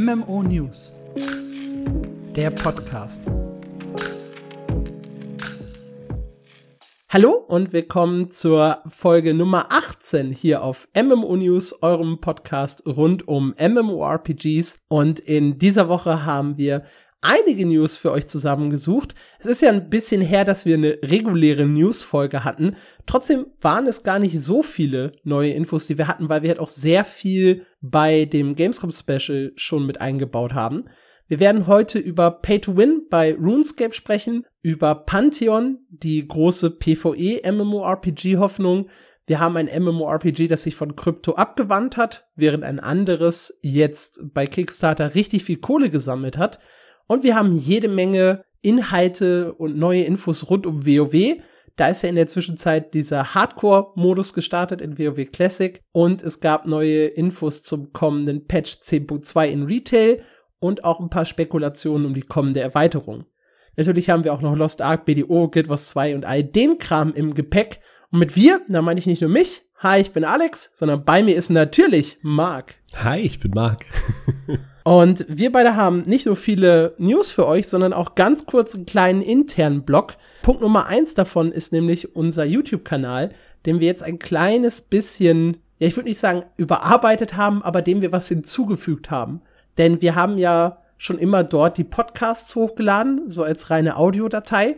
MMO News, der Podcast. Hallo und willkommen zur Folge Nummer 18 hier auf MMO News, eurem Podcast rund um MMORPGs. Und in dieser Woche haben wir einige News für euch zusammengesucht. Es ist ja ein bisschen her, dass wir eine reguläre News-Folge hatten. Trotzdem waren es gar nicht so viele neue Infos, die wir hatten, weil wir halt auch sehr viel bei dem Gamescom Special schon mit eingebaut haben. Wir werden heute über Pay to Win bei RuneScape sprechen, über Pantheon, die große PvE MMORPG Hoffnung. Wir haben ein MMORPG, das sich von Krypto abgewandt hat, während ein anderes jetzt bei Kickstarter richtig viel Kohle gesammelt hat. Und wir haben jede Menge Inhalte und neue Infos rund um WoW. Da ist ja in der Zwischenzeit dieser Hardcore-Modus gestartet in WoW Classic und es gab neue Infos zum kommenden Patch 10.2 in Retail und auch ein paar Spekulationen um die kommende Erweiterung. Natürlich haben wir auch noch Lost Ark, BDO, Guild Wars 2 und all den Kram im Gepäck. Und mit wir, da meine ich nicht nur mich, hi, ich bin Alex, sondern bei mir ist natürlich Marc. Hi, ich bin Marc. Und wir beide haben nicht nur viele News für euch, sondern auch ganz kurz einen kleinen internen Blog. Punkt Nummer eins davon ist nämlich unser YouTube-Kanal, den wir jetzt ein kleines bisschen, ja, ich würde nicht sagen überarbeitet haben, aber dem wir was hinzugefügt haben. Denn wir haben ja schon immer dort die Podcasts hochgeladen, so als reine Audiodatei.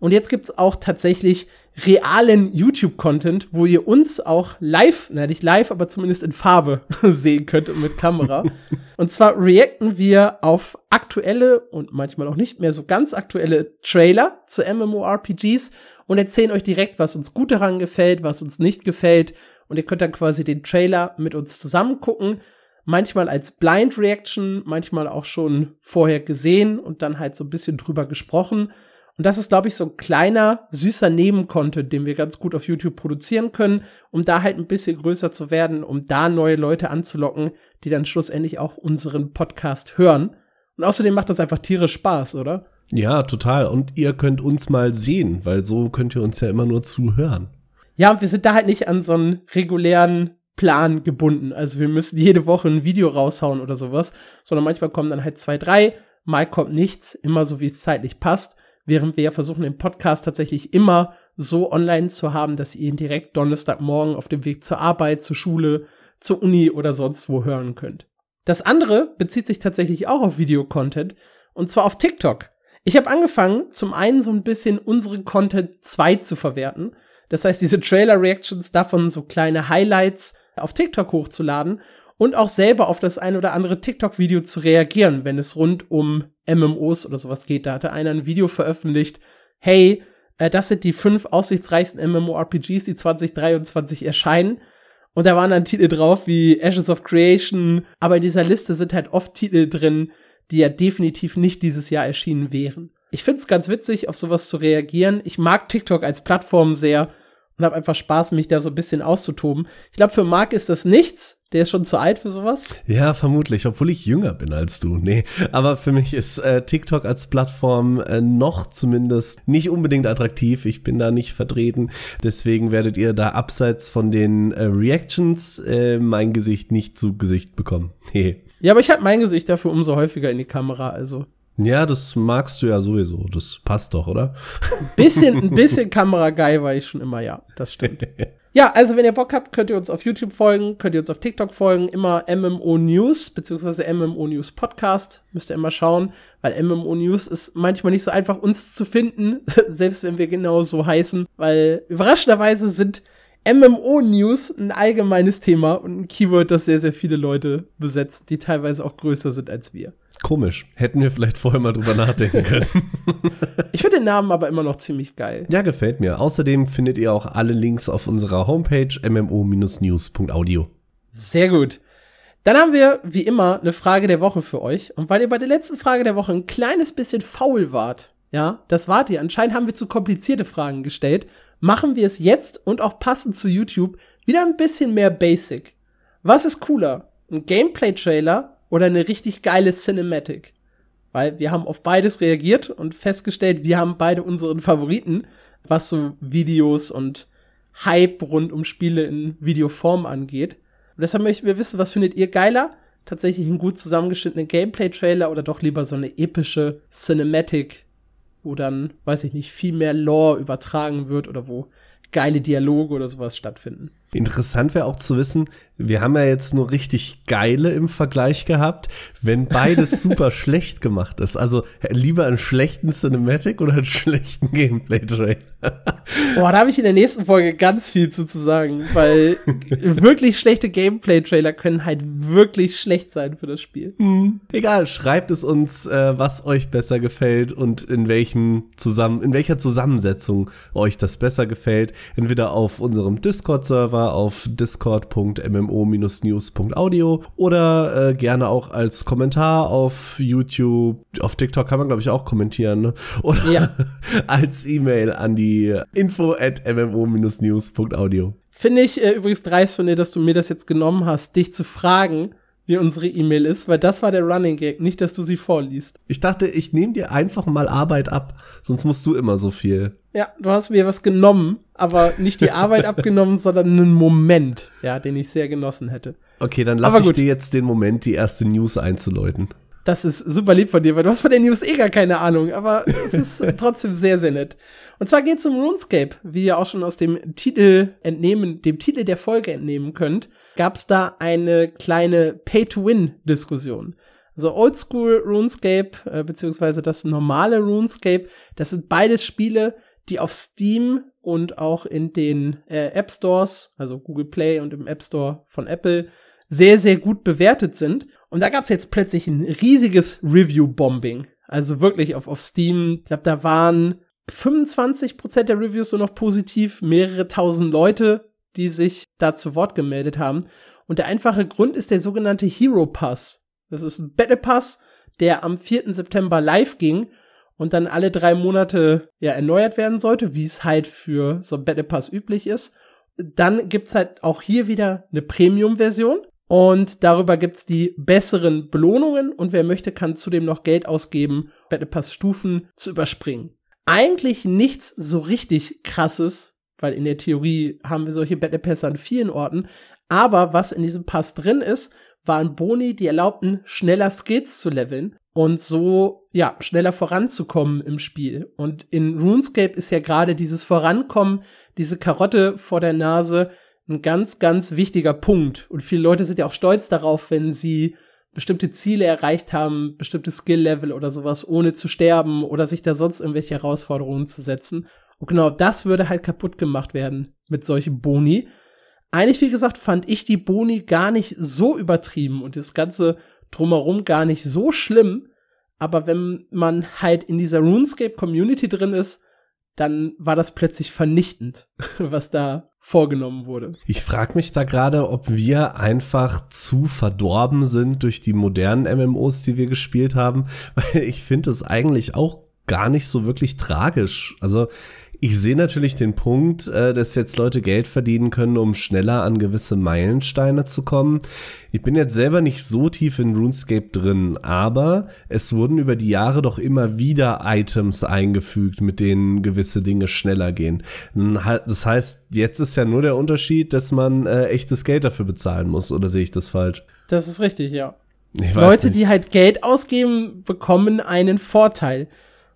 Und jetzt gibt's auch tatsächlich realen YouTube-Content, wo ihr uns auch live, na nicht live, aber zumindest in Farbe sehen könnt und mit Kamera. und zwar reacten wir auf aktuelle und manchmal auch nicht mehr so ganz aktuelle Trailer zu MMORPGs und erzählen euch direkt, was uns gut daran gefällt, was uns nicht gefällt. Und ihr könnt dann quasi den Trailer mit uns zusammen gucken. Manchmal als Blind Reaction, manchmal auch schon vorher gesehen und dann halt so ein bisschen drüber gesprochen. Und das ist, glaube ich, so ein kleiner, süßer Nebencontent, den wir ganz gut auf YouTube produzieren können, um da halt ein bisschen größer zu werden, um da neue Leute anzulocken, die dann schlussendlich auch unseren Podcast hören. Und außerdem macht das einfach tierisch Spaß, oder? Ja, total. Und ihr könnt uns mal sehen, weil so könnt ihr uns ja immer nur zuhören. Ja, und wir sind da halt nicht an so einen regulären Plan gebunden. Also wir müssen jede Woche ein Video raushauen oder sowas, sondern manchmal kommen dann halt zwei, drei, mal kommt nichts, immer so wie es zeitlich passt während wir versuchen, den Podcast tatsächlich immer so online zu haben, dass ihr ihn direkt Donnerstagmorgen auf dem Weg zur Arbeit, zur Schule, zur Uni oder sonst wo hören könnt. Das andere bezieht sich tatsächlich auch auf Videocontent und zwar auf TikTok. Ich habe angefangen, zum einen so ein bisschen unseren Content 2 zu verwerten. Das heißt, diese Trailer-Reactions davon so kleine Highlights auf TikTok hochzuladen und auch selber auf das ein oder andere TikTok-Video zu reagieren, wenn es rund um MMOs oder sowas geht. Da hatte einer ein Video veröffentlicht, hey, äh, das sind die fünf aussichtsreichsten MMORPGs, die 2023 erscheinen. Und da waren dann Titel drauf wie Ashes of Creation, aber in dieser Liste sind halt oft Titel drin, die ja definitiv nicht dieses Jahr erschienen wären. Ich find's ganz witzig, auf sowas zu reagieren. Ich mag TikTok als Plattform sehr und habe einfach Spaß, mich da so ein bisschen auszutoben. Ich glaube, für Marc ist das nichts. Der ist schon zu alt für sowas? Ja, vermutlich, obwohl ich jünger bin als du. Nee, aber für mich ist äh, TikTok als Plattform äh, noch zumindest nicht unbedingt attraktiv. Ich bin da nicht vertreten. Deswegen werdet ihr da abseits von den äh, Reactions äh, mein Gesicht nicht zu Gesicht bekommen. Hey. Ja, aber ich habe mein Gesicht dafür umso häufiger in die Kamera, also. Ja, das magst du ja sowieso. Das passt doch, oder? Ein bisschen, ein bisschen Kamerageil war ich schon immer, ja. Das stimmt. Ja, also wenn ihr Bock habt, könnt ihr uns auf YouTube folgen, könnt ihr uns auf TikTok folgen, immer MMO News, beziehungsweise MMO News Podcast. Müsst ihr immer schauen, weil MMO News ist manchmal nicht so einfach, uns zu finden, selbst wenn wir genau so heißen, weil überraschenderweise sind MMO News ein allgemeines Thema und ein Keyword, das sehr, sehr viele Leute besetzt, die teilweise auch größer sind als wir. Komisch. Hätten wir vielleicht vorher mal drüber nachdenken können. ich finde den Namen aber immer noch ziemlich geil. Ja, gefällt mir. Außerdem findet ihr auch alle Links auf unserer Homepage mmo-news.audio. Sehr gut. Dann haben wir, wie immer, eine Frage der Woche für euch. Und weil ihr bei der letzten Frage der Woche ein kleines bisschen faul wart, ja, das wart ihr. Anscheinend haben wir zu komplizierte Fragen gestellt. Machen wir es jetzt und auch passend zu YouTube wieder ein bisschen mehr basic. Was ist cooler? Ein Gameplay-Trailer oder eine richtig geile Cinematic. Weil wir haben auf beides reagiert und festgestellt, wir haben beide unseren Favoriten, was so Videos und Hype rund um Spiele in Videoform angeht. Und deshalb möchten wir wissen, was findet ihr geiler? tatsächlich einen gut zusammengeschnittenen Gameplay-Trailer oder doch lieber so eine epische Cinematic, wo dann, weiß ich nicht, viel mehr Lore übertragen wird oder wo geile Dialoge oder sowas stattfinden. Interessant wäre auch zu wissen, wir haben ja jetzt nur richtig geile im Vergleich gehabt, wenn beides super schlecht gemacht ist. Also lieber einen schlechten Cinematic oder einen schlechten Gameplay-Trailer. Boah, da habe ich in der nächsten Folge ganz viel zu, zu sagen, weil wirklich schlechte Gameplay-Trailer können halt wirklich schlecht sein für das Spiel. Hm. Egal, schreibt es uns, äh, was euch besser gefällt und in welchem zusammen, in welcher Zusammensetzung euch das besser gefällt. Entweder auf unserem Discord-Server auf discord.mmo-news.audio oder äh, gerne auch als Kommentar auf YouTube. Auf TikTok kann man, glaube ich, auch kommentieren. Ne? Oder ja. als E-Mail an die info at mmo-news.audio. Finde ich äh, übrigens dreist von dir, dass du mir das jetzt genommen hast, dich zu fragen, wie unsere E-Mail ist, weil das war der Running Gag, nicht, dass du sie vorliest. Ich dachte, ich nehme dir einfach mal Arbeit ab, sonst musst du immer so viel. Ja, du hast mir was genommen, aber nicht die Arbeit abgenommen, sondern einen Moment, ja, den ich sehr genossen hätte. Okay, dann lass ich dir jetzt den Moment, die erste News einzuläuten. Das ist super lieb von dir, weil du hast von der News eh gar keine Ahnung, aber es ist trotzdem sehr, sehr nett. Und zwar geht es um RuneScape, wie ihr auch schon aus dem Titel entnehmen, dem Titel der Folge entnehmen könnt, gab es da eine kleine Pay-to-Win-Diskussion. Also Oldschool RuneScape, äh, beziehungsweise das normale RuneScape, das sind beides Spiele, die auf Steam und auch in den äh, App Stores, also Google Play und im App Store von Apple, sehr, sehr gut bewertet sind. Und da gab es jetzt plötzlich ein riesiges Review-Bombing. Also wirklich auf, auf Steam. Ich glaube, da waren 25% der Reviews nur noch positiv, mehrere tausend Leute, die sich da zu Wort gemeldet haben. Und der einfache Grund ist der sogenannte Hero Pass. Das ist ein Battle Pass, der am 4. September live ging und dann alle drei Monate ja erneuert werden sollte, wie es halt für so ein Battle Pass üblich ist. Dann gibt's halt auch hier wieder eine Premium-Version. Und darüber gibt's die besseren Belohnungen und wer möchte, kann zudem noch Geld ausgeben, Battle Pass Stufen zu überspringen. Eigentlich nichts so richtig krasses, weil in der Theorie haben wir solche Battle Pass an vielen Orten. Aber was in diesem Pass drin ist, waren Boni, die erlaubten, schneller Skills zu leveln und so, ja, schneller voranzukommen im Spiel. Und in RuneScape ist ja gerade dieses Vorankommen, diese Karotte vor der Nase, ein ganz, ganz wichtiger Punkt. Und viele Leute sind ja auch stolz darauf, wenn sie bestimmte Ziele erreicht haben, bestimmte Skill-Level oder sowas, ohne zu sterben oder sich da sonst irgendwelche Herausforderungen zu setzen. Und genau das würde halt kaputt gemacht werden mit solchen Boni. Eigentlich, wie gesagt, fand ich die Boni gar nicht so übertrieben und das Ganze drumherum gar nicht so schlimm. Aber wenn man halt in dieser RuneScape-Community drin ist, dann war das plötzlich vernichtend, was da vorgenommen wurde. Ich frage mich da gerade, ob wir einfach zu verdorben sind durch die modernen MMOs, die wir gespielt haben, weil ich finde es eigentlich auch gar nicht so wirklich tragisch. Also ich sehe natürlich den Punkt, äh, dass jetzt Leute Geld verdienen können, um schneller an gewisse Meilensteine zu kommen. Ich bin jetzt selber nicht so tief in RuneScape drin, aber es wurden über die Jahre doch immer wieder Items eingefügt, mit denen gewisse Dinge schneller gehen. Das heißt, jetzt ist ja nur der Unterschied, dass man äh, echtes Geld dafür bezahlen muss, oder sehe ich das falsch? Das ist richtig, ja. Leute, nicht. die halt Geld ausgeben, bekommen einen Vorteil.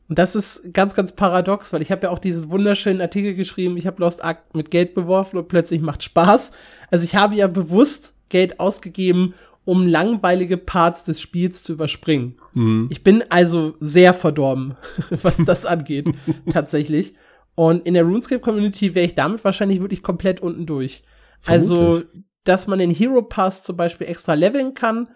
Und das ist ganz, ganz paradox, weil ich habe ja auch diesen wunderschönen Artikel geschrieben, ich habe Lost Ark mit Geld beworfen und plötzlich macht Spaß. Also ich habe ja bewusst Geld ausgegeben, um langweilige Parts des Spiels zu überspringen. Mhm. Ich bin also sehr verdorben, was das angeht, tatsächlich. Und in der RuneScape-Community wäre ich damit wahrscheinlich wirklich komplett unten durch. Also, Vermutlich. Also, dass man den Hero Pass zum Beispiel extra leveln kann,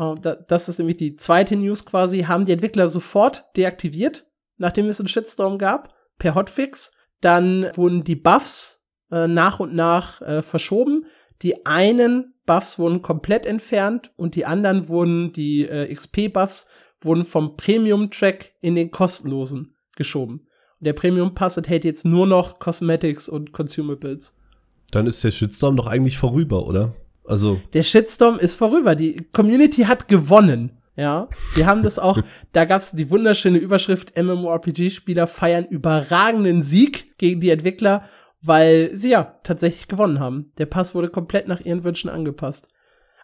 uh, das ist nämlich die zweite News quasi, haben die Entwickler sofort deaktiviert nachdem es einen Shitstorm gab, per Hotfix. Dann wurden die Buffs äh, nach und nach äh, verschoben. Die einen Buffs wurden komplett entfernt und die anderen wurden, die äh, XP-Buffs, wurden vom Premium-Track in den kostenlosen geschoben. Und der Premium-Pass enthält jetzt nur noch Cosmetics und Consumables. Dann ist der Shitstorm doch eigentlich vorüber, oder? Also. Der Shitstorm ist vorüber. Die Community hat gewonnen. Ja, wir haben das auch, da gab es die wunderschöne Überschrift, MMORPG-Spieler feiern überragenden Sieg gegen die Entwickler, weil sie ja tatsächlich gewonnen haben. Der Pass wurde komplett nach ihren Wünschen angepasst.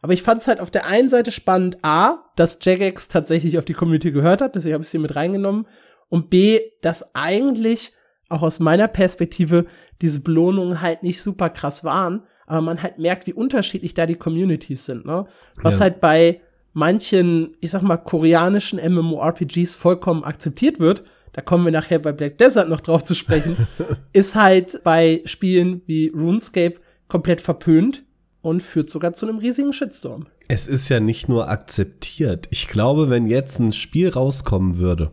Aber ich fand es halt auf der einen Seite spannend, A, dass Jagex tatsächlich auf die Community gehört hat, deswegen habe ich sie mit reingenommen. Und B, dass eigentlich auch aus meiner Perspektive diese Belohnungen halt nicht super krass waren, aber man halt merkt, wie unterschiedlich da die Communities sind, ne? Was ja. halt bei manchen, ich sag mal, koreanischen MMORPGs vollkommen akzeptiert wird, da kommen wir nachher bei Black Desert noch drauf zu sprechen, ist halt bei Spielen wie RuneScape komplett verpönt und führt sogar zu einem riesigen Shitstorm. Es ist ja nicht nur akzeptiert. Ich glaube, wenn jetzt ein Spiel rauskommen würde,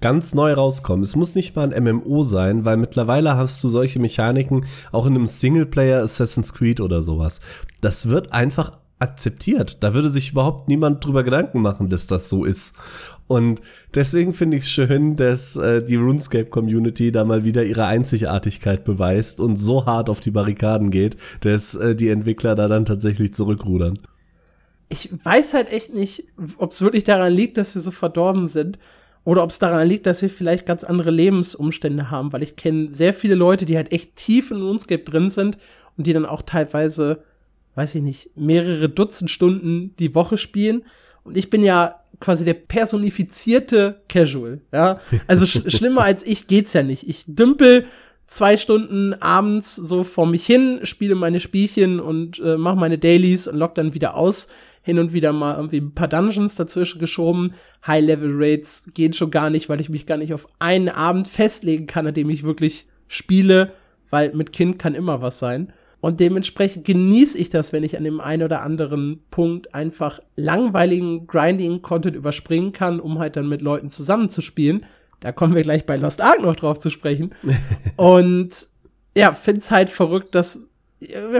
ganz neu rauskommen. Es muss nicht mal ein MMO sein, weil mittlerweile hast du solche Mechaniken auch in einem Singleplayer Assassin's Creed oder sowas. Das wird einfach akzeptiert. Da würde sich überhaupt niemand drüber Gedanken machen, dass das so ist. Und deswegen finde ich es schön, dass äh, die RuneScape-Community da mal wieder ihre Einzigartigkeit beweist und so hart auf die Barrikaden geht, dass äh, die Entwickler da dann tatsächlich zurückrudern. Ich weiß halt echt nicht, ob es wirklich daran liegt, dass wir so verdorben sind oder ob es daran liegt, dass wir vielleicht ganz andere Lebensumstände haben, weil ich kenne sehr viele Leute, die halt echt tief in RuneScape drin sind und die dann auch teilweise, weiß ich nicht, mehrere Dutzend Stunden die Woche spielen. Und ich bin ja quasi der personifizierte Casual, ja. Also sch schlimmer als ich geht's ja nicht. Ich dümpel zwei Stunden abends so vor mich hin, spiele meine Spielchen und äh, mache meine Dailies und lock dann wieder aus. Hin und wieder mal irgendwie ein paar Dungeons dazwischen geschoben. High-Level-Rates gehen schon gar nicht, weil ich mich gar nicht auf einen Abend festlegen kann, an dem ich wirklich spiele, weil mit Kind kann immer was sein. Und dementsprechend genieße ich das, wenn ich an dem einen oder anderen Punkt einfach langweiligen Grinding-Content überspringen kann, um halt dann mit Leuten zusammenzuspielen. Da kommen wir gleich bei Lost Ark noch drauf zu sprechen. und ja, find's halt verrückt, dass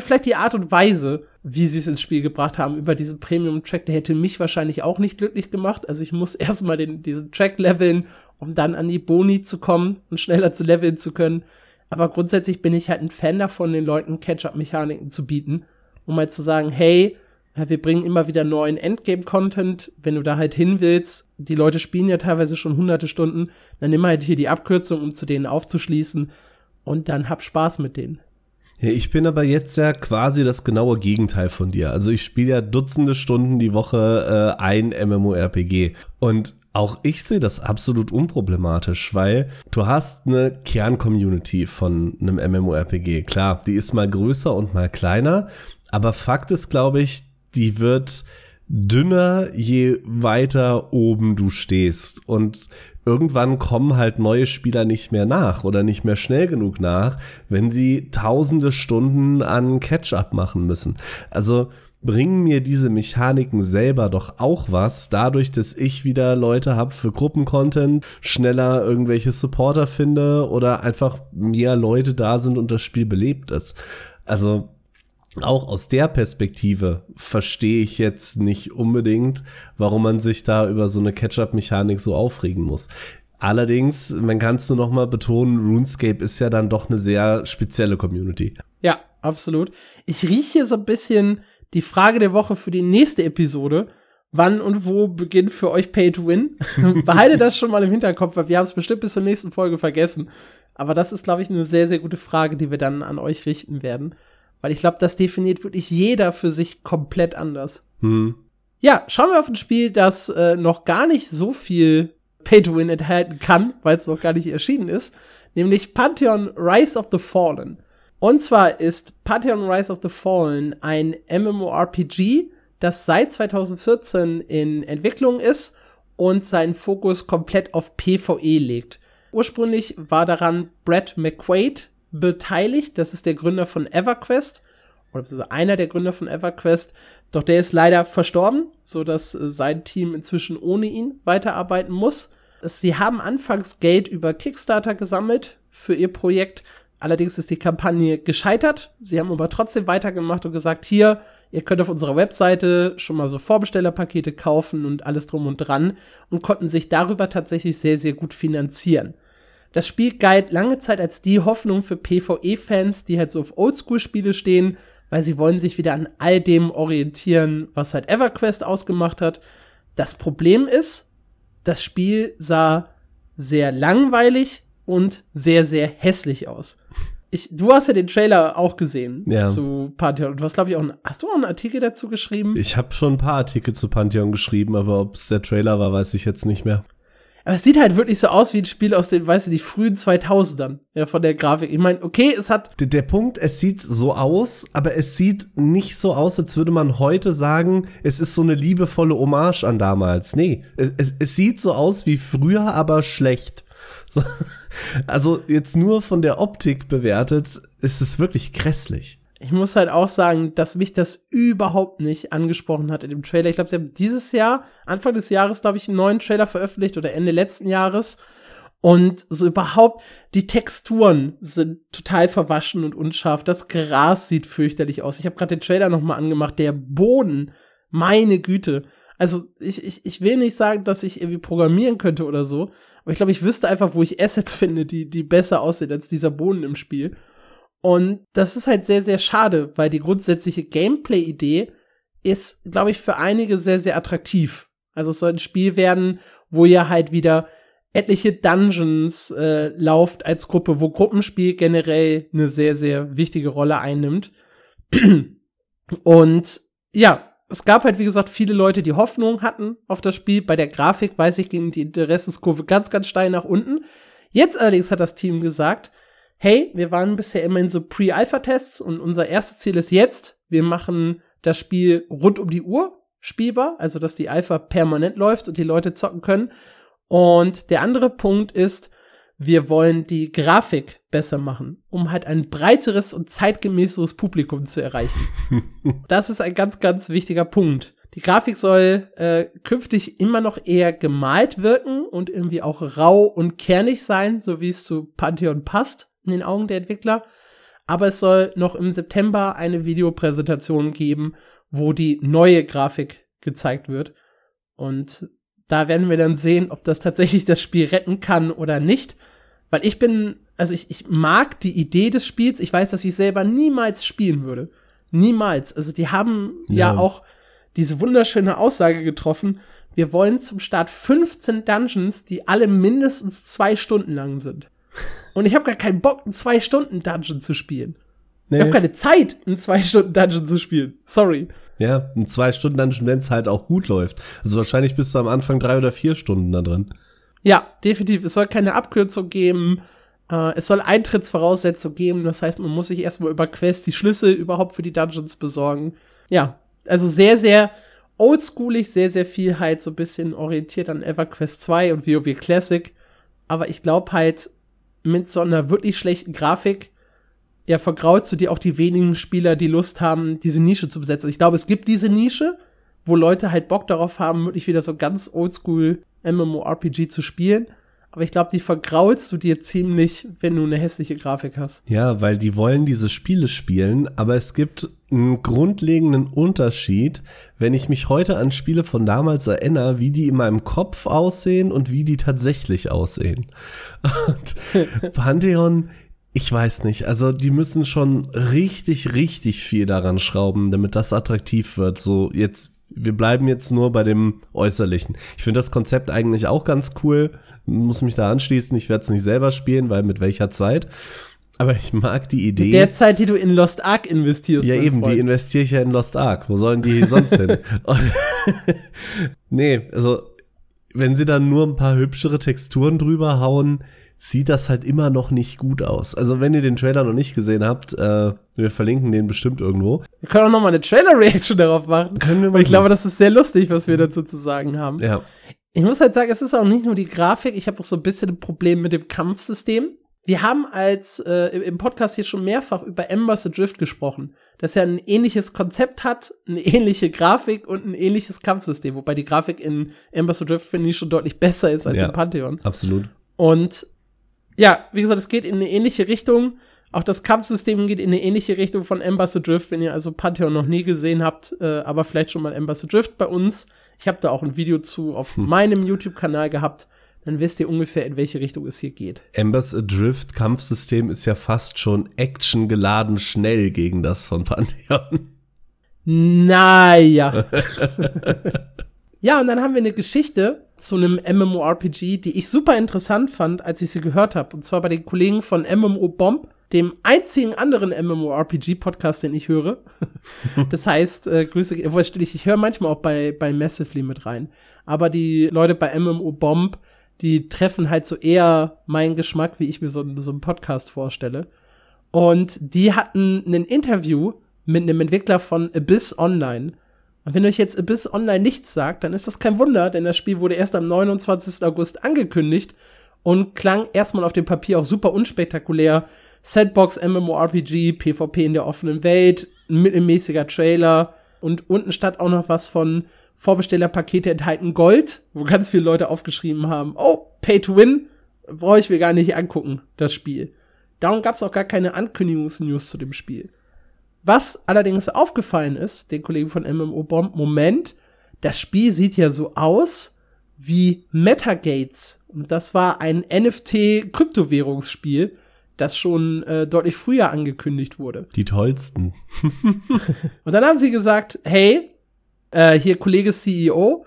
vielleicht die Art und Weise, wie sie es ins Spiel gebracht haben, über diesen Premium-Track, der hätte mich wahrscheinlich auch nicht glücklich gemacht. Also ich muss erstmal den, diesen Track leveln, um dann an die Boni zu kommen und schneller zu leveln zu können. Aber grundsätzlich bin ich halt ein Fan davon, den Leuten Catch-up-Mechaniken zu bieten, um halt zu sagen, hey, wir bringen immer wieder neuen Endgame-Content, wenn du da halt hin willst. Die Leute spielen ja teilweise schon hunderte Stunden, dann nimm halt hier die Abkürzung, um zu denen aufzuschließen und dann hab Spaß mit denen. Ja, ich bin aber jetzt ja quasi das genaue Gegenteil von dir. Also ich spiele ja Dutzende Stunden die Woche äh, ein MMORPG und auch ich sehe das absolut unproblematisch, weil du hast eine Kern-Community von einem MMORPG. Klar, die ist mal größer und mal kleiner, aber Fakt ist, glaube ich, die wird dünner, je weiter oben du stehst. Und irgendwann kommen halt neue Spieler nicht mehr nach oder nicht mehr schnell genug nach, wenn sie tausende Stunden an Catch-up machen müssen. Also bringen mir diese Mechaniken selber doch auch was, dadurch, dass ich wieder Leute habe für Gruppencontent, schneller irgendwelche Supporter finde oder einfach mehr Leute da sind und das Spiel belebt ist. Also auch aus der Perspektive verstehe ich jetzt nicht unbedingt, warum man sich da über so eine Catch-up-Mechanik so aufregen muss. Allerdings, man kann es nur noch mal betonen, RuneScape ist ja dann doch eine sehr spezielle Community. Ja, absolut. Ich rieche so ein bisschen die Frage der Woche für die nächste Episode. Wann und wo beginnt für euch Pay to Win? Behalte das schon mal im Hinterkopf, weil wir haben es bestimmt bis zur nächsten Folge vergessen. Aber das ist, glaube ich, eine sehr, sehr gute Frage, die wir dann an euch richten werden. Weil ich glaube, das definiert wirklich jeder für sich komplett anders. Hm. Ja, schauen wir auf ein Spiel, das äh, noch gar nicht so viel Pay to Win enthalten kann, weil es noch gar nicht erschienen ist. Nämlich Pantheon Rise of the Fallen. Und zwar ist Pantheon Rise of the Fallen ein MMORPG, das seit 2014 in Entwicklung ist und seinen Fokus komplett auf PvE legt. Ursprünglich war daran Brad McQuaid, beteiligt. Das ist der Gründer von EverQuest oder einer der Gründer von EverQuest. Doch der ist leider verstorben, so dass äh, sein Team inzwischen ohne ihn weiterarbeiten muss. Sie haben anfangs Geld über Kickstarter gesammelt für ihr Projekt. Allerdings ist die Kampagne gescheitert. Sie haben aber trotzdem weitergemacht und gesagt, hier, ihr könnt auf unserer Webseite schon mal so Vorbestellerpakete kaufen und alles drum und dran und konnten sich darüber tatsächlich sehr, sehr gut finanzieren. Das Spiel galt lange Zeit als die Hoffnung für PvE-Fans, die halt so auf Oldschool-Spiele stehen, weil sie wollen sich wieder an all dem orientieren, was halt EverQuest ausgemacht hat. Das Problem ist, das Spiel sah sehr langweilig und sehr, sehr hässlich aus. ich, du hast ja den Trailer auch gesehen Ja. zu Pantheon. Und du hast, glaube ich, auch, einen, hast du auch einen Artikel dazu geschrieben? Ich habe schon ein paar Artikel zu Pantheon geschrieben, aber ob es der Trailer war, weiß ich jetzt nicht mehr. Aber es sieht halt wirklich so aus wie ein Spiel aus den, weißt du, die frühen 2000ern, ja, von der Grafik. Ich meine, okay, es hat, Der, der Punkt, es sieht so aus, aber es sieht nicht so aus, als würde man heute sagen, es ist so eine liebevolle Hommage an damals. Nee, es, es, es sieht so aus wie früher, aber schlecht. So, also jetzt nur von der Optik bewertet, ist es wirklich grässlich. ich muss halt auch sagen, dass mich das überhaupt nicht angesprochen hat in dem Trailer. Ich glaube, sie haben dieses Jahr, Anfang des Jahres, glaube ich, einen neuen Trailer veröffentlicht oder Ende letzten Jahres. Und so überhaupt, die Texturen sind total verwaschen und unscharf. Das Gras sieht fürchterlich aus. Ich habe gerade den Trailer noch mal angemacht. Der Boden, meine Güte. Also ich, ich, ich will nicht sagen, dass ich irgendwie programmieren könnte oder so, aber ich glaube, ich wüsste einfach, wo ich Assets finde, die, die besser aussehen als dieser Boden im Spiel. Und das ist halt sehr, sehr schade, weil die grundsätzliche Gameplay-Idee ist, glaube ich, für einige sehr, sehr attraktiv. Also es soll ein Spiel werden, wo ihr halt wieder etliche Dungeons äh, lauft als Gruppe, wo Gruppenspiel generell eine sehr, sehr wichtige Rolle einnimmt. Und ja, es gab halt, wie gesagt, viele Leute, die Hoffnung hatten auf das Spiel. Bei der Grafik, weiß ich, ging die Interessenskurve ganz, ganz steil nach unten. Jetzt allerdings hat das Team gesagt, hey, wir waren bisher immer in so Pre-Alpha-Tests und unser erstes Ziel ist jetzt, wir machen das Spiel rund um die Uhr spielbar, also dass die Alpha permanent läuft und die Leute zocken können. Und der andere Punkt ist, wir wollen die Grafik besser machen, um halt ein breiteres und zeitgemäßeres Publikum zu erreichen. das ist ein ganz, ganz wichtiger Punkt. Die Grafik soll äh, künftig immer noch eher gemalt wirken und irgendwie auch rau und kernig sein, so wie es zu Pantheon passt in den Augen der Entwickler. Aber es soll noch im September eine Videopräsentation geben, wo die neue Grafik gezeigt wird. Und da werden wir dann sehen, ob das tatsächlich das Spiel retten kann oder nicht. Weil ich bin, also ich, ich mag die Idee des Spiels. Ich weiß, dass ich selber niemals spielen würde. Niemals. Also die haben ja, Ja. auch diese wunderschöne Aussage getroffen. Wir wollen zum Start 15 Dungeons, die alle mindestens zwei Stunden lang sind. Und ich habe gar keinen Bock, einen zwei Stunden Dungeon zu spielen. Ich habe keine Zeit, einen zwei Stunden Dungeon zu spielen. Sorry. Ja, ein zwei Stunden Dungeon, wenn es halt auch gut läuft. Also wahrscheinlich bist du am Anfang drei oder vier Stunden da drin. Ja, definitiv. Es soll keine Abkürzung geben. Äh, es soll Eintrittsvoraussetzungen geben. Das heißt, man muss sich erstmal über Quest die Schlüssel überhaupt für die Dungeons besorgen. Ja, also sehr, sehr oldschoolig, sehr, sehr viel halt so ein bisschen orientiert an EverQuest 2 und WoW Classic. Aber ich glaube halt, mit so einer wirklich schlechten Grafik, ja, vergraulst du dir auch die wenigen Spieler, die Lust haben, diese Nische zu besetzen. Ich glaube, es gibt diese Nische, wo Leute halt Bock darauf haben, wirklich wieder so ganz oldschool MMORPG zu spielen. Aber ich glaube, die vergraulst du dir ziemlich, wenn du eine hässliche Grafik hast. Ja, weil die wollen diese Spiele spielen, aber es gibt einen grundlegenden Unterschied, wenn ich mich heute an Spiele von damals erinnere, wie die in meinem Kopf aussehen und wie die tatsächlich aussehen. Und Pantheon, ich weiß nicht, also die müssen schon richtig, richtig viel daran schrauben, damit das attraktiv wird. So jetzt, wir bleiben jetzt nur bei dem Äußerlichen. Ich finde das Konzept eigentlich auch ganz cool, muss mich da anschließen. Ich werde es nicht selber spielen, weil mit welcher Zeit. Aber ich mag die Idee. Mit der Zeit, die du in Lost Ark investierst. Ja, eben, die Freund. investiere ich ja in Lost Ark. Wo sollen die sonst hin? Nee, also, wenn sie dann nur ein paar hübschere Texturen drüber hauen, sieht das halt immer noch nicht gut aus. Also, wenn ihr den Trailer noch nicht gesehen habt, äh, wir verlinken den bestimmt irgendwo. Wir können auch noch mal eine Trailer-Reaction darauf machen. Können wir Weil ich glaube, das ist sehr lustig, was wir dazu zu sagen haben. Ja. Ich muss halt sagen, es ist auch nicht nur die Grafik, ich habe auch so ein bisschen ein Problem mit dem Kampfsystem. Wir haben als äh, im- im Podcast hier schon mehrfach über Embers Adrift gesprochen, dass er ein ähnliches Konzept hat, eine ähnliche Grafik und ein ähnliches Kampfsystem, wobei die Grafik in Embers Adrift finde ich schon deutlich besser ist als Ja. in Pantheon. Absolut. Und ja, wie gesagt, es geht in eine ähnliche Richtung. Auch das Kampfsystem geht in eine ähnliche Richtung von Embers Adrift, wenn ihr also Pantheon noch nie gesehen habt, äh, aber vielleicht schon mal Embers Adrift bei uns. Ich habe da auch ein Video zu auf meinem YouTube-Kanal gehabt. Dann wisst ihr ungefähr, in welche Richtung es hier geht. Embers Adrift Kampfsystem ist ja fast schon actiongeladen schnell gegen das von Pantheon. Naja. ja, und dann haben wir eine Geschichte zu einem MMORPG, die ich super interessant fand, als ich sie gehört habe. Und zwar bei den Kollegen von MMO Bomb. dem einzigen anderen MMORPG-Podcast, den ich höre. das heißt, äh, Grüße, ich, ich höre manchmal auch bei, bei Massively mit rein. Aber die Leute bei MMO Bomb, die treffen halt so eher meinen Geschmack, wie ich mir so, so einen Podcast vorstelle. Und die hatten ein Interview mit einem Entwickler von Abyss Online. Und wenn euch jetzt Abyss Online nichts sagt, dann ist das kein Wunder, denn das Spiel wurde erst am 29. August angekündigt und klang erstmal auf dem Papier auch super unspektakulär. Sandbox MMORPG, PvP in der offenen Welt, mittelmäßiger Trailer und unten stand auch noch was von Vorbestellerpakete enthalten Gold, wo ganz viele Leute aufgeschrieben haben, oh, Pay to Win, brauche ich mir gar nicht angucken, das Spiel. Darum gab es auch gar keine Ankündigungsnews zu dem Spiel. Was allerdings aufgefallen ist, den Kollegen von MMO Bomb, Moment, das Spiel sieht ja so aus wie Metagates. Und das war ein NFT-Kryptowährungsspiel, das schon äh, deutlich früher angekündigt wurde. Die tollsten. und dann haben sie gesagt, hey, äh, hier Kollege CEO,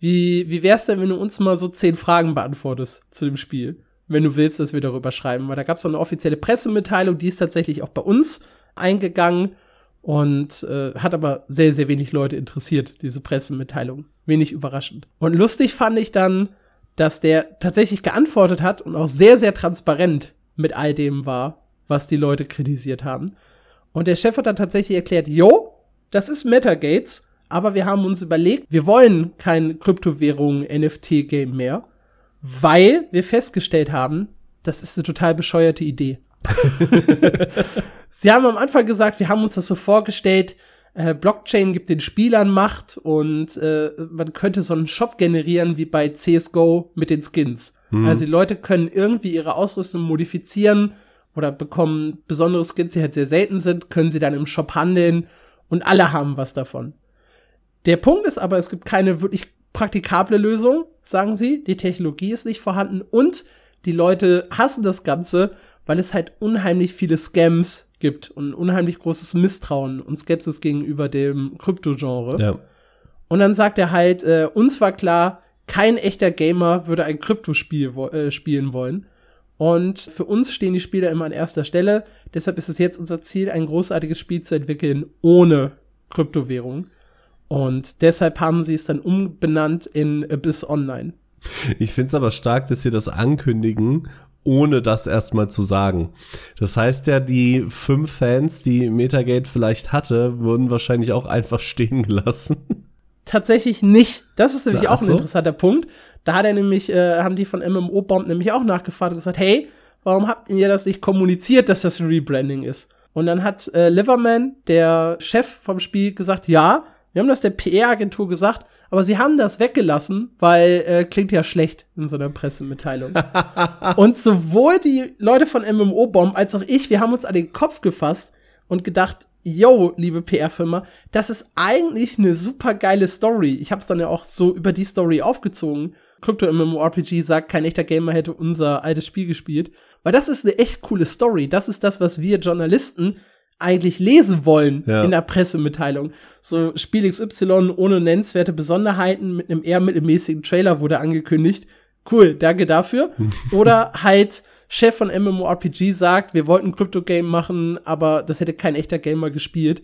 wie, wie wär's denn, wenn du uns mal so zehn Fragen beantwortest zu dem Spiel? Wenn du willst, dass wir darüber schreiben. Weil da gab's so eine offizielle Pressemitteilung, die ist tatsächlich auch bei uns eingegangen und äh, hat aber sehr, sehr wenig Leute interessiert, diese Pressemitteilung. Wenig überraschend. Und lustig fand ich dann, dass der tatsächlich geantwortet hat und auch sehr, sehr transparent mit all dem war, was die Leute kritisiert haben. Und der Chef hat dann tatsächlich erklärt, jo, das ist Metagates, aber wir haben uns überlegt, wir wollen kein Kryptowährung NFT-Game mehr, weil wir festgestellt haben, das ist eine total bescheuerte Idee. Sie haben am Anfang gesagt, wir haben uns das so vorgestellt, äh, Blockchain gibt den Spielern Macht und äh, man könnte so einen Shop generieren wie bei CSGO mit den Skins. Mhm. Also die Leute können irgendwie ihre Ausrüstung modifizieren oder bekommen besondere Skins, die halt sehr selten sind, können sie dann im Shop handeln und alle haben was davon. Der Punkt ist aber, es gibt keine wirklich praktikable Lösung, sagen sie. Die Technologie ist nicht vorhanden und die Leute hassen das Ganze, weil es halt unheimlich viele Scams gibt und unheimlich großes Misstrauen und Skepsis gegenüber dem Krypto-Genre. Ja. Und dann sagt er halt, äh, uns war klar, kein echter Gamer würde ein Kryptospiel wo äh, spielen wollen. Und für uns stehen die Spieler immer an erster Stelle. Deshalb ist es jetzt unser Ziel, ein großartiges Spiel zu entwickeln ohne Kryptowährung. Und deshalb haben sie es dann umbenannt in Abyss Online. Ich finde es aber stark, dass sie das ankündigen ohne das erstmal zu sagen. Das heißt ja, die fünf Fans, die Metagate vielleicht hatte, wurden wahrscheinlich auch einfach stehen gelassen. Tatsächlich nicht. Das ist nämlich Na, auch ein so? interessanter Punkt. Da hat er nämlich, äh, haben die von MMO Bomb nämlich auch nachgefragt und gesagt, hey, warum habt ihr das nicht kommuniziert, dass das ein Rebranding ist? Und dann hat äh, Liverman, der Chef vom Spiel, gesagt, ja, wir haben das der PR-Agentur gesagt, aber sie haben das weggelassen, weil äh, klingt ja schlecht in so einer Pressemitteilung. und sowohl die Leute von MMO Bomb als auch ich, wir haben uns an den Kopf gefasst und gedacht, yo, liebe PR-Firma, das ist eigentlich eine super geile Story. Ich habe es dann ja auch so über die Story aufgezogen. Crypto MMORPG sagt, kein echter Gamer hätte unser altes Spiel gespielt. Weil das ist eine echt coole Story. Das ist das, was wir Journalisten eigentlich lesen wollen ja. in der Pressemitteilung. So Spiel XY ohne nennenswerte Besonderheiten mit einem eher mittelmäßigen Trailer wurde angekündigt. Cool, danke dafür. Oder halt Chef von MMORPG sagt, wir wollten ein Crypto-Game machen, aber das hätte kein echter Gamer gespielt.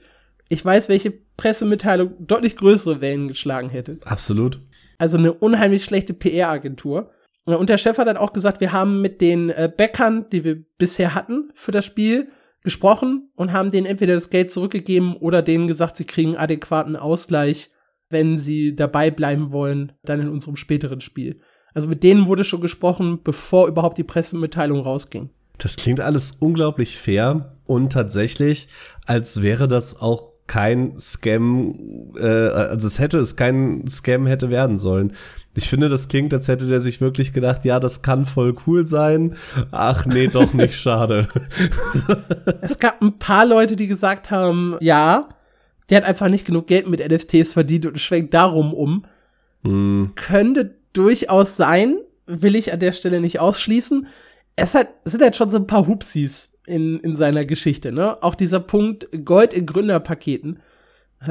Ich weiß, welche Pressemitteilung deutlich größere Wellen geschlagen hätte. Absolut. Also eine unheimlich schlechte PR-Agentur. Und der Chef hat dann auch gesagt, wir haben mit den äh, Bäckern, die wir bisher hatten für das Spiel, gesprochen und haben denen entweder das Geld zurückgegeben oder denen gesagt, sie kriegen adäquaten Ausgleich, wenn sie dabei bleiben wollen, dann in unserem späteren Spiel. Also mit denen wurde schon gesprochen, bevor überhaupt die Pressemitteilung rausging. Das klingt alles unglaublich fair und tatsächlich, als wäre das auch kein Scam, äh, also es hätte es kein Scam hätte werden sollen. Ich finde, das klingt, als hätte der sich wirklich gedacht, ja, das kann voll cool sein. Ach nee, doch nicht, schade. es gab ein paar Leute, die gesagt haben, ja, der hat einfach nicht genug Geld mit NFTs verdient und schwenkt darum um. Hm. Könnte durchaus sein, will ich an der Stelle nicht ausschließen. Es hat, sind halt schon so ein paar Hupsis in, in seiner Geschichte, ne? Auch dieser Punkt Gold in Gründerpaketen.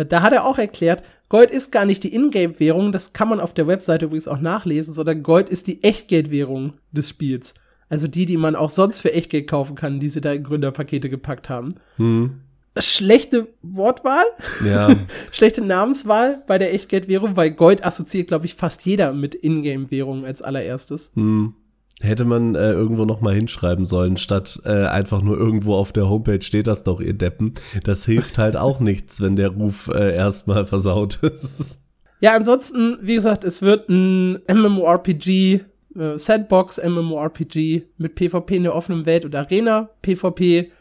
Da hat er auch erklärt, Gold ist gar nicht die Ingame-Währung, das kann man auf der Webseite übrigens auch nachlesen, sondern Gold ist die Echtgeldwährung des Spiels. Also die, die man auch sonst für Echtgeld kaufen kann, die sie da in Gründerpakete gepackt haben. Hm. Schlechte Wortwahl, Ja, schlechte Namenswahl bei der Echtgeldwährung, weil Gold assoziiert, glaube ich, fast jeder mit Ingame-Währung als allererstes. hm. Hätte man äh, irgendwo noch mal hinschreiben sollen, statt äh, einfach nur irgendwo auf der Homepage steht das doch, ihr Deppen. Das hilft halt auch nichts, wenn der Ruf äh, erstmal versaut ist. Ja, ansonsten, wie gesagt, es wird ein MMORPG, äh, Sandbox MMORPG mit PvP in der offenen Welt und Arena PvP.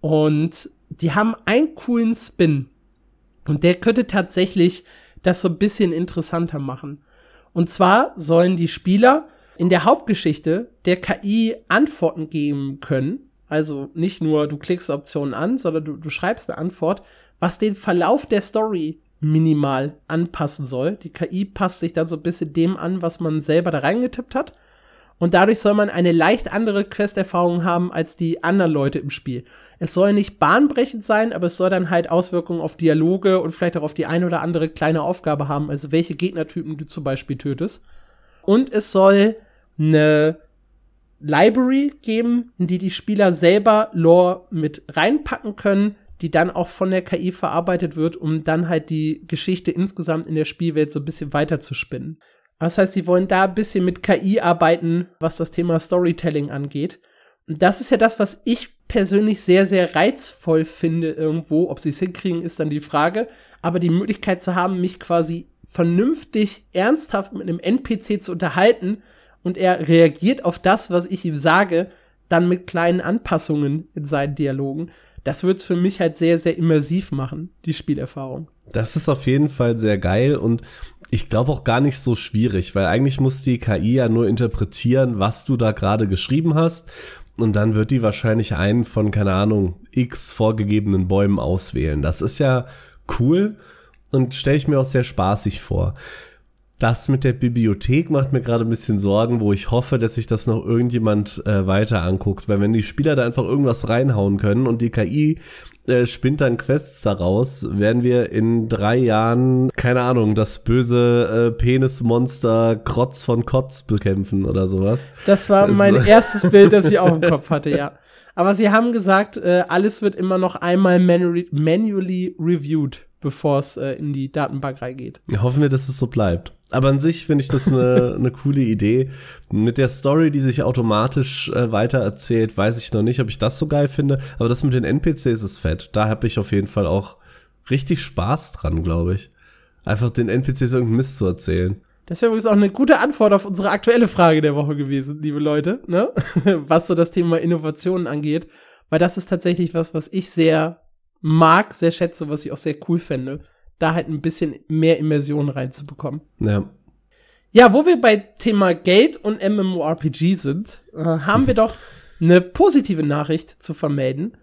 Und die haben einen coolen Spin. Und der könnte tatsächlich das so ein bisschen interessanter machen. Und zwar sollen die Spieler in der Hauptgeschichte der KI Antworten geben können. Also nicht nur du klickst Optionen an, sondern du, du schreibst eine Antwort, was den Verlauf der Story minimal anpassen soll. Die KI passt sich dann so ein bisschen dem an, was man selber da reingetippt hat. Und dadurch soll man eine leicht andere Questerfahrung haben als die anderen Leute im Spiel. Es soll nicht bahnbrechend sein, aber es soll dann halt Auswirkungen auf Dialoge und vielleicht auch auf die eine oder andere kleine Aufgabe haben, also welche Gegnertypen du zum Beispiel tötest. Und es soll eine Library geben, in die die Spieler selber Lore mit reinpacken können, die dann auch von der KI verarbeitet wird, um dann halt die Geschichte insgesamt in der Spielwelt so ein bisschen weiter zu spinnen. Das heißt, sie wollen da ein bisschen mit KI arbeiten, was das Thema Storytelling angeht. Und das ist ja das, was ich persönlich sehr, sehr reizvoll finde irgendwo. Ob sie es hinkriegen, ist dann die Frage. Aber die Möglichkeit zu haben, mich quasi vernünftig, ernsthaft mit einem NPC zu unterhalten und er reagiert auf das, was ich ihm sage, dann mit kleinen Anpassungen in seinen Dialogen. Das wird's für mich halt sehr, sehr immersiv machen, die Spielerfahrung. Das ist auf jeden Fall sehr geil und ich glaube auch gar nicht so schwierig, weil eigentlich muss die KI ja nur interpretieren, was du da gerade geschrieben hast. Und dann wird die wahrscheinlich einen von, keine Ahnung, x vorgegebenen Bäumen auswählen. Das ist ja cool und stelle ich mir auch sehr spaßig vor. Das mit der Bibliothek macht mir gerade ein bisschen Sorgen, wo ich hoffe, dass sich das noch irgendjemand äh, weiter anguckt. Weil wenn die Spieler da einfach irgendwas reinhauen können und die KI äh, spinnt dann Quests daraus, werden wir in drei Jahren, keine Ahnung, das böse äh, Penismonster Krotz von Kotz bekämpfen oder sowas. Das war mein erstes Bild, das ich auch im Kopf hatte, ja. Aber sie haben gesagt, äh, alles wird immer noch einmal manually, manually reviewed, bevor es äh, in die Datenbank reingeht. Hoffen wir, dass es so bleibt. Aber an sich finde ich das eine, eine coole Idee. Mit der Story, die sich automatisch äh, weitererzählt, weiß ich noch nicht, ob ich das so geil finde. Aber das mit den NPCs ist fett. Da habe ich auf jeden Fall auch richtig Spaß dran, glaube ich. Einfach den NPCs irgendeinen Mist zu erzählen. Das wäre übrigens auch eine gute Antwort auf unsere aktuelle Frage der Woche gewesen, liebe Leute, ne? was so das Thema Innovationen angeht. Weil das ist tatsächlich was, was ich sehr mag, sehr schätze, was ich auch sehr cool fände da halt ein bisschen mehr Immersion reinzubekommen. Ja. Ja, wo wir bei Thema Geld und MMORPG sind, äh, haben wir doch eine positive Nachricht zu vermelden.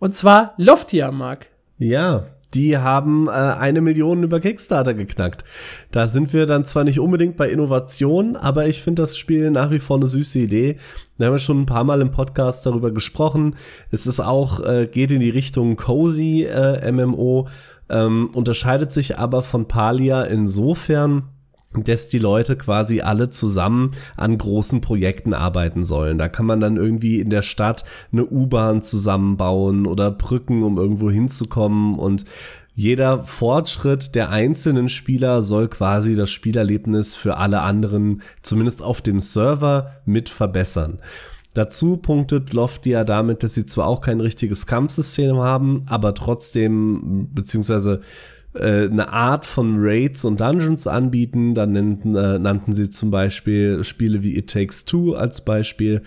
Und zwar Loftia, Mark. Ja, die haben äh, eine Million über Kickstarter geknackt. Da sind wir dann zwar nicht unbedingt bei Innovation, aber ich finde das Spiel nach wie vor eine süße Idee. Wir haben ja schon ein paar Mal im Podcast darüber gesprochen. Es ist auch, äh, geht in die Richtung Cozy äh, MMO ähm, unterscheidet sich aber von Palia insofern, dass die Leute quasi alle zusammen an großen Projekten arbeiten sollen. Da kann man dann irgendwie in der Stadt eine U-Bahn zusammenbauen oder Brücken, um irgendwo hinzukommen und jeder Fortschritt der einzelnen Spieler soll quasi das Spielerlebnis für alle anderen, zumindest auf dem Server, mit verbessern. Dazu punktet Loftia damit, dass sie zwar auch kein richtiges Kampfsystem haben, aber trotzdem, beziehungsweise äh, eine Art von Raids und Dungeons anbieten. Dann nannten, äh, nannten sie zum Beispiel Spiele wie It Takes Two als Beispiel.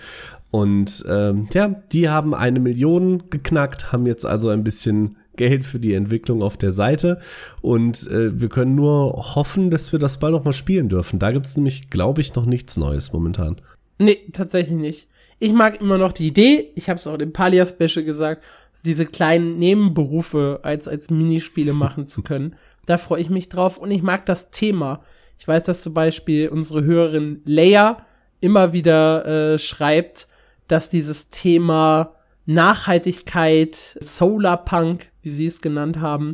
Und ähm, ja, die haben eine Million geknackt, haben jetzt also ein bisschen Geld für die Entwicklung auf der Seite. Und äh, wir können nur hoffen, dass wir das bald noch mal spielen dürfen. Da gibt es nämlich, glaube ich, noch nichts Neues momentan. Nee, tatsächlich nicht. Ich mag immer noch die Idee, ich habe es auch im Palia-Special gesagt, diese kleinen Nebenberufe als, als Minispiele machen zu können. Da freue ich mich drauf und ich mag das Thema. Ich weiß, dass zum Beispiel unsere Hörerin Leia immer wieder äh, schreibt, dass dieses Thema Nachhaltigkeit, Solarpunk, wie sie es genannt haben,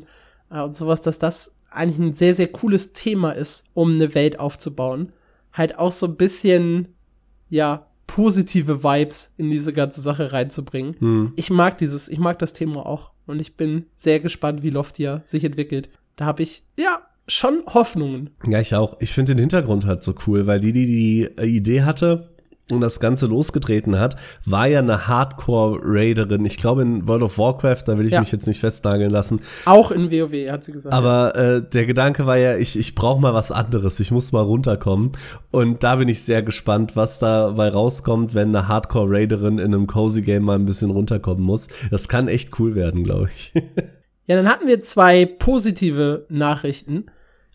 äh, und sowas, dass das eigentlich ein sehr, sehr cooles Thema ist, um eine Welt aufzubauen. Halt auch so ein bisschen, ja, positive Vibes in diese ganze Sache reinzubringen. Hm. Ich mag dieses, ich mag das Thema auch und ich bin sehr gespannt, wie Loftia sich entwickelt. Da habe ich ja schon Hoffnungen. Ja, ich auch. Ich finde den Hintergrund halt so cool, weil die, die die Idee hatte und das Ganze losgetreten hat, war ja eine Hardcore-Raiderin. Ich glaube in World of Warcraft, da will ich Ja. mich jetzt nicht festnageln lassen. Auch in WoW, hat sie gesagt. Aber äh, der Gedanke war ja, ich, ich brauche mal was anderes. Ich muss mal runterkommen. Und da bin ich sehr gespannt, was dabei rauskommt, wenn eine Hardcore-Raiderin in einem Cozy-Game mal ein bisschen runterkommen muss. Das kann echt cool werden, glaube ich. Ja, dann hatten wir zwei positive Nachrichten.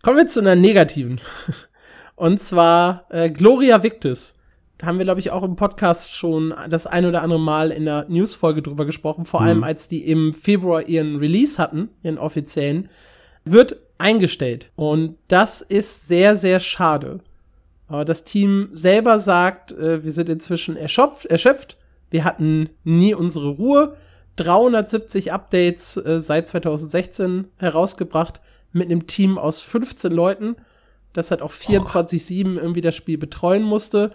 Kommen wir zu einer negativen. Und zwar äh, Gloria Victis. Haben wir, glaube ich, auch im Podcast schon das ein oder andere Mal in der Newsfolge drüber gesprochen. Vor allem, als die im Februar ihren Release hatten, ihren offiziellen, wird eingestellt. Und das ist sehr, sehr schade. Aber das Team selber sagt, äh, wir sind inzwischen erschöpft, erschöpft. Wir hatten nie unsere Ruhe. 370 Updates äh, seit 2016 herausgebracht mit einem Team aus 15 Leuten, das halt auch 24-7 irgendwie das Spiel betreuen musste.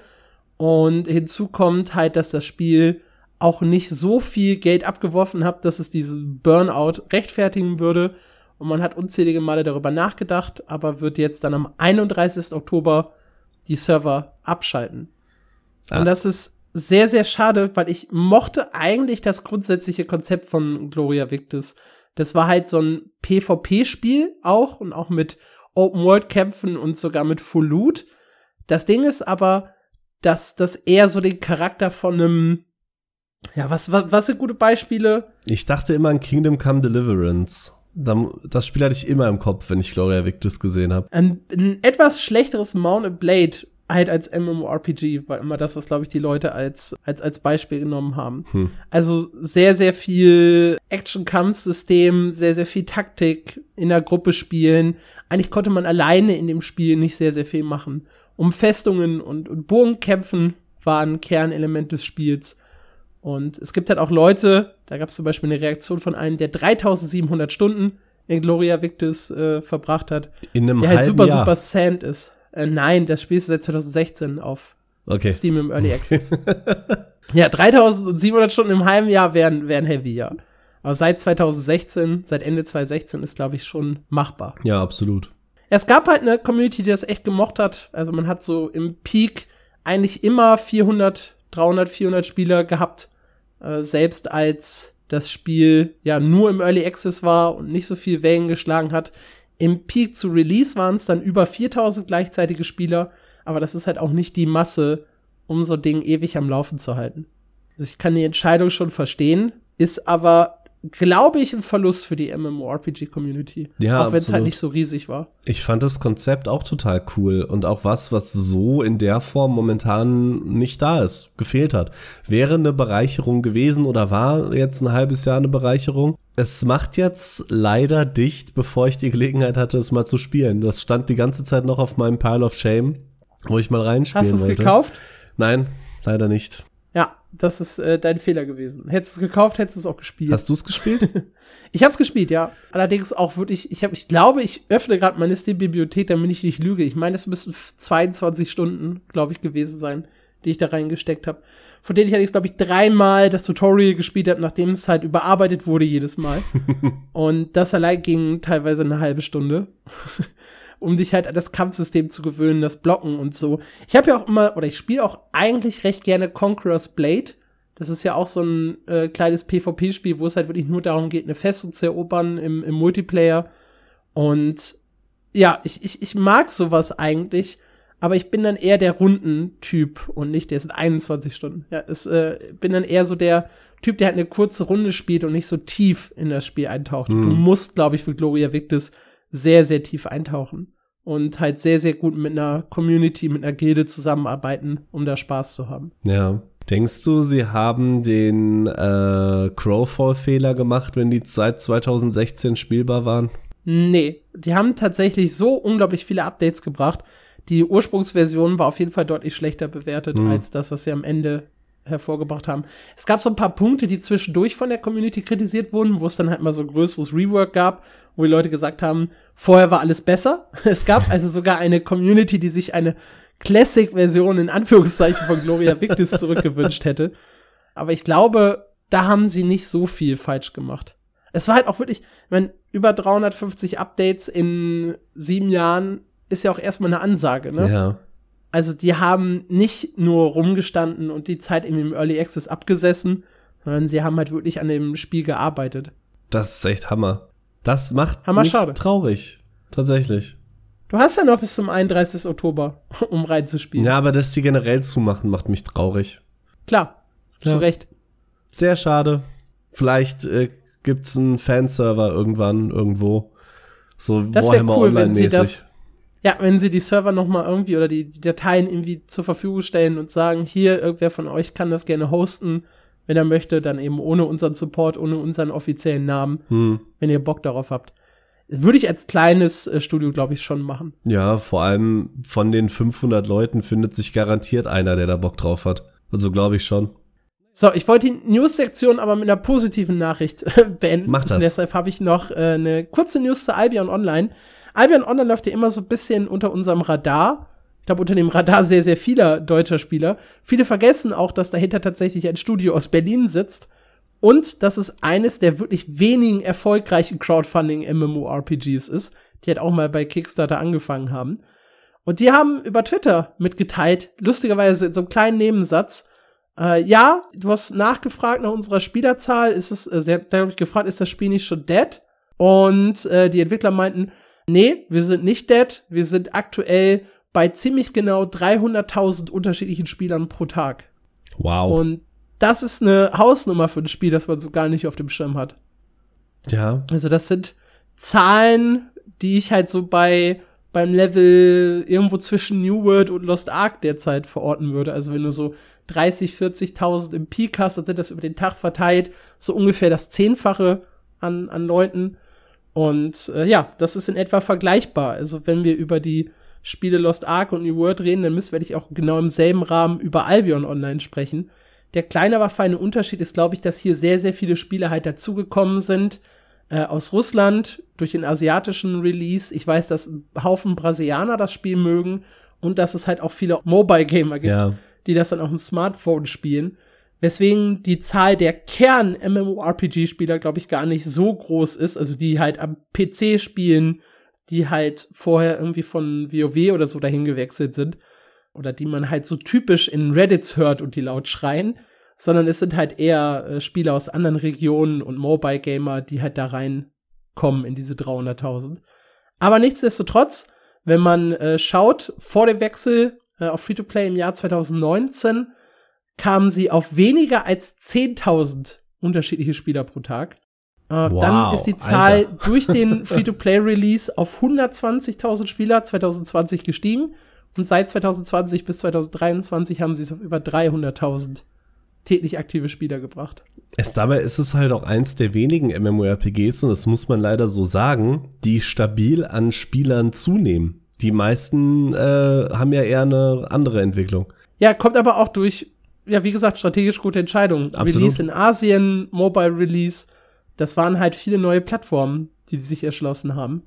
Und hinzu kommt halt, dass das Spiel auch nicht so viel Geld abgeworfen hat, dass es diesen Burnout rechtfertigen würde. Und man hat unzählige Male darüber nachgedacht, aber wird jetzt dann am 31. Oktober die Server abschalten. Ah. Und das ist sehr, sehr schade, weil ich mochte eigentlich das grundsätzliche Konzept von Gloria Victis. Das war halt so ein PvP-Spiel auch und auch mit Open-World-Kämpfen und sogar mit Full Loot. Das Ding ist aber, dass das eher so den Charakter von einem, ja, was, was, was sind gute Beispiele? Ich dachte immer an Kingdom Come Deliverance. Da- Das Spiel hatte ich immer im Kopf, wenn ich Gloria Victis gesehen habe. Ein, ein etwas schlechteres Mount and Blade halt als MMORPG war immer das, was, glaube ich, die Leute als, als, als Beispiel genommen haben. Hm. Also sehr, sehr viel Action-Kampfsystem, sehr, sehr viel Taktik in der Gruppe spielen. Eigentlich konnte man alleine in dem Spiel nicht sehr, sehr viel machen. Umfestungen und, und Bogenkämpfen waren Kernelement des Spiels. Und es gibt halt auch Leute, da gab es zum Beispiel eine Reaktion von einem, der 3700 Stunden in Gloria Victis äh, verbracht hat, In einem der halt super, Jahr. super sand ist. Äh, nein, das Spiel ist seit 2016 auf Okay. Steam im Early Access. ja, 3700 Stunden im halben Jahr wären, wären heavy, ja. Aber seit 2016, seit Ende 2016 ist, glaube ich, schon machbar. Ja, absolut. Es gab halt eine Community, die das echt gemocht hat. Also man hat so im Peak eigentlich immer 400, 300, 400 Spieler gehabt. Äh, selbst als das Spiel ja nur im Early Access war und nicht so viel Wellen geschlagen hat. Im Peak zu Release waren es dann über 4000 gleichzeitige Spieler. Aber das ist halt auch nicht die Masse, um so Ding ewig am Laufen zu halten. Also ich kann die Entscheidung schon verstehen, ist aber, glaube ich, ein Verlust für die MMORPG-Community. Ja, auch wenn es halt nicht so riesig war. Ich fand das Konzept auch total cool und auch was, was so in der Form momentan nicht da ist, gefehlt hat. Wäre eine Bereicherung gewesen oder war jetzt ein halbes Jahr eine Bereicherung? Es macht jetzt leider dicht, bevor ich die Gelegenheit hatte, es mal zu spielen. Das stand die ganze Zeit noch auf meinem Pile of Shame, wo ich mal reinspielen Hast du es wollte. gekauft? Nein, leider nicht. Ja, das ist äh, dein Fehler gewesen. Hättest du es gekauft, hättest du es auch gespielt. Hast du es gespielt? ich habe es gespielt, ja. Allerdings auch wirklich, ich habe, ich glaube, ich öffne gerade meine Steam-Bibliothek, damit ich nicht lüge. Ich meine, es müssen 22 Stunden, glaube ich, gewesen sein, die ich da reingesteckt habe. Von denen ich allerdings, glaube ich, dreimal das Tutorial gespielt habe, nachdem es halt überarbeitet wurde jedes Mal. Und das allein ging teilweise eine halbe Stunde. Um dich halt an das Kampfsystem zu gewöhnen, das Blocken und so. Ich habe ja auch immer, oder ich spiele auch eigentlich recht gerne Conqueror's Blade. Das ist ja auch so ein äh, kleines PvP-Spiel, wo es halt wirklich nur darum geht, eine Festung zu erobern im, im Multiplayer. Und ja, ich, ich, ich mag sowas eigentlich, aber ich bin dann eher der Rundentyp und nicht der sind 21 Stunden. Ja, es, äh, bin dann eher so der Typ, der halt eine kurze Runde spielt und nicht so tief in das Spiel eintaucht. Du musst, glaube ich, für Gloria Victis sehr, sehr tief eintauchen und halt sehr, sehr gut mit einer Community, mit einer Gilde zusammenarbeiten, um da Spaß zu haben. Ja. Denkst du, sie haben den äh, Crowfall-Fehler gemacht, wenn die seit 2016 spielbar waren? Nee, die haben tatsächlich so unglaublich viele Updates gebracht. Die Ursprungsversion war auf jeden Fall deutlich schlechter bewertet Hm. als das, was sie am Ende hervorgebracht haben. Es gab so ein paar Punkte, die zwischendurch von der Community kritisiert wurden, wo es dann halt mal so ein größeres Rework gab, wo die Leute gesagt haben, vorher war alles besser. Es gab also sogar eine Community, die sich eine Classic-Version in Anführungszeichen von Gloria Victis zurückgewünscht hätte. Aber ich glaube, da haben sie nicht so viel falsch gemacht. Es war halt auch wirklich, ich meine, über 350 Updates in sieben Jahren ist ja auch erstmal eine Ansage, ne? Ja. Also die haben nicht nur rumgestanden und die Zeit im Early Access abgesessen, sondern sie haben halt wirklich an dem Spiel gearbeitet. Das ist echt Hammer. Das macht Hammer mich schade. traurig. Tatsächlich. Du hast ja noch bis zum 31. Oktober, um reinzuspielen. Ja, aber dass die generell zumachen, macht mich traurig. Klar, Ja. zu Recht. Sehr schade. Vielleicht äh, gibt's einen Fanserver irgendwann irgendwo. So Das Warhammer cool, wenn sie das- Ja, wenn sie die Server noch mal irgendwie oder die, die Dateien irgendwie zur Verfügung stellen und sagen, hier, irgendwer von euch kann das gerne hosten, wenn er möchte, dann eben ohne unseren Support, ohne unseren offiziellen Namen, Hm. wenn ihr Bock darauf habt. Würde ich als kleines äh, Studio, glaube ich, schon machen. Ja, vor allem von den 500 Leuten findet sich garantiert einer, der da Bock drauf hat. Also glaube ich schon. So, ich wollte die News-Sektion aber mit einer positiven Nachricht beenden. Mach das. Und deshalb habe ich noch äh, eine kurze News zu Albion Online. Albion Online läuft ja immer so ein bisschen unter unserem Radar. Ich glaube, unter dem Radar sehr, sehr vieler deutscher Spieler. Viele vergessen auch, dass dahinter tatsächlich ein Studio aus Berlin sitzt. Und dass es eines der wirklich wenigen erfolgreichen Crowdfunding-MMORPGs ist, die halt auch mal bei Kickstarter angefangen haben. Und die haben über Twitter mitgeteilt, lustigerweise in so einem kleinen Nebensatz, äh, ja, du hast nachgefragt nach unserer Spielerzahl. Ist es, äh, sie hat, gefragt, ist das Spiel nicht schon dead? Und äh, die Entwickler meinten, nee, wir sind nicht dead. Wir sind aktuell bei ziemlich genau 300.000 unterschiedlichen Spielern pro Tag. Wow. Und das ist eine Hausnummer für ein Spiel, das man so gar nicht auf dem Schirm hat. ja. Also das sind Zahlen, die ich halt so bei beim Level irgendwo zwischen New World und Lost Ark derzeit verorten würde. Also wenn du so 30, 40.000 im Peak hast, dann sind das über den Tag verteilt so ungefähr das Zehnfache an, an Leuten. Und äh, ja, das ist in etwa vergleichbar. Also wenn wir über die Spiele Lost Ark und New World reden, dann müssen wir dich auch genau im selben Rahmen über Albion Online sprechen. Der kleine, aber feine Unterschied ist, glaube ich, dass hier sehr, sehr viele Spiele halt dazugekommen sind äh, aus Russland durch den asiatischen Release. Ich weiß, dass Haufen Brasilianer das Spiel mögen und dass es halt auch viele Mobile Gamer gibt, Ja. die das dann auf dem Smartphone spielen. Weswegen die Zahl der Kern-MMORPG-Spieler, glaube ich, gar nicht so groß ist. Also die halt am PC spielen, die halt vorher irgendwie von WoW oder so dahin gewechselt sind. Oder die man halt so typisch in Reddits hört und die laut schreien. Sondern es sind halt eher äh, Spieler aus anderen Regionen und Mobile Gamer, die halt da reinkommen in diese 300.000. Aber nichtsdestotrotz, wenn man äh, schaut, vor dem Wechsel äh, auf Free-to-Play im Jahr 2019 kamen sie auf weniger als 10.000 unterschiedliche Spieler pro Tag. Äh, Wow, dann ist die Zahl Alter. durch den Free-to-Play-Release auf 120.000 Spieler 2020 gestiegen. Und seit 2020 bis 2023 haben sie es auf über 300.000 täglich aktive Spieler gebracht. Es, dabei ist es halt auch eins der wenigen MMORPGs, und das muss man leider so sagen, die stabil an Spielern zunehmen. Die meisten äh, haben ja eher eine andere Entwicklung. Ja, kommt aber auch durch, ja, wie gesagt, strategisch gute Entscheidungen. Absolut. Release in Asien, Mobile Release, das waren halt viele neue Plattformen, die sich erschlossen haben.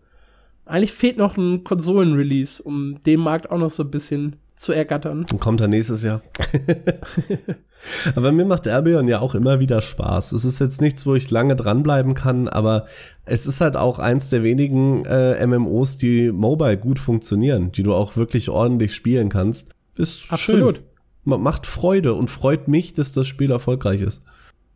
Eigentlich fehlt noch ein Konsolen-Release, um den Markt auch noch so ein bisschen zu ergattern. Kommt dann nächstes Jahr. aber mir macht Albion ja auch immer wieder Spaß. Es ist jetzt nichts, wo ich lange dranbleiben kann, aber es ist halt auch eins der wenigen äh, MMOs, die mobile gut funktionieren, die du auch wirklich ordentlich spielen kannst. Ist Absolut. schön. Ma- Macht Freude und freut mich, dass das Spiel erfolgreich ist.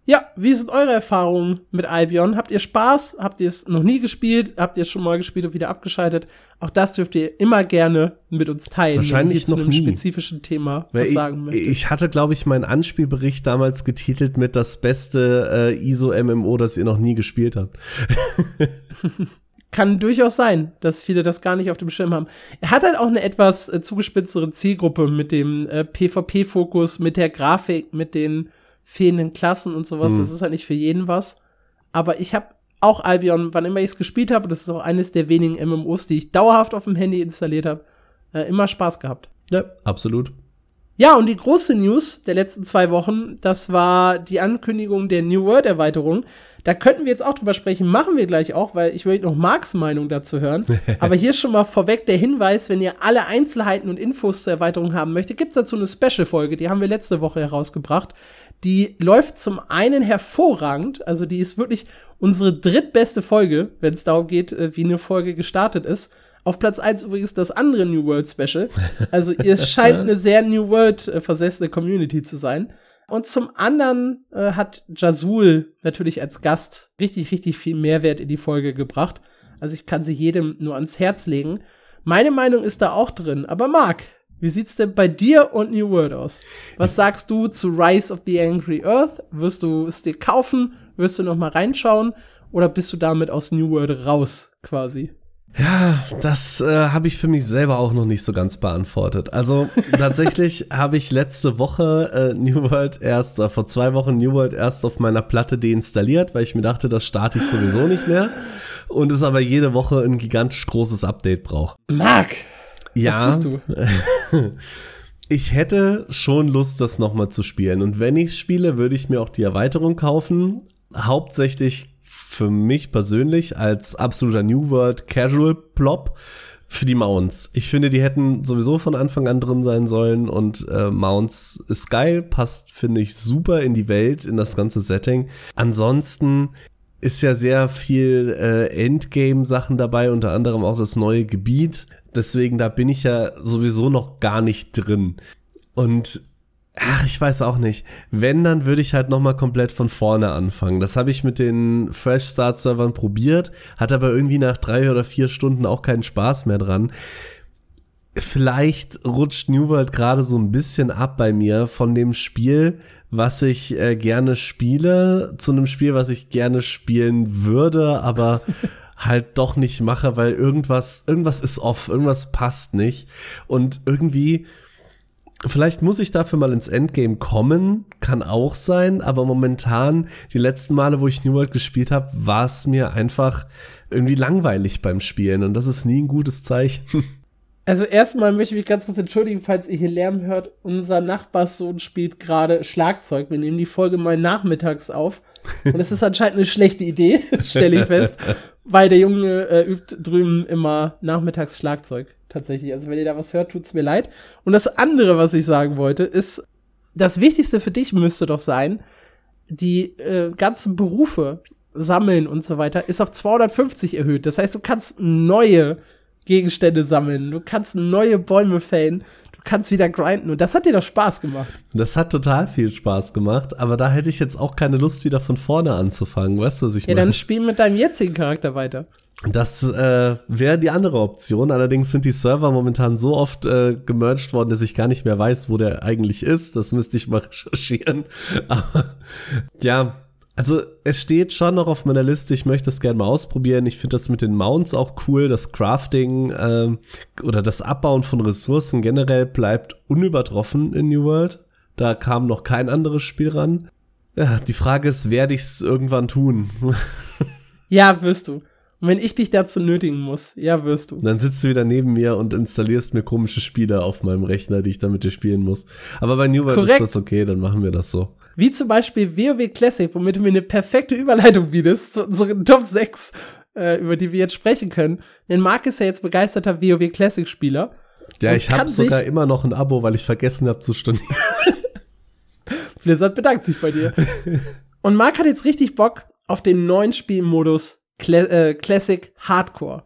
Ja, wie sind eure Erfahrungen mit Albion? Habt ihr Spaß? Habt ihr es noch nie gespielt? Habt ihr es schon mal gespielt und wieder abgeschaltet? Auch das dürft ihr immer gerne mit uns teilen, Wahrscheinlich ihr zu noch einem nie. spezifischen Thema was ich, sagen möchtet. ich hatte, glaube ich, meinen Anspielbericht damals getitelt mit das beste äh, ISO-MMO, das ihr noch nie gespielt habt. kann durchaus sein, dass viele das gar nicht auf dem Schirm haben. Er hat halt auch eine etwas äh, zugespitztere Zielgruppe mit dem äh, PvP-Fokus, mit der Grafik, mit den fehlenden Klassen und sowas. Hm. Das ist halt nicht für jeden was. Aber ich habe auch Albion, wann immer ich es gespielt habe, das ist auch eines der wenigen MMOs, die ich dauerhaft auf dem Handy installiert habe, äh, immer Spaß gehabt. Ja, absolut. Ja, und die große News der letzten zwei Wochen, das war die Ankündigung der New World Erweiterung. Da könnten wir jetzt auch drüber sprechen, machen wir gleich auch, weil ich möchte noch Marks Meinung dazu hören. Aber hier schon mal vorweg der Hinweis, wenn ihr alle Einzelheiten und Infos zur Erweiterung haben möchtet, gibt's dazu eine Special-Folge, die haben wir letzte Woche herausgebracht. Die läuft zum einen hervorragend, also die ist wirklich unsere drittbeste Folge, wenn es darum geht, äh, wie eine Folge gestartet ist. Auf Platz eins übrigens das andere New World Special. Also ihr scheint eine sehr New World äh, versessene Community zu sein. Und zum anderen äh, hat Jazul natürlich als Gast richtig, richtig viel Mehrwert in die Folge gebracht. Also ich kann sie jedem nur ans Herz legen. Meine Meinung ist da auch drin. Aber Marc, wie sieht's denn bei dir und New World aus? Was sagst du zu Rise of the Angry Earth? Wirst du es dir kaufen? Wirst du noch mal reinschauen? Oder bist du damit aus New World raus, quasi? Ja, das äh, habe ich für mich selber auch noch nicht so ganz beantwortet. Also tatsächlich habe ich letzte Woche äh, New World erst, äh, vor zwei Wochen New World erst auf meiner Platte deinstalliert, weil ich mir dachte, das starte ich sowieso nicht mehr. Und es aber jede Woche ein gigantisch großes Update braucht. Marc! Ja. Was tust du? ich hätte schon Lust, das nochmal zu spielen. Und wenn ich spiele, würde ich mir auch die Erweiterung kaufen. Hauptsächlich für mich persönlich als absoluter New World Casual Plop für die Mounts. Ich finde, die hätten sowieso von Anfang an drin sein sollen und äh, Mounts ist geil, passt, finde ich, super in die Welt, in das ganze Setting. Ansonsten ist ja sehr viel äh, Endgame-Sachen dabei, unter anderem auch das neue Gebiet. Deswegen, da bin ich ja sowieso noch gar nicht drin. Und Ach, ich weiß auch nicht. Wenn, dann würde ich halt nochmal komplett von vorne anfangen. Das habe ich mit den Fresh Start Servern probiert, hat aber irgendwie nach drei oder vier Stunden auch keinen Spaß mehr dran. Vielleicht rutscht New World gerade so ein bisschen ab bei mir von dem Spiel, was ich äh, gerne spiele, zu einem Spiel, was ich gerne spielen würde, aber halt doch nicht mache, weil irgendwas, irgendwas ist off, irgendwas passt nicht. Und irgendwie Vielleicht muss ich dafür mal ins Endgame kommen, kann auch sein, aber momentan, die letzten Male, wo ich New World gespielt habe, war es mir einfach irgendwie langweilig beim Spielen und das ist nie ein gutes Zeichen. Also erstmal möchte ich mich ganz kurz entschuldigen, falls ihr hier Lärm hört. Unser Nachbarssohn spielt gerade Schlagzeug. Wir nehmen die Folge mal nachmittags auf. Und es ist anscheinend eine schlechte Idee, stelle ich fest, weil der Junge äh, übt drüben immer nachmittags Schlagzeug tatsächlich. Also wenn ihr da was hört, tut's mir leid. Und das andere, was ich sagen wollte, ist, das Wichtigste für dich müsste doch sein, die äh, ganzen Berufe sammeln und so weiter, ist auf 250 erhöht. Das heißt, du kannst neue Gegenstände sammeln, du kannst neue Bäume fällen, kannst wieder grinden und das hat dir doch Spaß gemacht. Das hat total viel Spaß gemacht, aber da hätte ich jetzt auch keine Lust, wieder von vorne anzufangen. Weißt du, was ich ja, meine? Ja, dann spiel mit deinem jetzigen Charakter weiter. Das äh, wäre die andere Option. Allerdings sind die Server momentan so oft äh, gemerged worden, dass ich gar nicht mehr weiß, wo der eigentlich ist. Das müsste ich mal recherchieren. Aber ja, also es steht schon noch auf meiner Liste. Ich möchte es gerne mal ausprobieren. Ich finde das mit den Mounts auch cool. Das Crafting äh, oder das Abbauen von Ressourcen generell bleibt unübertroffen in New World. Da kam noch kein anderes Spiel ran. Ja, die Frage ist, werde ich es irgendwann tun? ja, wirst du. Und wenn ich dich dazu nötigen muss, ja, wirst du. Dann sitzt du wieder neben mir und installierst mir komische Spiele auf meinem Rechner, die ich dann mit dir spielen muss. Aber bei New World Korrekt. ist das okay, dann machen wir das so. Wie zum Beispiel WoW Classic, womit du mir eine perfekte Überleitung bietest zu unseren Top 6, äh, über die wir jetzt sprechen können. Denn Marc ist ja jetzt begeisterter WoW Classic Spieler. Ja, ich habe sogar immer noch ein Abo, weil ich vergessen habe zu studieren. Blizzard bedankt sich bei dir. Und Marc hat jetzt richtig Bock auf den neuen Spielmodus Cla äh, Classic Hardcore.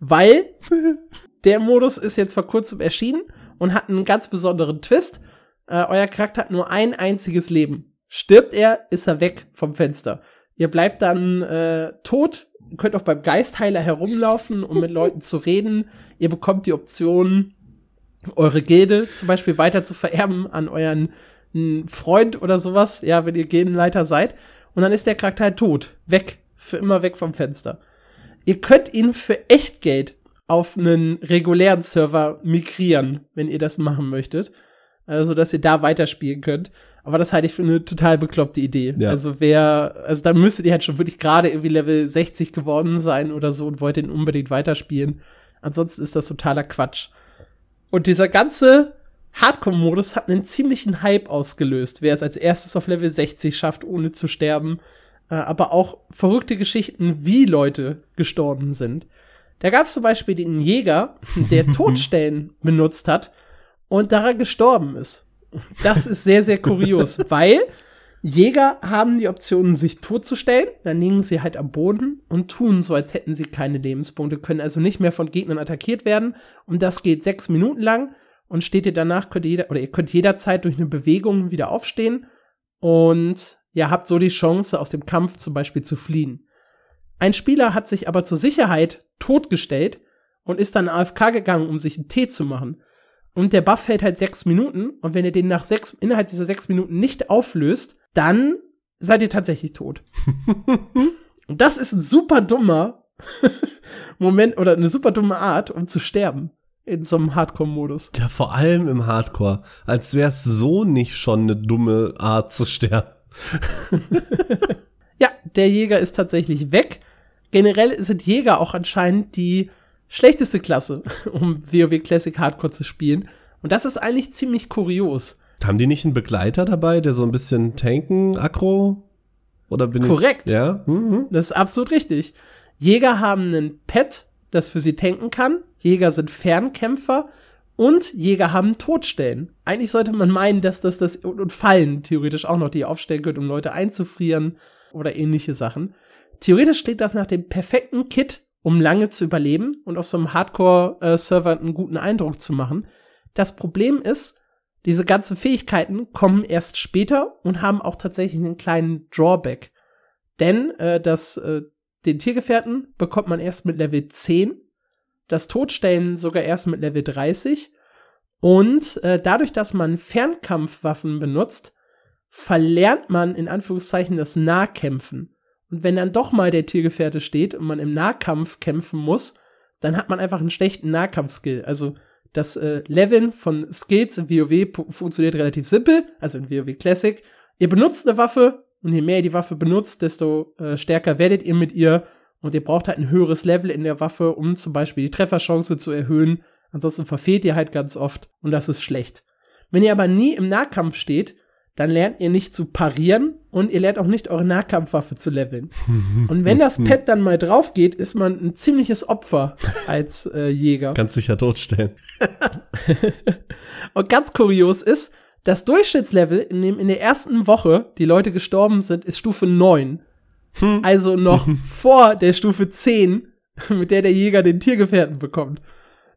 Weil der Modus ist jetzt vor kurzem erschienen und hat einen ganz besonderen Twist. Äh, euer Charakter hat nur ein einziges Leben. Stirbt er, ist er weg vom Fenster. Ihr bleibt dann äh, tot, könnt auch beim Geistheiler herumlaufen, um mit Leuten zu reden. Ihr bekommt die Option, eure Gilde zum Beispiel weiter zu vererben an euren Freund oder sowas, ja, wenn ihr Gildenleiter seid. Und dann ist der Charakter halt tot, weg für immer weg vom Fenster. Ihr könnt ihn für Echtgeld auf einen regulären Server migrieren, wenn ihr das machen möchtet. Also, dass ihr da weiterspielen könnt. Aber das halte ich für eine total bekloppte Idee. Ja. Also, wer, also da müsstet ihr halt schon wirklich gerade irgendwie Level 60 geworden sein oder so und wollt ihn unbedingt weiterspielen. Ansonsten ist das totaler Quatsch. Und dieser ganze Hardcore-Modus hat einen ziemlichen Hype ausgelöst, wer es als erstes auf Level 60 schafft, ohne zu sterben. Äh, aber auch verrückte Geschichten, wie Leute gestorben sind. Da gab es zum Beispiel den Jäger, der Todstellen benutzt hat und daran gestorben ist. Das ist sehr, sehr kurios, weil Jäger haben die Option, sich totzustellen, dann liegen sie halt am Boden und tun so, als hätten sie keine Lebenspunkte, können also nicht mehr von Gegnern attackiert werden. Und das geht sechs Minuten lang und steht ihr danach, könnt ihr jeder, oder ihr könnt jederzeit durch eine Bewegung wieder aufstehen und ja, habt so die Chance, aus dem Kampf zum Beispiel zu fliehen. Ein Spieler hat sich aber zur Sicherheit totgestellt und ist dann AFK gegangen, um sich einen Tee zu machen. Und der Buff hält halt sechs Minuten. Und wenn ihr den nach sechs, innerhalb dieser sechs Minuten nicht auflöst, dann seid ihr tatsächlich tot. und das ist ein super dummer Moment oder eine super dumme Art, um zu sterben. In so einem Hardcore-Modus. Ja, vor allem im Hardcore. Als wäre es so nicht schon eine dumme Art zu sterben. ja, der Jäger ist tatsächlich weg. Generell sind Jäger auch anscheinend die schlechteste Klasse, um WoW Classic Hardcore zu spielen. Und das ist eigentlich ziemlich kurios. Haben die nicht einen Begleiter dabei, der so ein bisschen tanken, aggro? Oder bin Korrekt. ich? Ja. Mhm. Das ist absolut richtig. Jäger haben einen Pet, das für sie tanken kann. Jäger sind Fernkämpfer und Jäger haben Todstellen. Eigentlich sollte man meinen, dass das das und Fallen theoretisch auch noch, die aufstellen können, um Leute einzufrieren oder ähnliche Sachen. Theoretisch steht das nach dem perfekten Kit, um lange zu überleben und auf so einem Hardcore-Server einen guten Eindruck zu machen. Das Problem ist, diese ganzen Fähigkeiten kommen erst später und haben auch tatsächlich einen kleinen Drawback. Denn äh, das, äh, den Tiergefährten bekommt man erst mit Level 10, das Todstellen sogar erst mit Level 30 und äh, dadurch, dass man Fernkampfwaffen benutzt, verlernt man in Anführungszeichen das Nahkämpfen. Und wenn dann doch mal der Tiergefährte steht und man im Nahkampf kämpfen muss, dann hat man einfach einen schlechten Nahkampfskill. Also das äh, Leveln von Skills in WoW funktioniert relativ simpel, also in WoW Classic. Ihr benutzt eine Waffe und je mehr ihr die Waffe benutzt, desto äh, stärker werdet ihr mit ihr und ihr braucht halt ein höheres Level in der Waffe, um zum Beispiel die Trefferchance zu erhöhen. Ansonsten verfehlt ihr halt ganz oft und das ist schlecht. Wenn ihr aber nie im Nahkampf steht, dann lernt ihr nicht zu parieren und ihr lernt auch nicht eure Nahkampfwaffe zu leveln. Und wenn das Pad dann mal drauf geht, ist man ein ziemliches Opfer als äh, Jäger. Ganz sicher totstellen. und ganz kurios ist, das Durchschnittslevel, in dem in der ersten Woche die Leute gestorben sind, ist Stufe 9. Hm. Also noch vor der Stufe 10, mit der der Jäger den Tiergefährten bekommt.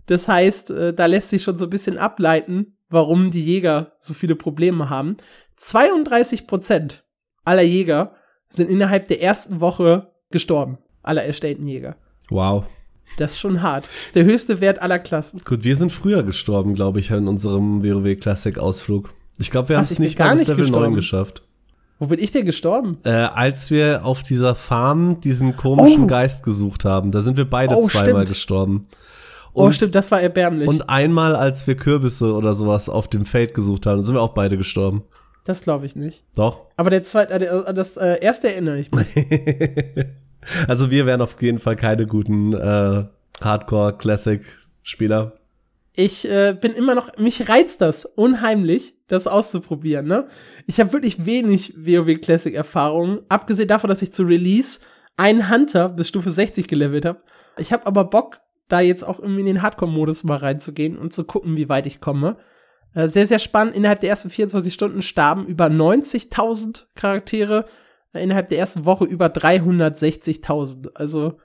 Das heißt, äh, da lässt sich schon so ein bisschen ableiten, warum die Jäger so viele Probleme haben. 32 Prozent aller Jäger sind innerhalb der ersten Woche gestorben. Aller erstellten Jäger. Wow. Das ist schon hart. Das ist der höchste Wert aller Klassen. Gut, wir sind früher gestorben, glaube ich, in unserem WoW Classic Ausflug. Ich glaube, wir haben es nicht mal bis Level gestorben. 9 geschafft. Wo bin ich denn gestorben? Äh, als wir auf dieser Farm diesen komischen oh. Geist gesucht haben. Da sind wir beide oh, zweimal stimmt. gestorben. Oh, und, oh, stimmt, das war erbärmlich. Und einmal, als wir Kürbisse oder sowas auf dem Feld gesucht haben, sind wir auch beide gestorben. Das glaube ich nicht. Doch. Aber der zweite, äh, das äh, erste erinnere ich mich. also wir wären auf jeden Fall keine guten äh, Hardcore-Classic-Spieler. Ich äh, bin immer noch, mich reizt das unheimlich, das auszuprobieren. Ne? Ich habe wirklich wenig WoW Classic Erfahrungen, abgesehen davon, dass ich zu Release einen Hunter bis Stufe 60 gelevelt habe. Ich habe aber Bock, da jetzt auch irgendwie in den Hardcore-Modus mal reinzugehen und zu gucken, wie weit ich komme. Äh, sehr, sehr spannend. Innerhalb der ersten 24 Stunden starben über 90.000 Charaktere. Äh, innerhalb der ersten Woche über 360.000. Also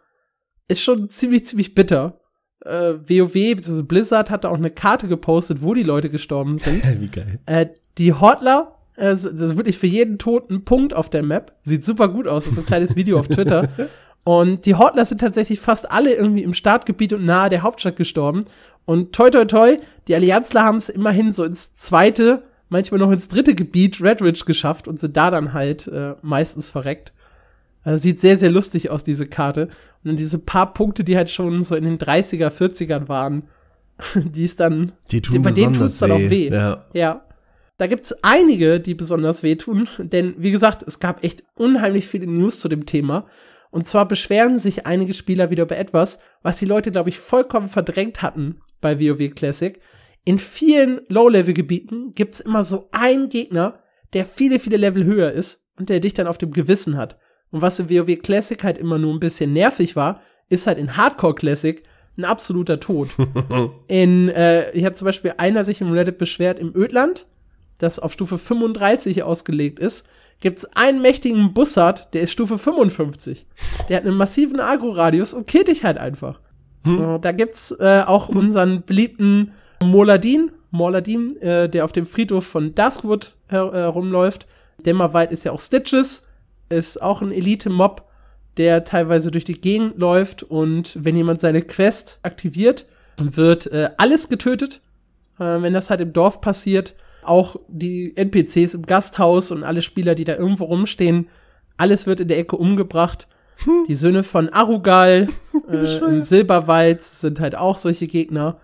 ist schon ziemlich, ziemlich bitter. Äh, WoW, bzw. Blizzard hatte auch eine Karte gepostet, wo die Leute gestorben sind. Wie geil. Äh, die Hotler, äh, das ist wirklich für jeden toten Punkt auf der Map. Sieht super gut aus. Das ist ein kleines Video auf Twitter. Und die Hotler sind tatsächlich fast alle irgendwie im Startgebiet und nahe der Hauptstadt gestorben. Und toi toi toi, die Allianzler haben es immerhin so ins zweite, manchmal noch ins dritte Gebiet Redridge geschafft und sind da dann halt äh, meistens verreckt. Also sieht sehr, sehr lustig aus, diese Karte. Und dann diese paar Punkte, die halt schon so in den 30er, 40ern waren, die ist dann, die tun bei denen tut's dann auch weh. Ja. ja. Da gibt's einige, die besonders wehtun, denn wie gesagt, es gab echt unheimlich viele News zu dem Thema. Und zwar beschweren sich einige Spieler wieder über etwas, was die Leute, glaube ich, vollkommen verdrängt hatten bei WoW Classic. in vielen Low-Level-Gebieten gibt's immer so einen Gegner, der viele, viele Level höher ist und der dich dann auf dem Gewissen hat. Und was in WoW Classic halt immer nur ein bisschen nervig war, ist halt in Hardcore Classic ein absoluter Tod. in, äh, hier hat zum Beispiel einer sich im Reddit beschwert, im Ödland, das auf Stufe 35 ausgelegt ist, gibt's einen mächtigen Bussard, der ist Stufe 55. Der hat einen massiven Agro-Radius und killt dich halt einfach. Hm. Da gibt's äh, auch unseren beliebten Moladin, Moladin, äh, der auf dem Friedhof von Duskwood herumläuft. Dämmerwald ist ja auch Stitches, ist auch ein Elite-Mob, der teilweise durch die Gegend läuft und wenn jemand seine Quest aktiviert, wird äh, alles getötet. Äh, wenn das halt im Dorf passiert, auch die NPCs im Gasthaus und alle Spieler, die da irgendwo rumstehen, alles wird in der Ecke umgebracht. Die Söhne von Arugal äh, im Silberwald sind halt auch solche Gegner.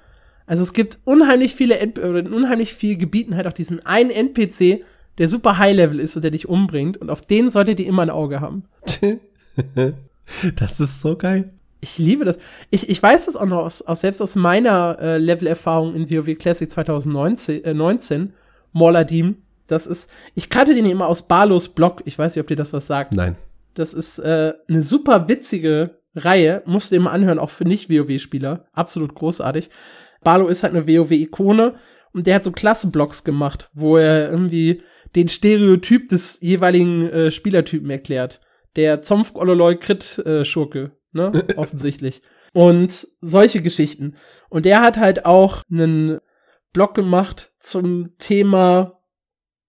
Also es gibt unheimlich viele, oder in unheimlich vielen Gebieten halt auch diesen einen NPC, der super High-Level ist und der dich umbringt. Und auf den solltet ihr immer ein Auge haben. das ist so geil. Ich liebe das. Ich, ich weiß das auch noch aus, aus selbst aus meiner äh, Level-Erfahrung in WoW Classic 2019. Äh, 19, Morladim. Das ist, ich kannte den immer aus Barlos Blog. Ich weiß nicht, ob dir das was sagt. Nein. Das ist äh, eine super witzige Reihe. Musst du immer anhören, auch für Nicht-WoW-Spieler. Absolut großartig. Barlo ist halt eine WoW-Ikone und der hat so Klassenblocks gemacht, wo er irgendwie den Stereotyp des jeweiligen äh, Spielertypen erklärt. Der Zompf Ololoy Crit äh, Schurke, ne? Offensichtlich. Und solche Geschichten. Und der hat halt auch einen Blog gemacht zum Thema,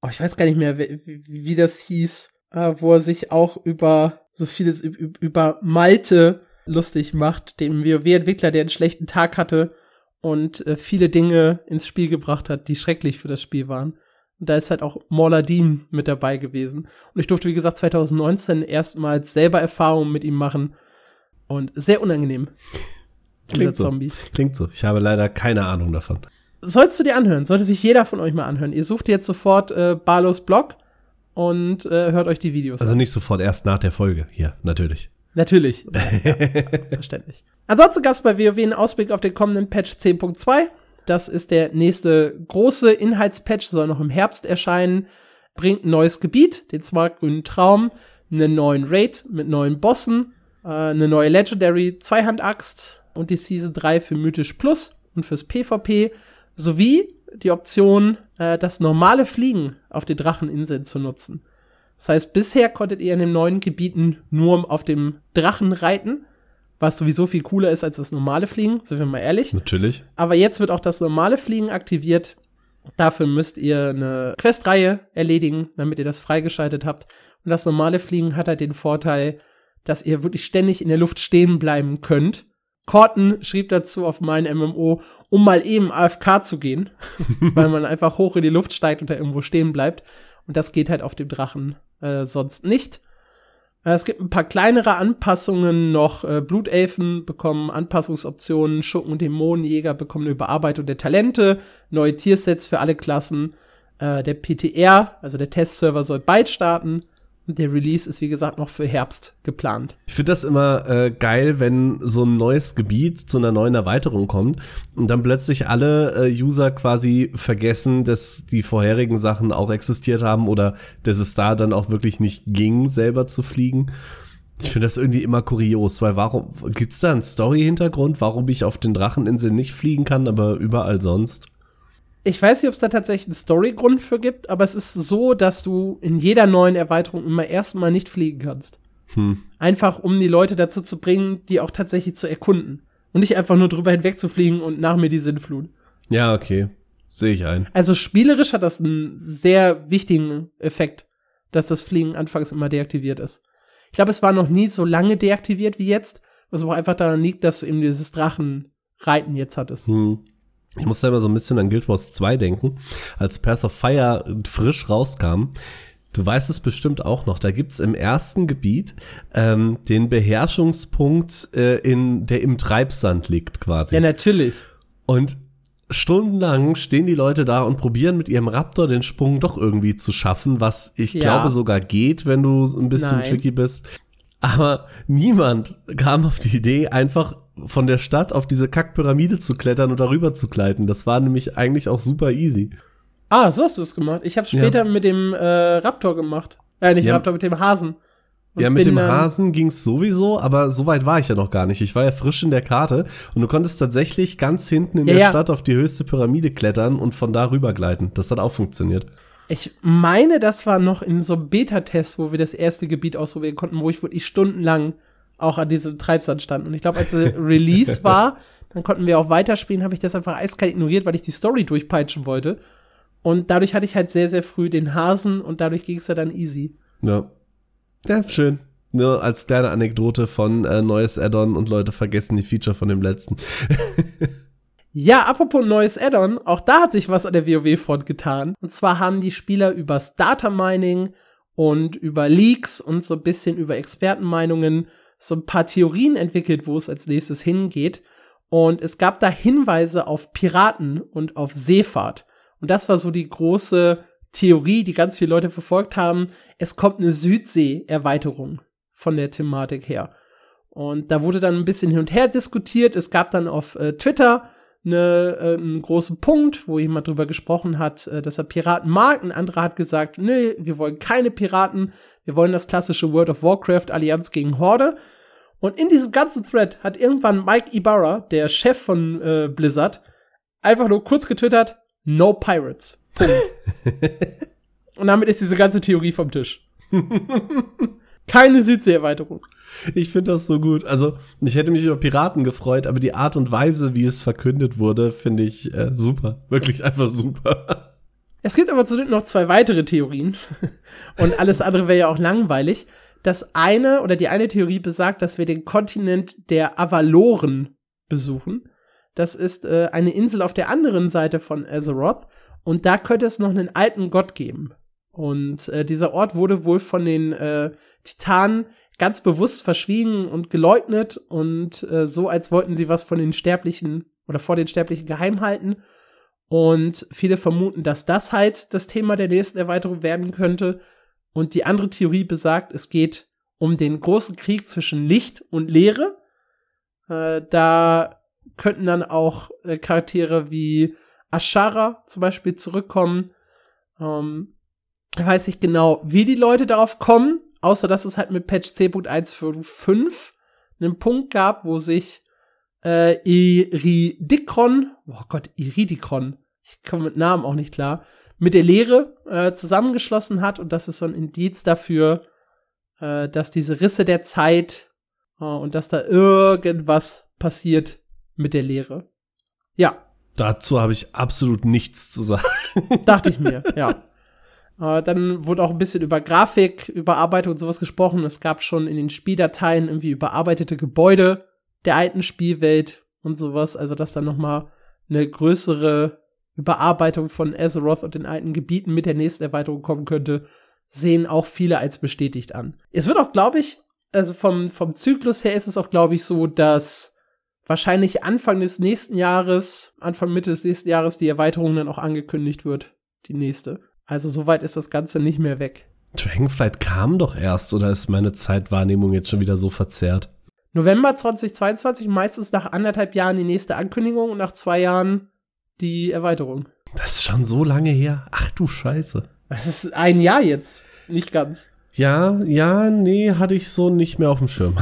oh, ich weiß gar nicht mehr, wie, wie das hieß, äh, wo er sich auch über so vieles über Malte lustig macht, dem WoW-Entwickler, der einen schlechten Tag hatte und äh, viele Dinge ins Spiel gebracht hat, die schrecklich für das Spiel waren. Und da ist halt auch Morladin mit dabei gewesen. Und ich durfte, wie gesagt, 2019 erstmals selber Erfahrungen mit ihm machen. Und sehr unangenehm. Klingt so. Zombie. Klingt so. Ich habe leider keine Ahnung davon. Sollst du dir anhören? Sollte sich jeder von euch mal anhören. Ihr sucht jetzt sofort äh, Barlos Blog und äh, hört euch die Videos also an. Also nicht sofort, erst nach der Folge. Hier, natürlich. Natürlich. ja, verständlich. Ansonsten gab es bei WoW einen Ausblick auf den kommenden Patch 10.2. Das ist der nächste große Inhaltspatch, soll noch im Herbst erscheinen. Bringt ein neues Gebiet, den Smartgrünen Traum, einen neuen Raid mit neuen Bossen, äh, eine neue Legendary Zweihandaxt und die Season 3 für Mythisch Plus und fürs PvP, sowie die Option, äh, das normale Fliegen auf den Dracheninseln zu nutzen. Das heißt, bisher konntet ihr in den neuen Gebieten nur auf dem Drachen reiten, was sowieso viel cooler ist als das normale Fliegen, sind wir mal ehrlich. Natürlich. Aber jetzt wird auch das normale Fliegen aktiviert. Dafür müsst ihr eine Questreihe erledigen, damit ihr das freigeschaltet habt. Und das normale Fliegen hat halt den Vorteil, dass ihr wirklich ständig in der Luft stehen bleiben könnt. Corton schrieb dazu auf mein MMO, um mal eben AFK zu gehen, weil man einfach hoch in die Luft steigt und da irgendwo stehen bleibt. Und das geht halt auf dem Drachen äh, sonst nicht. Äh, es gibt ein paar kleinere Anpassungen noch. Äh, Blutelfen bekommen Anpassungsoptionen, Schurken und Dämonenjäger bekommen eine Überarbeitung der Talente, neue Tiersets für alle Klassen. Äh, der PTR, also der Testserver, soll bald starten. Der Release ist, wie gesagt, noch für Herbst geplant. Ich finde das immer äh, geil, wenn so ein neues Gebiet zu einer neuen Erweiterung kommt und dann plötzlich alle äh, User quasi vergessen, dass die vorherigen Sachen auch existiert haben oder dass es da dann auch wirklich nicht ging, selber zu fliegen. Ich finde das irgendwie immer kurios, weil warum gibt's da einen Story-Hintergrund, warum ich auf den Dracheninseln nicht fliegen kann, aber überall sonst? Ich weiß nicht, ob es da tatsächlich einen Storygrund für gibt, aber es ist so, dass du in jeder neuen Erweiterung immer erstmal nicht fliegen kannst. Hm. Einfach, um die Leute dazu zu bringen, die auch tatsächlich zu erkunden. Und nicht einfach nur drüber hinweg zu fliegen und nach mir die Sinnflut. Ja, okay. Sehe ich ein. Also spielerisch hat das einen sehr wichtigen Effekt, dass das Fliegen anfangs immer deaktiviert ist. Ich glaube, es war noch nie so lange deaktiviert wie jetzt, was auch einfach daran liegt, dass du eben dieses Drachenreiten jetzt hattest. Hm. Ich muss da immer so ein bisschen an Guild Wars 2 denken, als Path of Fire frisch rauskam. Du weißt es bestimmt auch noch. Da gibt's im ersten Gebiet ähm, den Beherrschungspunkt, äh, in, der im Treibsand liegt quasi. Ja, natürlich. Und stundenlang stehen die Leute da und probieren mit ihrem Raptor den Sprung doch irgendwie zu schaffen, was ich ja. glaube sogar geht, wenn du ein bisschen Nein. tricky bist. Aber niemand kam auf die Idee, einfach von der Stadt auf diese Kackpyramide zu klettern und darüber zu gleiten. Das war nämlich eigentlich auch super easy. Ah, so hast du es gemacht. Ich habe später ja. mit dem äh, Raptor gemacht. Äh, nicht ja. Raptor, mit dem Hasen. Und ja, mit dem Hasen ging's sowieso, aber so weit war ich ja noch gar nicht. Ich war ja frisch in der Karte und du konntest tatsächlich ganz hinten in ja, der ja. Stadt auf die höchste Pyramide klettern und von da rüber gleiten. Das hat auch funktioniert. Ich meine, das war noch in so einem Beta-Test, wo wir das erste Gebiet ausprobieren konnten, wo ich wirklich stundenlang auch an diesem Treibsand stand. Und ich glaube, als Release war, dann konnten wir auch weiterspielen, habe ich das einfach eiskalt ignoriert, weil ich die Story durchpeitschen wollte. Und dadurch hatte ich halt sehr, sehr früh den Hasen und dadurch ging es ja dann easy. Ja. Ja, schön. Nur als kleine Anekdote von äh, neues Add-on und Leute vergessen die Feature von dem letzten. ja, apropos neues Add-on, auch da hat sich was an der WoW-Front getan. Und zwar haben die Spieler übers Data Mining und über Leaks und so ein bisschen über Expertenmeinungen so ein paar Theorien entwickelt, wo es als nächstes hingeht. Und es gab da Hinweise auf Piraten und auf Seefahrt. Und das war so die große Theorie, die ganz viele Leute verfolgt haben. Es kommt eine Südsee-Erweiterung von der Thematik her. Und da wurde dann ein bisschen hin und her diskutiert. Es gab dann auf äh, Twitter eine, äh, einen großen Punkt, wo jemand drüber gesprochen hat, äh, dass er Piraten mag. Ein anderer hat gesagt, nee, wir wollen keine Piraten. Wir wollen das klassische World of Warcraft Allianz gegen Horde. Und in diesem ganzen Thread hat irgendwann Mike Ibarra, der Chef von äh, Blizzard, einfach nur kurz getwittert, No Pirates. Und damit ist diese ganze Theorie vom Tisch. Keine Südsee-Erweiterung. Ich finde das so gut. Also, ich hätte mich über Piraten gefreut, aber die Art und Weise, wie es verkündet wurde, finde ich äh, super. Wirklich einfach super. Es gibt aber zudem noch zwei weitere Theorien. Und alles andere wäre ja auch langweilig. Das eine oder die eine Theorie besagt, dass wir den Kontinent der Avaloren besuchen. Das ist äh, eine Insel auf der anderen Seite von Azeroth. Und da könnte es noch einen alten Gott geben. Und äh, dieser Ort wurde wohl von den äh, Titanen ganz bewusst verschwiegen und geleugnet und äh, so, als wollten sie was von den Sterblichen oder vor den Sterblichen geheim halten. Und viele vermuten, dass das halt das Thema der nächsten Erweiterung werden könnte. Und die andere Theorie besagt, es geht um den großen Krieg zwischen Licht und Leere. Äh, da könnten dann auch äh, Charaktere wie Ashara zum Beispiel zurückkommen. Ähm, weiß ich genau, wie die Leute darauf kommen, außer dass es halt mit Patch 10.155 einen Punkt gab, wo sich äh, Iridikron, oh Gott, Iridikron, ich komme mit Namen auch nicht klar, mit der Lehre äh, zusammengeschlossen hat und das ist so ein Indiz dafür, äh, dass diese Risse der Zeit äh, und dass da irgendwas passiert mit der Lehre. Ja, Dazu habe ich absolut nichts zu sagen. Dachte ich mir, ja. Äh, dann wurde auch ein bisschen über Grafik, Überarbeitung und sowas gesprochen. Es gab schon in den Spieldateien irgendwie überarbeitete Gebäude der alten Spielwelt und sowas. Also, dass dann noch mal eine größere Überarbeitung von Azeroth und den alten Gebieten mit der nächsten Erweiterung kommen könnte, sehen auch viele als bestätigt an. Es wird auch, glaube ich, also vom, vom Zyklus her ist es auch, glaube ich, so, dass wahrscheinlich Anfang des nächsten Jahres, Anfang Mitte des nächsten Jahres die Erweiterung dann auch angekündigt wird. Die nächste. Also soweit ist das Ganze nicht mehr weg. Dragonflight kam doch erst oder ist meine Zeitwahrnehmung jetzt schon wieder so verzerrt? November 2022, meistens nach anderthalb Jahren die nächste Ankündigung und nach zwei Jahren die Erweiterung. Das ist schon so lange her. Ach du Scheiße. Das ist ein Jahr jetzt. Nicht ganz. Ja, ja, nee, hatte ich so nicht mehr auf dem Schirm.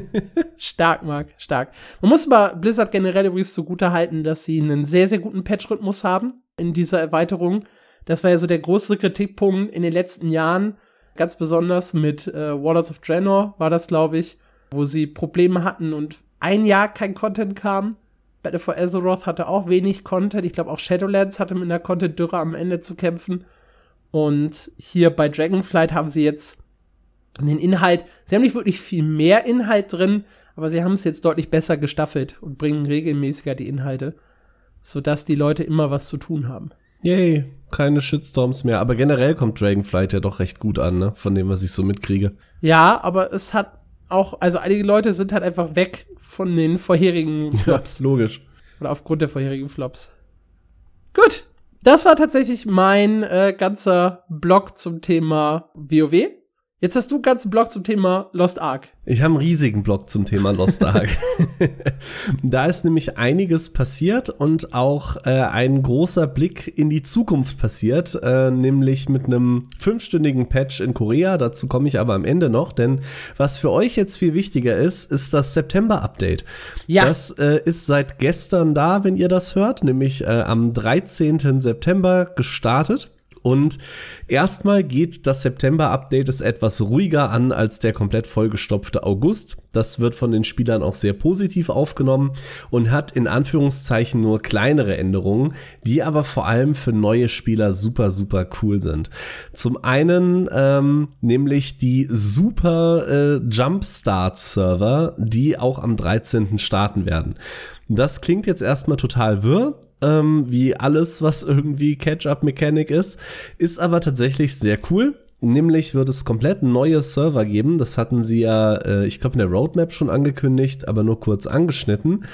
stark, Marc, stark. Man muss aber Blizzard generell übrigens zugute halten, dass sie einen sehr, sehr guten Patch-Rhythmus haben in dieser Erweiterung. Das war ja so der große Kritikpunkt in den letzten Jahren. Ganz besonders mit äh, Waters of Draenor war das, glaube ich, wo sie Probleme hatten und ein Jahr kein Content kam. Battle for Azeroth hatte auch wenig Content. Ich glaube auch Shadowlands hatte mit einer Content-Dürre am Ende zu kämpfen. Und hier bei Dragonflight haben sie jetzt den Inhalt, sie haben nicht wirklich viel mehr Inhalt drin, aber sie haben es jetzt deutlich besser gestaffelt und bringen regelmäßiger die Inhalte, sodass die Leute immer was zu tun haben. Yay, keine Shitstorms mehr. Aber generell kommt Dragonflight ja doch recht gut an, ne? Von dem, was ich so mitkriege. Ja, aber es hat auch, also einige Leute sind halt einfach weg von den vorherigen Flops. Ja, logisch. Oder aufgrund der vorherigen Flops. Gut, das war tatsächlich mein äh, ganzer Blog zum Thema WoW. Jetzt hast du einen ganzen Blog zum Thema Lost Ark. Ich habe einen riesigen Blog zum Thema Lost Ark. da ist nämlich einiges passiert und auch äh, ein großer Blick in die Zukunft passiert, äh, nämlich mit einem fünfstündigen Patch in Korea. Dazu komme ich aber am Ende noch, denn was für euch jetzt viel wichtiger ist, ist das September-Update. Ja. Das äh, ist seit gestern da, wenn ihr das hört, nämlich äh, am 13. September gestartet. Und erstmal geht das September-Update es etwas ruhiger an als der komplett vollgestopfte August. Das wird von den Spielern auch sehr positiv aufgenommen und hat in Anführungszeichen nur kleinere Änderungen, die aber vor allem für neue Spieler super, super cool sind. Zum einen ähm, nämlich die super äh, Jumpstart-Server, die auch am 13. starten werden. Das klingt jetzt erstmal total wirr, ähm, wie alles, was irgendwie Catch-up-Mechanik ist, ist aber tatsächlich sehr cool. Nämlich wird es komplett neue Server geben. Das hatten sie ja, äh, ich glaube, in der Roadmap schon angekündigt, aber nur kurz angeschnitten.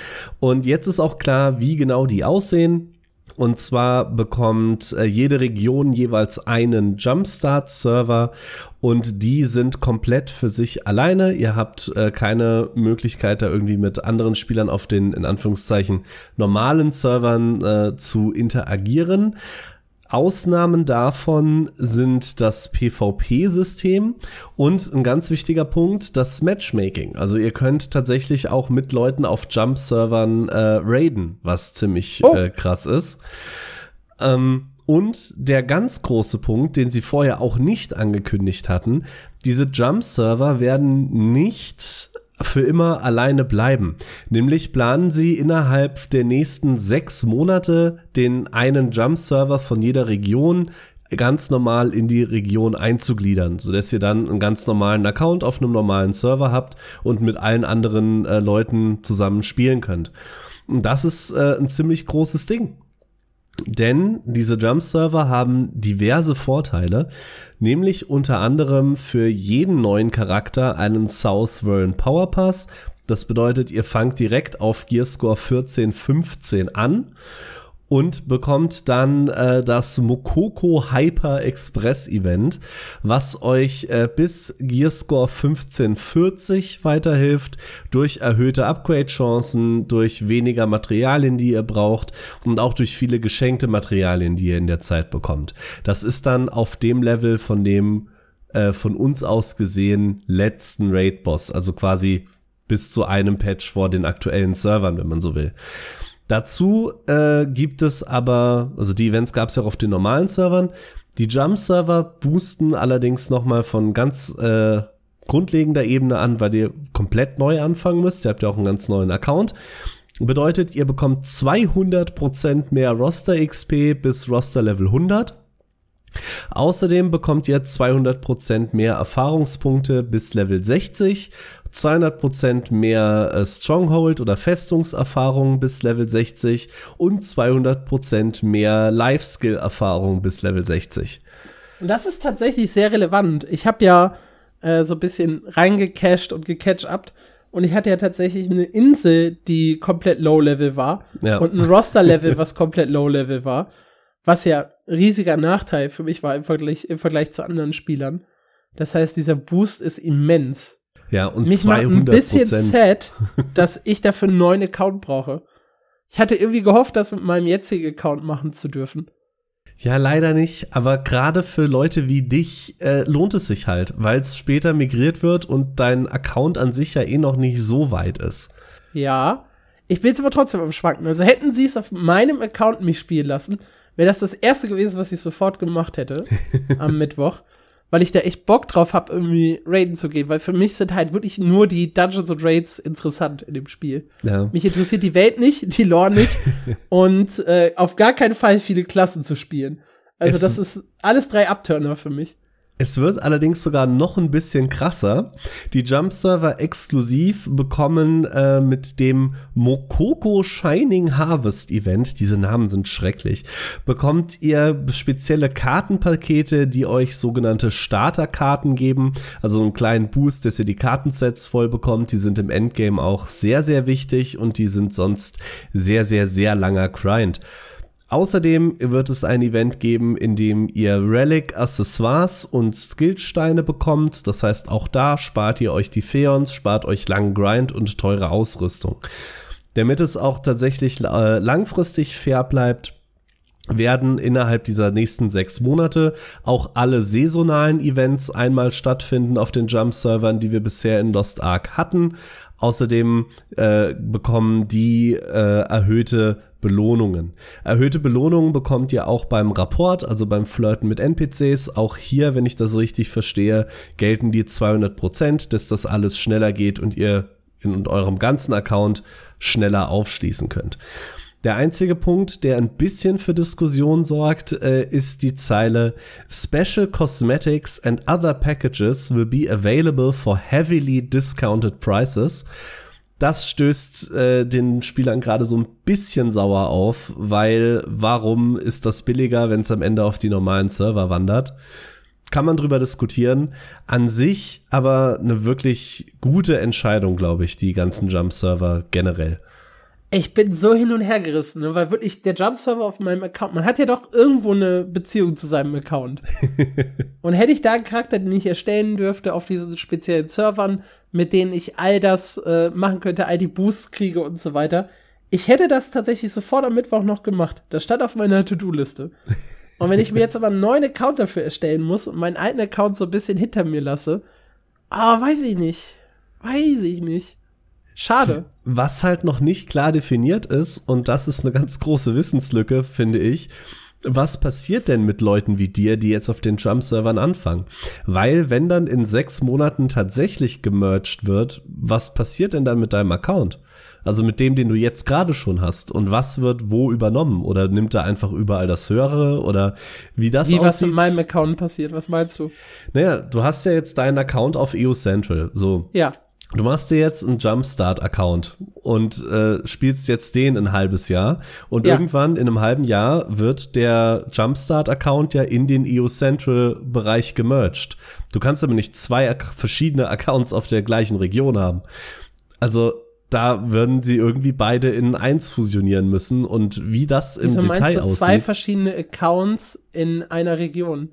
Und jetzt ist auch klar, wie genau die aussehen. Und zwar bekommt äh, jede Region jeweils einen Jumpstart-Server und die sind komplett für sich alleine. Ihr habt äh, keine Möglichkeit, da irgendwie mit anderen Spielern auf den, in Anführungszeichen, normalen Servern äh, zu interagieren. Ausnahmen davon sind das PvP-System und ein ganz wichtiger Punkt, das Matchmaking. Also ihr könnt tatsächlich auch mit Leuten auf Jump-Servern äh, raiden, was ziemlich oh. äh, krass ist. Ähm, und der ganz große Punkt, den sie vorher auch nicht angekündigt hatten, diese Jump-Server werden nicht für immer alleine bleiben. Nämlich planen sie innerhalb der nächsten sechs Monate den einen Jump-Server von jeder Region ganz normal in die Region einzugliedern, sodass ihr dann einen ganz normalen Account auf einem normalen Server habt und mit allen anderen äh, Leuten zusammen spielen könnt. Und das ist äh, ein ziemlich großes Ding. Denn diese Jump-Server haben diverse Vorteile, nämlich unter anderem für jeden neuen Charakter einen Southwern Power Pass. Das bedeutet, ihr fangt direkt auf Gearscore 14, 15 an und bekommt dann äh, das Mokoko Hyper Express Event, was euch äh, bis Gearscore 1540 weiterhilft, durch erhöhte Upgrade-Chancen, durch weniger Materialien, die ihr braucht und auch durch viele geschenkte Materialien, die ihr in der Zeit bekommt. Das ist dann auf dem Level von dem äh, von uns aus gesehen letzten Raid-Boss, also quasi bis zu einem Patch vor den aktuellen Servern, wenn man so will. Dazu äh, gibt es aber, also die Events gab es ja auch auf den normalen Servern. Die Jump-Server boosten allerdings nochmal von ganz äh, grundlegender Ebene an, weil ihr komplett neu anfangen müsst. Ihr habt ja auch einen ganz neuen Account. Bedeutet, ihr bekommt 200% mehr Roster XP bis Roster Level 100. Außerdem bekommt ihr 200% mehr Erfahrungspunkte bis Level 60 200% mehr äh, Stronghold oder Festungserfahrung bis Level 60 und 200% mehr Life-Skill-Erfahrung bis Level 60. Und das ist tatsächlich sehr relevant. Ich habe ja äh, so ein bisschen reingecached und gecatcht und ich hatte ja tatsächlich eine Insel, die komplett Low-Level war ja. und ein Roster-Level, was komplett Low-Level war, was ja riesiger Nachteil für mich war im Vergleich, im Vergleich zu anderen Spielern. Das heißt, dieser Boost ist immens. Ja, und Mich 200 macht ein bisschen sad, dass ich dafür einen neuen Account brauche. Ich hatte irgendwie gehofft, das mit meinem jetzigen Account machen zu dürfen. Ja, leider nicht. Aber gerade für Leute wie dich äh, lohnt es sich halt, weil es später migriert wird und dein Account an sich ja eh noch nicht so weit ist. Ja, ich bin jetzt aber trotzdem am Schwanken. Also hätten sie es auf meinem Account mich spielen lassen, wäre das das erste gewesen, was ich sofort gemacht hätte am Mittwoch weil ich da echt Bock drauf habe, irgendwie raiden zu gehen, weil für mich sind halt wirklich nur die Dungeons und Raids interessant in dem Spiel. Ja. Mich interessiert die Welt nicht, die Lore nicht und äh, auf gar keinen Fall viele Klassen zu spielen. Also es das ist alles drei Abturner für mich. Es wird allerdings sogar noch ein bisschen krasser. Die Jump-Server exklusiv bekommen äh, mit dem Mokoko Shining Harvest Event, diese Namen sind schrecklich, bekommt ihr spezielle Kartenpakete, die euch sogenannte Starterkarten geben, also einen kleinen Boost, dass ihr die Kartensets voll bekommt. Die sind im Endgame auch sehr, sehr wichtig und die sind sonst sehr, sehr, sehr langer Grind. Außerdem wird es ein Event geben, in dem ihr Relic Accessoires und Skillsteine bekommt. Das heißt, auch da spart ihr euch die Feons, spart euch langen Grind und teure Ausrüstung. Damit es auch tatsächlich äh, langfristig fair bleibt, werden innerhalb dieser nächsten sechs Monate auch alle saisonalen Events einmal stattfinden auf den Jump-Servern, die wir bisher in Lost Ark hatten. Außerdem äh, bekommen die äh, erhöhte Belohnungen. Erhöhte Belohnungen bekommt ihr auch beim Rapport, also beim Flirten mit NPCs. Auch hier, wenn ich das richtig verstehe, gelten die 200 Prozent, dass das alles schneller geht und ihr in eurem ganzen Account schneller aufschließen könnt. Der einzige Punkt, der ein bisschen für Diskussion sorgt, äh, ist die Zeile Special Cosmetics and other packages will be available for heavily discounted prices. Das stößt äh, den Spielern gerade so ein bisschen sauer auf, weil warum ist das billiger, wenn es am Ende auf die normalen Server wandert? Kann man drüber diskutieren. An sich aber eine wirklich gute Entscheidung, glaube ich, die ganzen Jump-Server generell. Ich bin so hin und her gerissen, ne? weil wirklich der Jump-Server auf meinem Account, man hat ja doch irgendwo eine Beziehung zu seinem Account. und hätte ich da einen Charakter, den ich erstellen dürfte auf diesen speziellen Servern, mit denen ich all das äh, machen könnte, all die Boosts kriege und so weiter, ich hätte das tatsächlich sofort am Mittwoch noch gemacht. Das stand auf meiner To-Do-Liste. Und wenn ich mir jetzt aber einen neuen Account dafür erstellen muss und meinen alten Account so ein bisschen hinter mir lasse, ah, weiß ich nicht. Weiß ich nicht. Schade. Was halt noch nicht klar definiert ist, und das ist eine ganz große Wissenslücke, finde ich, was passiert denn mit Leuten wie dir, die jetzt auf den Jump-Servern anfangen? Weil, wenn dann in sechs Monaten tatsächlich gemerged wird, was passiert denn dann mit deinem Account? Also mit dem, den du jetzt gerade schon hast. Und was wird wo übernommen? Oder nimmt er einfach überall das Höhere? Oder wie das wie, aussieht? was mit meinem Account passiert? Was meinst du? Naja, du hast ja jetzt deinen Account auf EU Central. So. Ja. Du machst dir jetzt einen Jumpstart-Account und äh, spielst jetzt den ein halbes Jahr und ja. irgendwann in einem halben Jahr wird der Jumpstart-Account ja in den EU Central-Bereich gemerged. Du kannst aber nicht zwei verschiedene Accounts auf der gleichen Region haben. Also da würden sie irgendwie beide in eins fusionieren müssen und wie das im Wieso Detail meinst du aussieht. zwei verschiedene Accounts in einer Region.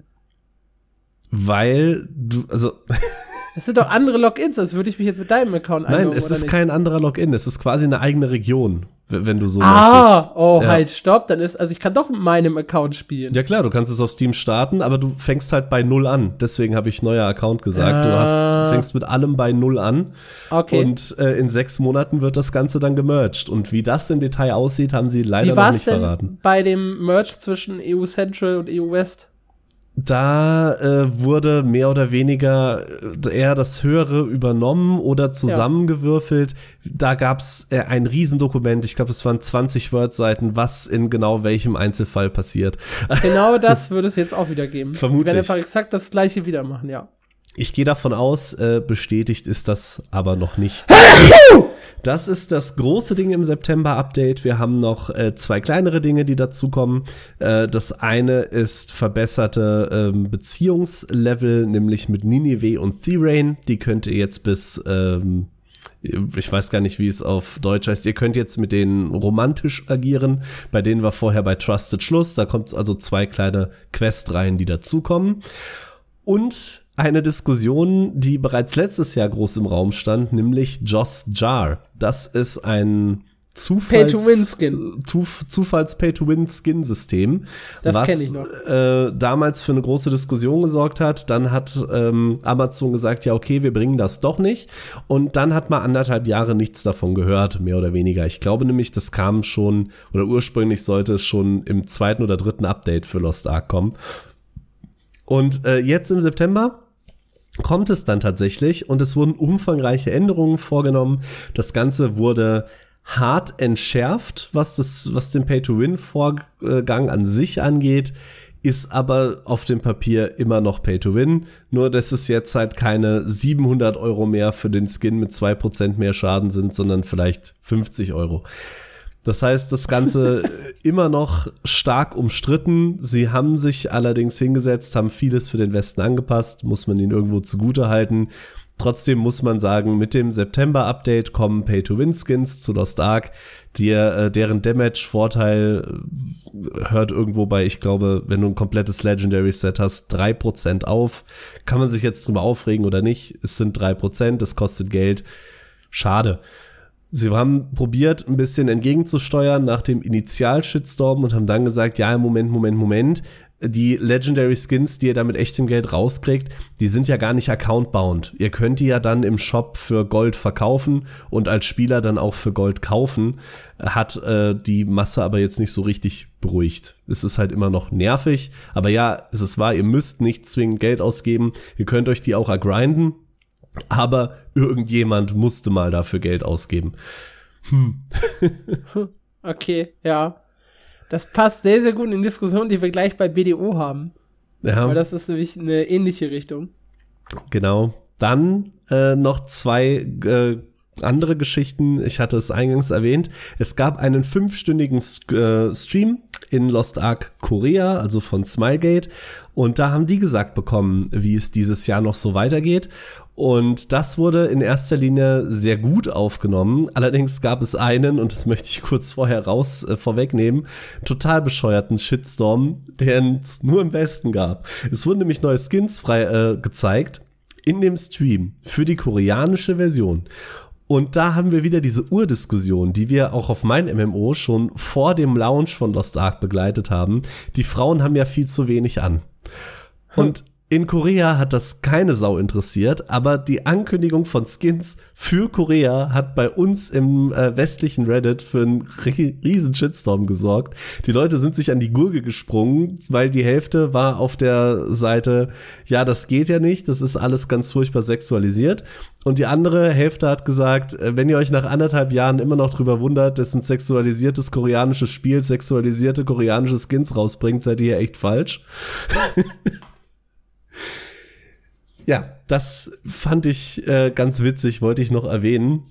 Weil du, also Das sind doch andere Logins, als würde ich mich jetzt mit deinem Account einloggen. Nein, es ist nicht? kein anderer Login. Es ist quasi eine eigene Region, wenn du so ah, möchtest. oh, ja. halt, stopp. Dann ist, also ich kann doch mit meinem Account spielen. Ja klar, du kannst es auf Steam starten, aber du fängst halt bei Null an. Deswegen habe ich neuer Account gesagt. Ah. Du, hast, du fängst mit allem bei Null an. Okay. Und äh, in sechs Monaten wird das Ganze dann gemerged. Und wie das im Detail aussieht, haben sie leider noch nicht verraten. Wie bei dem Merge zwischen EU Central und EU West? Da äh, wurde mehr oder weniger äh, eher das Höhere übernommen oder zusammengewürfelt. Ja. Da gab's äh, ein Riesendokument, ich glaube, es waren 20 Word-Seiten, was in genau welchem Einzelfall passiert. Genau das würde es jetzt auch wieder geben. Vermutlich. Wir werden einfach exakt das gleiche wieder machen, ja. Ich gehe davon aus, äh, bestätigt ist das aber noch nicht. Das ist das große Ding im September-Update. Wir haben noch äh, zwei kleinere Dinge, die dazukommen. Äh, das eine ist verbesserte ähm, Beziehungslevel, nämlich mit Ninive und Therain. Die könnt ihr jetzt bis ähm, ich weiß gar nicht, wie es auf Deutsch heißt, ihr könnt jetzt mit denen romantisch agieren. Bei denen war vorher bei Trusted Schluss. Da kommt also zwei kleine Questreihen, die dazukommen. Und eine Diskussion, die bereits letztes Jahr groß im Raum stand, nämlich Joss Jar. Das ist ein Zufalls, Pay-to-Win-Skin. Zuf Zufalls-Pay-to-Win-Skin-System. Das kenne ich noch. Äh, damals für eine große Diskussion gesorgt hat. Dann hat ähm, Amazon gesagt, ja, okay, wir bringen das doch nicht. Und dann hat man anderthalb Jahre nichts davon gehört, mehr oder weniger. Ich glaube nämlich, das kam schon, oder ursprünglich sollte es schon im zweiten oder dritten Update für Lost Ark kommen. Und äh, jetzt im September kommt es dann tatsächlich und es wurden umfangreiche Änderungen vorgenommen. Das Ganze wurde hart entschärft, was das, was den Pay-to-Win-Vorgang an sich angeht, ist aber auf dem Papier immer noch Pay-to-Win. Nur, dass es jetzt halt keine 700 Euro mehr für den Skin mit 2% mehr Schaden sind, sondern vielleicht 50 Euro. Das heißt, das Ganze immer noch stark umstritten. Sie haben sich allerdings hingesetzt, haben vieles für den Westen angepasst, muss man ihnen irgendwo zugute halten. Trotzdem muss man sagen, mit dem September-Update kommen Pay-to-Win-Skins zu Lost Ark, die, äh, deren Damage-Vorteil hört irgendwo bei, ich glaube, wenn du ein komplettes Legendary Set hast, drei Prozent auf. Kann man sich jetzt drüber aufregen oder nicht? Es sind drei Prozent, es kostet Geld. Schade. Sie haben probiert, ein bisschen entgegenzusteuern nach dem Initial-Shitstorm und haben dann gesagt, ja, Moment, Moment, Moment, die Legendary Skins, die ihr damit echtem Geld rauskriegt, die sind ja gar nicht account-bound. Ihr könnt die ja dann im Shop für Gold verkaufen und als Spieler dann auch für Gold kaufen. Hat äh, die Masse aber jetzt nicht so richtig beruhigt. Es ist halt immer noch nervig, aber ja, es ist wahr, ihr müsst nicht zwingend Geld ausgeben. Ihr könnt euch die auch ergrinden, aber irgendjemand musste mal dafür Geld ausgeben. Hm. okay, ja. Das passt sehr, sehr gut in die Diskussion, die wir gleich bei BDO haben. Ja. Weil das ist nämlich eine ähnliche Richtung. Genau. Dann äh, noch zwei äh, andere Geschichten. Ich hatte es eingangs erwähnt. Es gab einen fünfstündigen äh, Stream in Lost Ark Korea, also von Smilegate. Und da haben die gesagt bekommen, wie es dieses Jahr noch so weitergeht. Und das wurde in erster Linie sehr gut aufgenommen. Allerdings gab es einen, und das möchte ich kurz vorher raus äh, vorwegnehmen, total bescheuerten Shitstorm, der es nur im Westen gab. Es wurden nämlich neue Skins frei äh, gezeigt in dem Stream für die koreanische Version. Und da haben wir wieder diese Urdiskussion, die wir auch auf mein MMO schon vor dem Launch von Lost Ark begleitet haben. Die Frauen haben ja viel zu wenig an. Und in Korea hat das keine Sau interessiert, aber die Ankündigung von Skins für Korea hat bei uns im äh, westlichen Reddit für einen riesen Shitstorm gesorgt. Die Leute sind sich an die Gurgel gesprungen, weil die Hälfte war auf der Seite, ja, das geht ja nicht, das ist alles ganz furchtbar sexualisiert. Und die andere Hälfte hat gesagt, äh, wenn ihr euch nach anderthalb Jahren immer noch drüber wundert, dass ein sexualisiertes koreanisches Spiel sexualisierte koreanische Skins rausbringt, seid ihr echt falsch. Ja, das fand ich äh, ganz witzig, wollte ich noch erwähnen.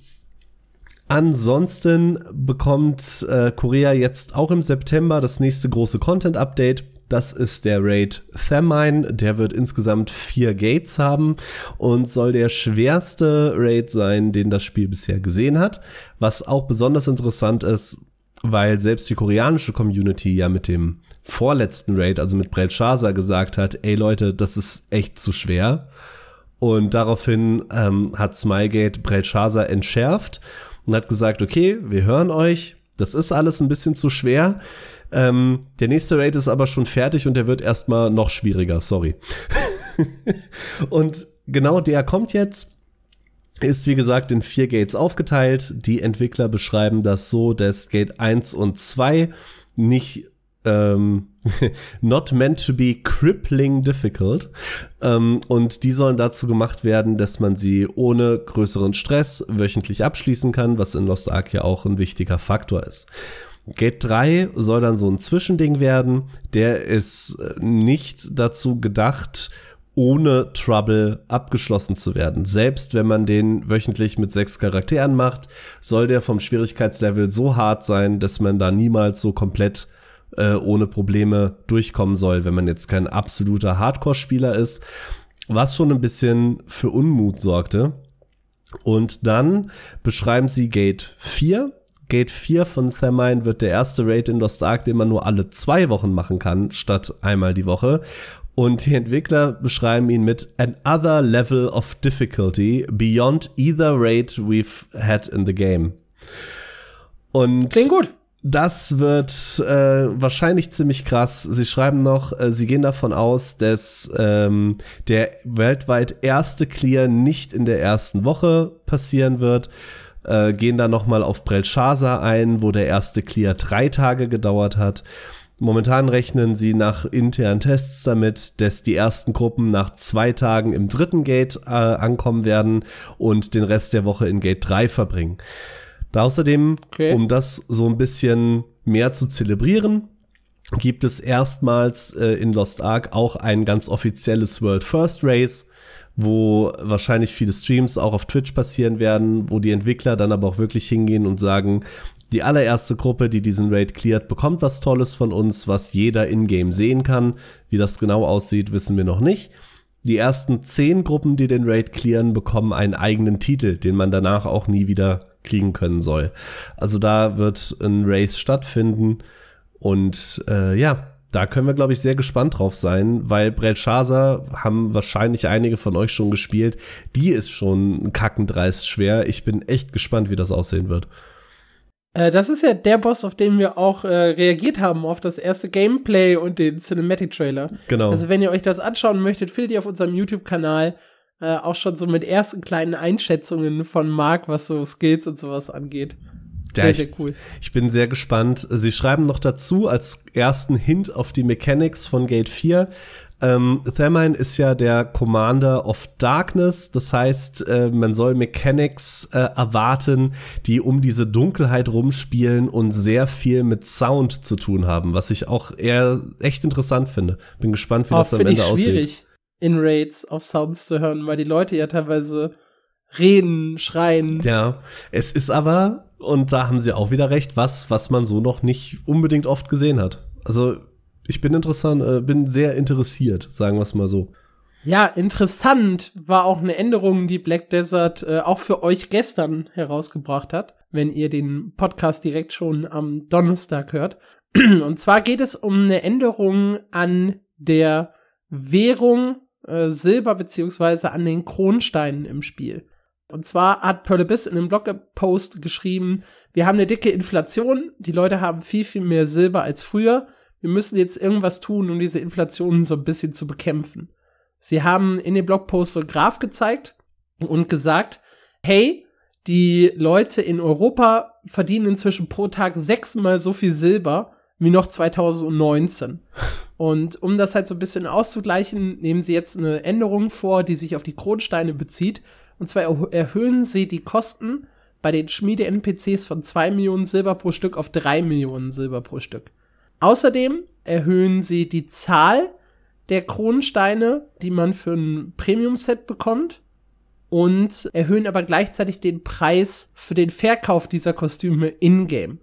Ansonsten bekommt äh, Korea jetzt auch im September das nächste große Content-Update. Das ist der Raid Thermine. Der wird insgesamt vier Gates haben und soll der schwerste Raid sein, den das Spiel bisher gesehen hat. Was auch besonders interessant ist, weil selbst die koreanische Community ja mit dem vorletzten Raid, also mit Belshazzar, gesagt hat, ey Leute, das ist echt zu schwer. Und daraufhin ähm, hat Smilgate Belshazzar entschärft und hat gesagt, okay, wir hören euch, das ist alles ein bisschen zu schwer. Ähm, der nächste Raid ist aber schon fertig und der wird erstmal noch schwieriger, sorry. und genau der kommt jetzt ist wie gesagt in vier Gates aufgeteilt. Die Entwickler beschreiben das so, dass Gate 1 und 2 nicht ähm, not meant to be crippling difficult. Ähm, und die sollen dazu gemacht werden, dass man sie ohne größeren Stress wöchentlich abschließen kann, was in Lost Ark ja auch ein wichtiger Faktor ist. Gate 3 soll dann so ein Zwischending werden. Der ist äh, nicht dazu gedacht, ohne Trouble abgeschlossen zu werden. Selbst wenn man den wöchentlich mit sechs Charakteren macht, soll der vom Schwierigkeitslevel so hart sein, dass man da niemals so komplett äh, ohne Probleme durchkommen soll, wenn man jetzt kein absoluter Hardcore-Spieler ist, was schon ein bisschen für Unmut sorgte. Und dann beschreiben sie Gate 4. Gate 4 von Thermine wird der erste Raid in Lost Ark, den man nur alle zwei Wochen machen kann, statt einmal die Woche. Und die Entwickler beschreiben ihn mit another level of difficulty beyond either raid we've had in the game. Und Klingt gut. Das wird äh, wahrscheinlich ziemlich krass. Sie schreiben noch, äh, sie gehen davon aus, dass ähm, der weltweit erste Clear nicht in der ersten Woche passieren wird. Äh, gehen dann nochmal auf Belshazzar ein, wo der erste Clear drei Tage gedauert hat. Momentan rechnen sie nach internen Tests damit, dass die ersten Gruppen nach zwei Tagen im dritten Gate äh, ankommen werden und den Rest der Woche in Gate 3 verbringen. Da außerdem, okay. um das so ein bisschen mehr zu zelebrieren, gibt es erstmals äh, in Lost Ark auch ein ganz offizielles World First Race, wo wahrscheinlich viele Streams auch auf Twitch passieren werden, wo die Entwickler dann aber auch wirklich hingehen und sagen, die allererste Gruppe, die diesen Raid cleart, bekommt was Tolles von uns, was jeder in-game sehen kann. Wie das genau aussieht, wissen wir noch nicht. Die ersten zehn Gruppen, die den Raid clearen, bekommen einen eigenen Titel, den man danach auch nie wieder kriegen können soll. Also da wird ein Race stattfinden Und äh, ja, da können wir, glaube ich, sehr gespannt drauf sein, weil Belshazzar haben wahrscheinlich einige von euch schon gespielt. Die ist schon kackendreist schwer. Ich bin echt gespannt, wie das aussehen wird. Äh, das ist ja der Boss, auf den wir auch äh, reagiert haben, auf das erste Gameplay und den Cinematic-Trailer. Genau. Also wenn ihr euch das anschauen möchtet, findet ihr auf unserem YouTube-Kanal äh, auch schon so mit ersten kleinen Einschätzungen von Mark, was so Skills und sowas angeht. Sehr, ja, sehr cool. Ich, ich bin sehr gespannt. Sie schreiben noch dazu als ersten Hint auf die Mechanics von Gate 4. Ähm, Thermine ist ja der Commander of Darkness, das heißt, äh, man soll Mechanics äh, erwarten, die um diese Dunkelheit rumspielen und sehr viel mit Sound zu tun haben, was ich auch eher echt interessant finde. Bin gespannt, wie oh, das am Ende ich aussieht. schwierig, in Raids auf Sounds zu hören, weil die Leute ja teilweise reden, schreien. Ja, es ist aber und da haben sie auch wieder recht, was, was man so noch nicht unbedingt oft gesehen hat. Also ich bin interessant, äh, bin sehr interessiert, sagen wir es mal so. Ja, interessant war auch eine Änderung, die Black Desert äh, auch für euch gestern herausgebracht hat, wenn ihr den Podcast direkt schon am Donnerstag hört. Und zwar geht es um eine Änderung an der Währung äh, Silber beziehungsweise an den Kronsteinen im Spiel. Und zwar hat Pearl Abyss in einem Blogpost geschrieben, wir haben eine dicke Inflation, die Leute haben viel, viel mehr Silber als früher. Wir müssen jetzt irgendwas tun, um diese Inflation so ein bisschen zu bekämpfen. Sie haben in dem Blogpost so einen Graph gezeigt und gesagt, hey, die Leute in Europa verdienen inzwischen pro Tag sechsmal so viel Silber wie noch 2019. Und um das halt so ein bisschen auszugleichen, nehmen sie jetzt eine Änderung vor, die sich auf die Kronsteine bezieht und zwar erhöhen sie die Kosten bei den Schmiede-NPCs von 2 Millionen Silber pro Stück auf 3 Millionen Silber pro Stück. Außerdem erhöhen sie die Zahl der Kronsteine, die man für ein Premium-Set bekommt und erhöhen aber gleichzeitig den Preis für den Verkauf dieser Kostüme in-game.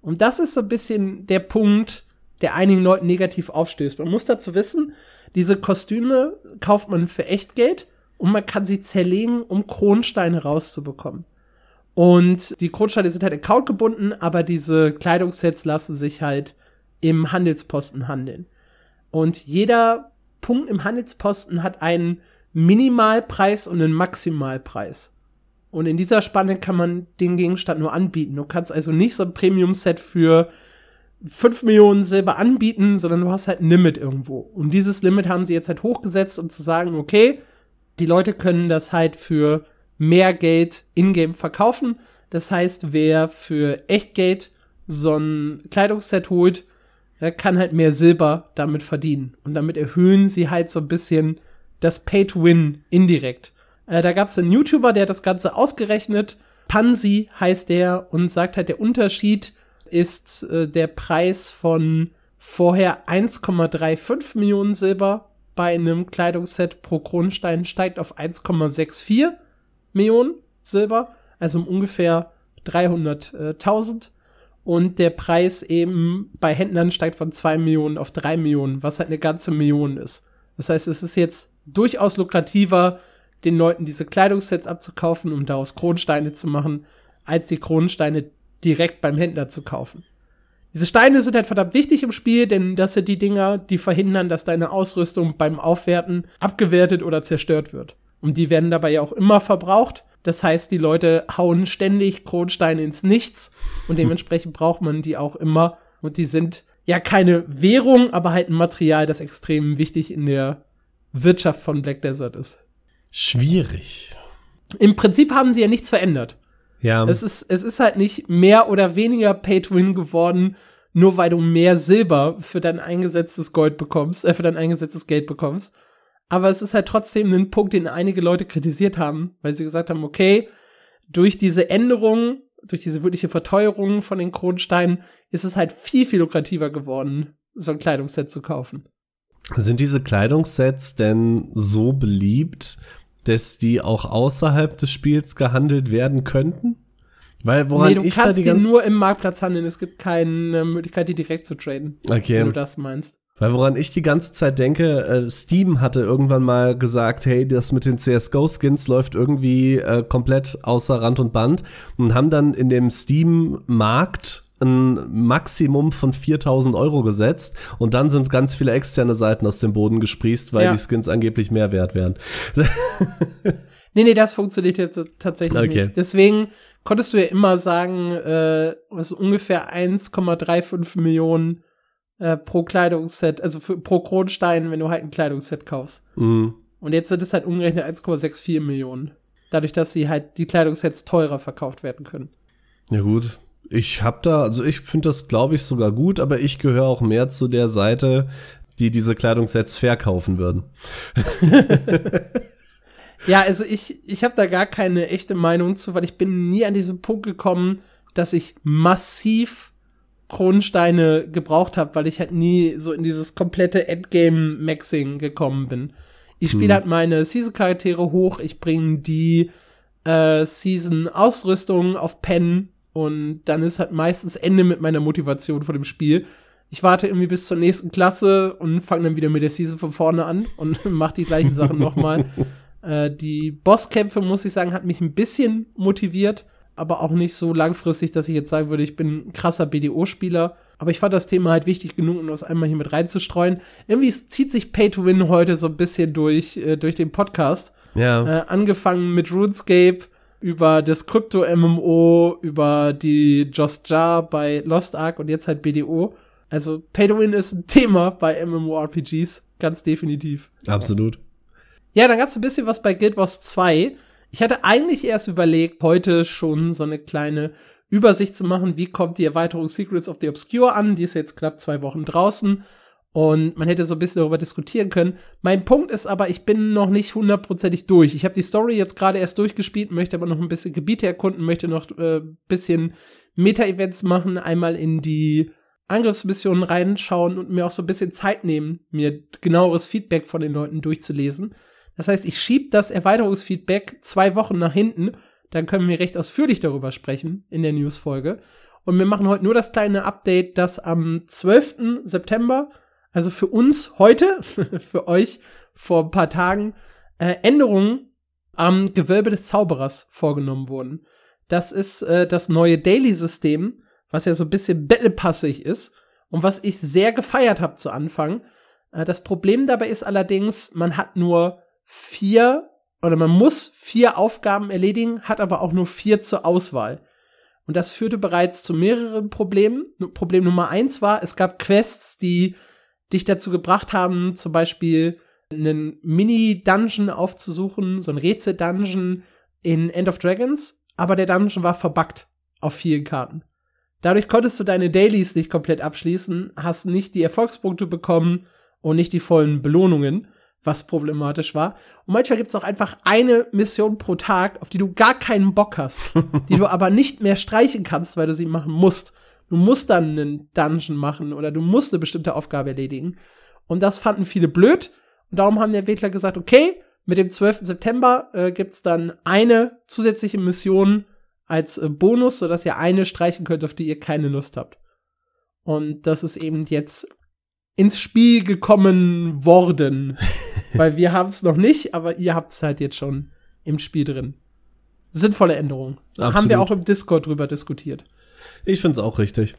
Und das ist so ein bisschen der Punkt, der einigen Leuten negativ aufstößt. Man muss dazu wissen, diese Kostüme kauft man für Echtgeld und man kann sie zerlegen, um Kronsteine rauszubekommen. Und die Kronsteine sind halt Account gebunden, aber diese Kleidungssets lassen sich halt im Handelsposten handeln. Und jeder Punkt im Handelsposten hat einen Minimalpreis und einen Maximalpreis. Und in dieser Spanne kann man den Gegenstand nur anbieten. Du kannst also nicht so ein Premium-Set für 5 Millionen Silber anbieten, sondern du hast halt ein Limit irgendwo. Und dieses Limit haben sie jetzt halt hochgesetzt, um zu sagen, okay, die Leute können das halt für mehr Geld in-game verkaufen. Das heißt, wer für echt Geld so ein Kleidungsset holt, der kann halt mehr Silber damit verdienen. Und damit erhöhen sie halt so ein bisschen das Pay-to-Win indirekt. Äh, da gab es einen YouTuber, der hat das Ganze ausgerechnet. Pansy heißt der und sagt halt, der Unterschied ist äh, der Preis von vorher 1,35 Millionen Silber bei einem Kleidungsset pro Kronstein steigt auf 1,64 Millionen Silber, also um ungefähr 300.000. Und der Preis eben bei Händlern steigt von 2 Millionen auf 3 Millionen, was halt eine ganze Million ist. Das heißt, es ist jetzt durchaus lukrativer, den Leuten diese Kleidungssets abzukaufen, um daraus Kronsteine zu machen, als die Kronsteine direkt beim Händler zu kaufen. Diese Steine sind halt verdammt wichtig im Spiel, denn das sind die Dinger, die verhindern, dass deine Ausrüstung beim Aufwerten abgewertet oder zerstört wird. Und die werden dabei ja auch immer verbraucht. Das heißt, die Leute hauen ständig Kronsteine ins Nichts und dementsprechend braucht man die auch immer. Und die sind ja keine Währung, aber halt ein Material, das extrem wichtig in der Wirtschaft von Black Desert ist. Schwierig. Im Prinzip haben sie ja nichts verändert. Ja. Es ist, es ist halt nicht mehr oder weniger Pay-to-Win geworden, nur weil du mehr Silber für dein eingesetztes Gold bekommst, äh, für dein eingesetztes Geld bekommst. Aber es ist halt trotzdem ein Punkt, den einige Leute kritisiert haben, weil sie gesagt haben, okay, durch diese Änderung, durch diese wirkliche Verteuerung von den Kronsteinen ist es halt viel, viel lukrativer geworden, so ein Kleidungsset zu kaufen. Sind diese Kleidungssets denn so beliebt, dass die auch außerhalb des Spiels gehandelt werden könnten? Weil woran nee, du ich kannst da die, die nur im Marktplatz handeln. Es gibt keine Möglichkeit, die direkt zu traden. Okay. Wenn du das meinst. Weil woran ich die ganze Zeit denke, äh, Steam hatte irgendwann mal gesagt, hey, das mit den CSGO-Skins läuft irgendwie äh, komplett außer Rand und Band und haben dann in dem Steam-Markt ein Maximum von 4000 Euro gesetzt und dann sind ganz viele externe Seiten aus dem Boden gesprießt, weil Ja. die Skins angeblich mehr wert wären. Nee, nee, das funktioniert jetzt tatsächlich Okay. nicht. Deswegen konntest du ja immer sagen, äh, was ungefähr 1,35 Millionen äh, pro Kleidungsset, also für, pro Kronstein, wenn du halt ein Kleidungsset kaufst. Mhm. Und jetzt sind es halt umgerechnet 1,64 Millionen. Dadurch, dass sie halt die Kleidungssets teurer verkauft werden können. Ja gut. Ich hab da, also ich finde das, glaube ich, sogar gut, aber ich gehöre auch mehr zu der Seite, die diese Kleidungssets verkaufen würden. Ja, also ich, ich habe da gar keine echte Meinung zu, weil ich bin nie an diesen Punkt gekommen, dass ich massiv Kronsteine gebraucht habe, weil ich halt nie so in dieses komplette Endgame-Maxing gekommen bin. Ich spiele Hm. halt meine Season-Charaktere hoch, ich bringe die äh, Season-Ausrüstung auf Pen und dann ist halt meistens Ende mit meiner Motivation vor dem Spiel. Ich warte irgendwie bis zur nächsten Klasse und fange dann wieder mit der Season von vorne an und mach die gleichen Sachen nochmal. Äh, die Bosskämpfe, muss ich sagen, hat mich ein bisschen motiviert, aber auch nicht so langfristig, dass ich jetzt sagen würde, ich bin ein krasser BDO-Spieler. Aber ich fand das Thema halt wichtig genug, um das einmal hier mit reinzustreuen. Irgendwie zieht sich Pay to Win heute so ein bisschen durch, äh, durch den Podcast. Ja. Äh, angefangen mit RuneScape, über das Krypto-MMO, über die Just Jar bei Lost Ark und jetzt halt BDO. Also Pay to Win ist ein Thema bei MMORPGs, ganz definitiv. Absolut. Ja, dann gab's ein bisschen was bei Guild Wars 2. Ich hatte eigentlich erst überlegt, heute schon so eine kleine Übersicht zu machen, wie kommt die Erweiterung Secrets of the Obscure an. Die ist jetzt knapp zwei Wochen draußen. Und man hätte so ein bisschen darüber diskutieren können. Mein Punkt ist aber, ich bin noch nicht hundertprozentig durch. Ich habe die Story jetzt gerade erst durchgespielt, möchte aber noch ein bisschen Gebiete erkunden, möchte noch äh, bisschen Meta-Events machen, einmal in die Angriffsmissionen reinschauen und mir auch so ein bisschen Zeit nehmen, mir genaueres Feedback von den Leuten durchzulesen. Das heißt, ich schieb das Erweiterungsfeedback zwei Wochen nach hinten. Dann können wir recht ausführlich darüber sprechen in der News-Folge. Und wir machen heute nur das kleine Update, dass am 12. September, also für uns heute, für euch vor ein paar Tagen, äh, Änderungen am Gewölbe des Zauberers vorgenommen wurden. Das ist äh, das neue Daily-System, was ja so ein bisschen battlepassig ist und was ich sehr gefeiert habe zu Anfang. Äh, das Problem dabei ist allerdings, man hat nur vier oder man muss vier Aufgaben erledigen, hat aber auch nur vier zur Auswahl. Und das führte bereits zu mehreren Problemen. Problem Nummer eins war, es gab Quests, die dich dazu gebracht haben, zum Beispiel einen Mini-Dungeon aufzusuchen, so ein Rätsel-Dungeon in End of Dragons, aber der Dungeon war verbuggt auf vielen Karten. Dadurch konntest du deine Dailies nicht komplett abschließen, hast nicht die Erfolgspunkte bekommen und nicht die vollen Belohnungen, was problematisch war. Und manchmal gibt's auch einfach eine Mission pro Tag, auf die du gar keinen Bock hast, die du aber nicht mehr streichen kannst, weil du sie machen musst. Du musst dann einen Dungeon machen oder du musst eine bestimmte Aufgabe erledigen. Und das fanden viele blöd. Und darum haben die Entwickler gesagt, okay, mit dem 12. September äh, gibt's dann eine zusätzliche Mission als äh, Bonus, sodass ihr eine streichen könnt, auf die ihr keine Lust habt. Und das ist eben jetzt ins Spiel gekommen worden. Weil wir haben es noch nicht, aber ihr habt es halt jetzt schon im Spiel drin. Sinnvolle Änderungen. Absolut. Haben wir auch im Discord drüber diskutiert. Ich find's auch richtig.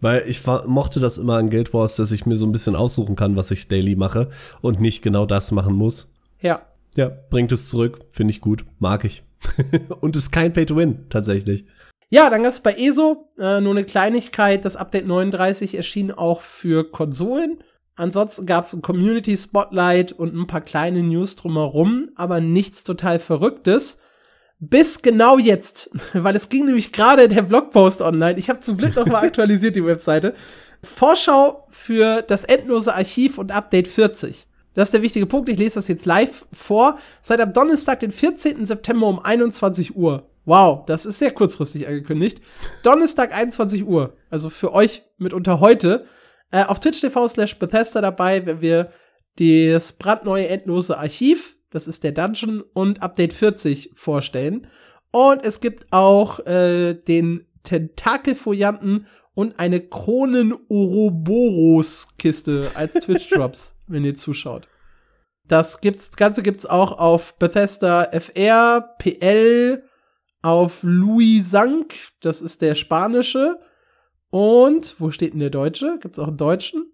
Weil ich mochte das immer an Guild Wars, dass ich mir so ein bisschen aussuchen kann, was ich daily mache und nicht genau das machen muss. Ja. Ja, bringt es zurück, finde ich gut, mag ich. und ist kein Pay to Win, tatsächlich. Ja, dann gab's bei ESO äh, nur eine Kleinigkeit. Das Update 39 erschien auch für Konsolen. Ansonsten gab's ein Community Spotlight und ein paar kleine News drumherum, aber nichts total Verrücktes. Bis genau jetzt, weil es ging nämlich gerade der Blogpost online. Ich habe zum Glück noch mal aktualisiert die Webseite. Vorschau für das endlose Archiv und Update 40. Das ist der wichtige Punkt. Ich lese das jetzt live vor. Seit am Donnerstag, den 14. September um 21 Uhr. Wow, das ist sehr kurzfristig angekündigt. Donnerstag 21 Uhr. Also für euch mitunter heute. Äh, auf Twitch TV slash Bethesda dabei, wenn wir das brandneue endlose Archiv, das ist der Dungeon, und Update 40 vorstellen. Und es gibt auch äh, den Tentakelfolianten und eine Kronen Ouroboros Kiste als Twitch Drops, wenn ihr zuschaut. Das gibt's, Ganze gibt's auch auf Bethesda FR, PL, auf Louis Sank, das ist der spanische, Und wo steht denn der Deutsche? Gibt's auch einen Deutschen?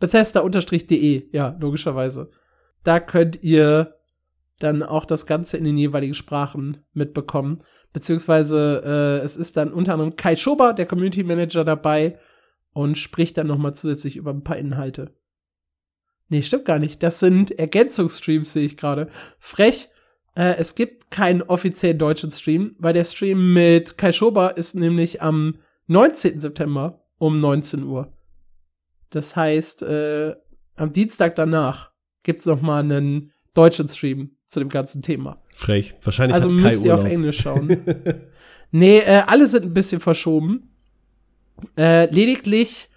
Bethesda-de, ja, logischerweise. Da könnt ihr dann auch das Ganze in den jeweiligen Sprachen mitbekommen. Beziehungsweise äh, es ist dann unter anderem Kai Schober, der Community Manager, dabei und spricht dann nochmal zusätzlich über ein paar Inhalte. Nee, stimmt gar nicht. Das sind Ergänzungsstreams, sehe ich gerade. Frech. Äh, es gibt keinen offiziellen deutschen Stream, weil der Stream mit Kai Schober ist nämlich am 19. September um 19 Uhr. Das heißt, äh, am Dienstag danach gibt's noch mal einen deutschen Stream zu dem ganzen Thema. Frech. Wahrscheinlich Also müsst ihr auf Urlaub. Englisch schauen. nee, äh, alle sind ein bisschen verschoben. Äh, lediglich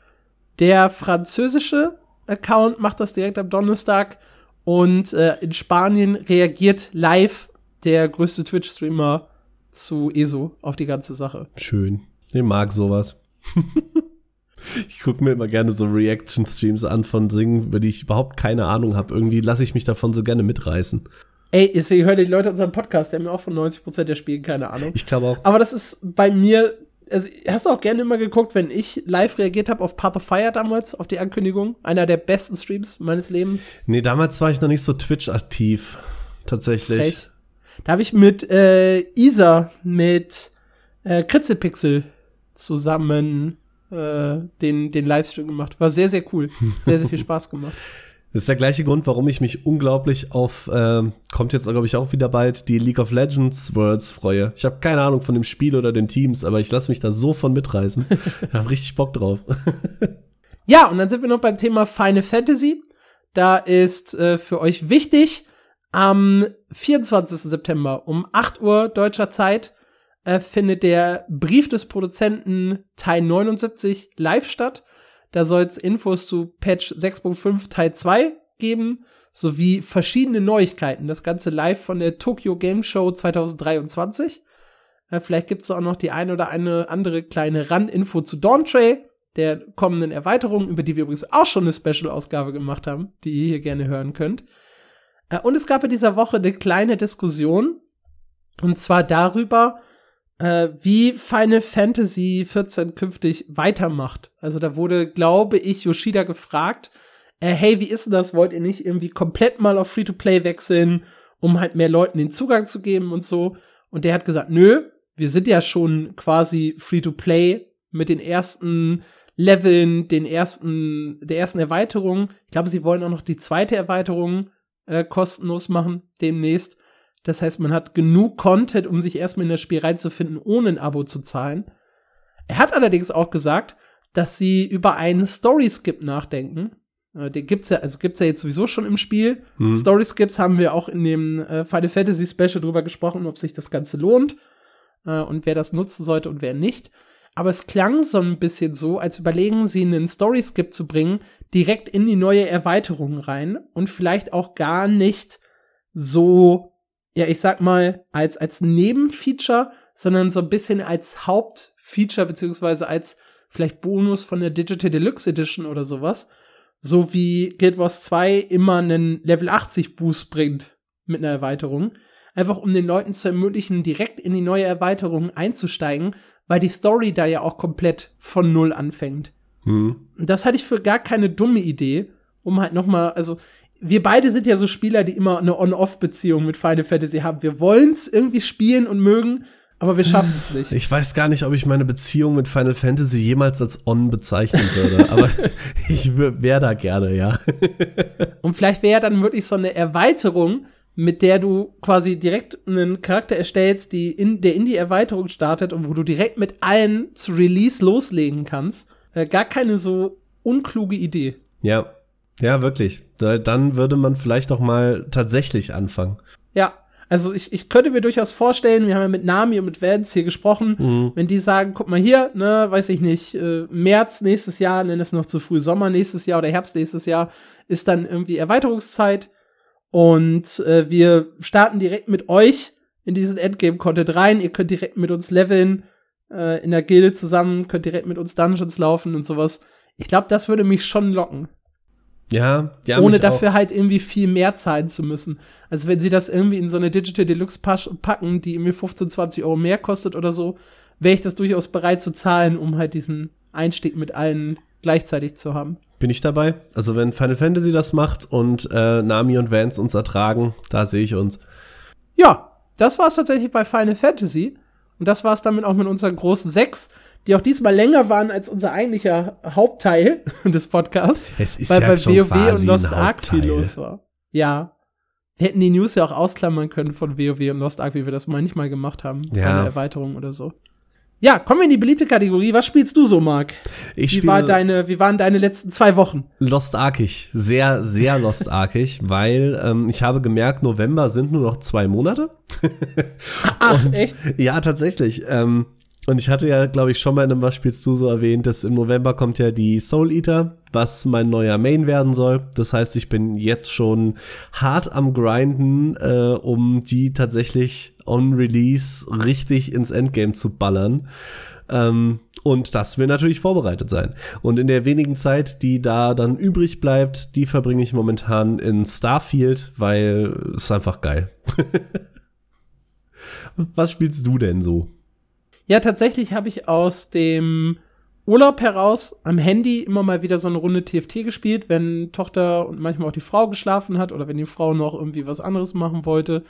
der französische Account macht das direkt am Donnerstag und äh, in Spanien reagiert live der größte Twitch-Streamer zu ESO auf die ganze Sache. Schön. Ich mag sowas. ich gucke mir immer gerne so Reaction-Streams an von Singen, über die ich überhaupt keine Ahnung habe. Irgendwie lasse ich mich davon so gerne mitreißen. Ey, deswegen hören die Leute unseren Podcast, die haben ja auch von 90% der Spiele keine Ahnung. Ich glaube auch. Aber das ist bei mir, also hast du auch gerne immer geguckt, wenn ich live reagiert habe auf Path of Fire damals, auf die Ankündigung, einer der besten Streams meines Lebens. Nee, damals war ich noch nicht so Twitch-aktiv. Tatsächlich. Frech. Da habe ich mit äh, Isa, mit äh, Kritzelpixel zusammen äh, den, den Livestream gemacht. War sehr, sehr cool. Sehr, sehr viel Spaß gemacht. Das ist der gleiche Grund, warum ich mich unglaublich auf, ähm, kommt jetzt, glaube ich, auch wieder bald, die League of Legends Worlds freue. Ich habe keine Ahnung von dem Spiel oder den Teams, aber ich lasse mich da so von mitreißen. Ich habe richtig Bock drauf. Ja, und dann sind wir noch beim Thema Final Fantasy. Da ist äh, für euch wichtig, am 24. September um 8 Uhr deutscher Zeit äh, findet der Brief des Produzenten Teil 79 live statt. Da soll es Infos zu Patch 6.5 Teil 2 geben, sowie verschiedene Neuigkeiten. Das Ganze live von der Tokyo Game Show 2023. Äh, vielleicht gibt's da auch noch die eine oder eine andere kleine Randinfo zu Dawntrail, der kommenden Erweiterung, über die wir übrigens auch schon eine Special-Ausgabe gemacht haben, die ihr hier gerne hören könnt. Äh, und es gab in dieser Woche eine kleine Diskussion, und zwar darüber, äh, wie Final Fantasy 14 künftig weitermacht. Also da wurde, glaube ich, Yoshida gefragt, äh, hey, wie ist denn das? Wollt ihr nicht irgendwie komplett mal auf Free-to-Play wechseln, um halt mehr Leuten den Zugang zu geben und so? Und der hat gesagt, nö, wir sind ja schon quasi Free-to-Play mit den ersten Leveln, den ersten, der ersten Erweiterung. Ich glaube, sie wollen auch noch die zweite Erweiterung äh, kostenlos machen demnächst. Das heißt, man hat genug Content, um sich erstmal in das Spiel reinzufinden, ohne ein Abo zu zahlen. Er hat allerdings auch gesagt, dass sie über einen Story-Skip nachdenken. Äh, den gibt's ja, also gibt's ja jetzt sowieso schon im Spiel. Mhm. Story-Skips haben wir auch in dem äh, Final Fantasy Special drüber gesprochen, ob sich das Ganze lohnt äh, und wer das nutzen sollte und wer nicht. Aber es klang so ein bisschen so, als überlegen sie einen Story-Skip zu bringen, direkt in die neue Erweiterung rein und vielleicht auch gar nicht so, ja, ich sag mal, als, als Nebenfeature, sondern so ein bisschen als Hauptfeature, beziehungsweise als vielleicht Bonus von der Digital Deluxe Edition oder sowas. So wie Guild Wars 2 immer einen Level 80 Boost bringt mit einer Erweiterung. Einfach um den Leuten zu ermöglichen, direkt in die neue Erweiterung einzusteigen, weil die Story da ja auch komplett von Null anfängt. Hm. Und das hatte ich für gar keine dumme Idee, um halt noch mal, also wir beide sind ja so Spieler, die immer eine On-Off-Beziehung mit Final Fantasy haben. Wir wollen's irgendwie spielen und mögen, aber wir schaffen es nicht. Ich weiß gar nicht, ob ich meine Beziehung mit Final Fantasy jemals als on bezeichnen würde, aber ich wäre da gerne, ja. Und vielleicht wäre dann wirklich so eine Erweiterung, mit der du quasi direkt einen Charakter erstellst, die in, der in die Erweiterung startet und wo du direkt mit allen zu Release loslegen kannst. Gar keine so unkluge Idee. Ja, ja, wirklich. Da- Dann würde man vielleicht auch mal tatsächlich anfangen. Ja, also ich, ich könnte mir durchaus vorstellen, wir haben ja mit Nami und mit Vance hier gesprochen, Mhm. wenn die sagen, guck mal hier, ne, weiß ich nicht, äh, März nächstes Jahr, nenn es noch zu früh, Sommer nächstes Jahr oder Herbst nächstes Jahr, ist dann irgendwie Erweiterungszeit und äh, wir starten direkt mit euch in diesen Endgame-Content rein, ihr könnt direkt mit uns leveln, äh, in der Gilde zusammen, könnt direkt mit uns Dungeons laufen und sowas. Ich glaube, das würde mich schon locken Ja, ja. ohne dafür Auch. halt irgendwie viel mehr zahlen zu müssen. Also wenn sie das irgendwie in so eine Digital Deluxe packen, die irgendwie 15, 20 Euro mehr kostet oder so, wäre ich das durchaus bereit zu zahlen, um halt diesen Einstieg mit allen gleichzeitig zu haben. Bin ich dabei? Also wenn Final Fantasy das macht und äh, Nami und Vance uns ertragen, da sehe ich uns. Ja, das war es tatsächlich bei Final Fantasy. Und das war es damit auch mit unseren großen sechs, die auch diesmal länger waren als unser eigentlicher Hauptteil des Podcasts. Es ist weil ja bei schon WoW quasi und Lost Ark viel los war. Ja. Wir hätten die News ja auch ausklammern können von WoW und Lost Ark, wie wir das manchmal gemacht haben. Ja. Eine Erweiterung oder so. Ja, kommen wir in die beliebte Kategorie. Was spielst du so, Marc? Ich Wie, war deine, wie waren deine letzten zwei Wochen? Lost Arkig. Sehr, sehr Lost Arkig, weil ähm, ich habe gemerkt, November sind nur noch zwei Monate. Ach, Und- echt? Ja, tatsächlich. Ähm, und ich hatte ja, glaube ich, schon mal in einem Was spielst du so erwähnt, dass im November kommt ja die Soul Eater, was mein neuer Main werden soll. Das heißt, ich bin jetzt schon hart am Grinden, äh, um die tatsächlich on Release richtig ins Endgame zu ballern. Ähm, und das will natürlich vorbereitet sein. Und in der wenigen Zeit, die da dann übrig bleibt, die verbringe ich momentan in Starfield, weil es einfach geil. Was spielst du denn so? Ja, tatsächlich habe ich aus dem Urlaub heraus am Handy immer mal wieder so eine Runde TFT gespielt, wenn Tochter und manchmal auch die Frau geschlafen hat oder wenn die Frau noch irgendwie was anderes machen wollte.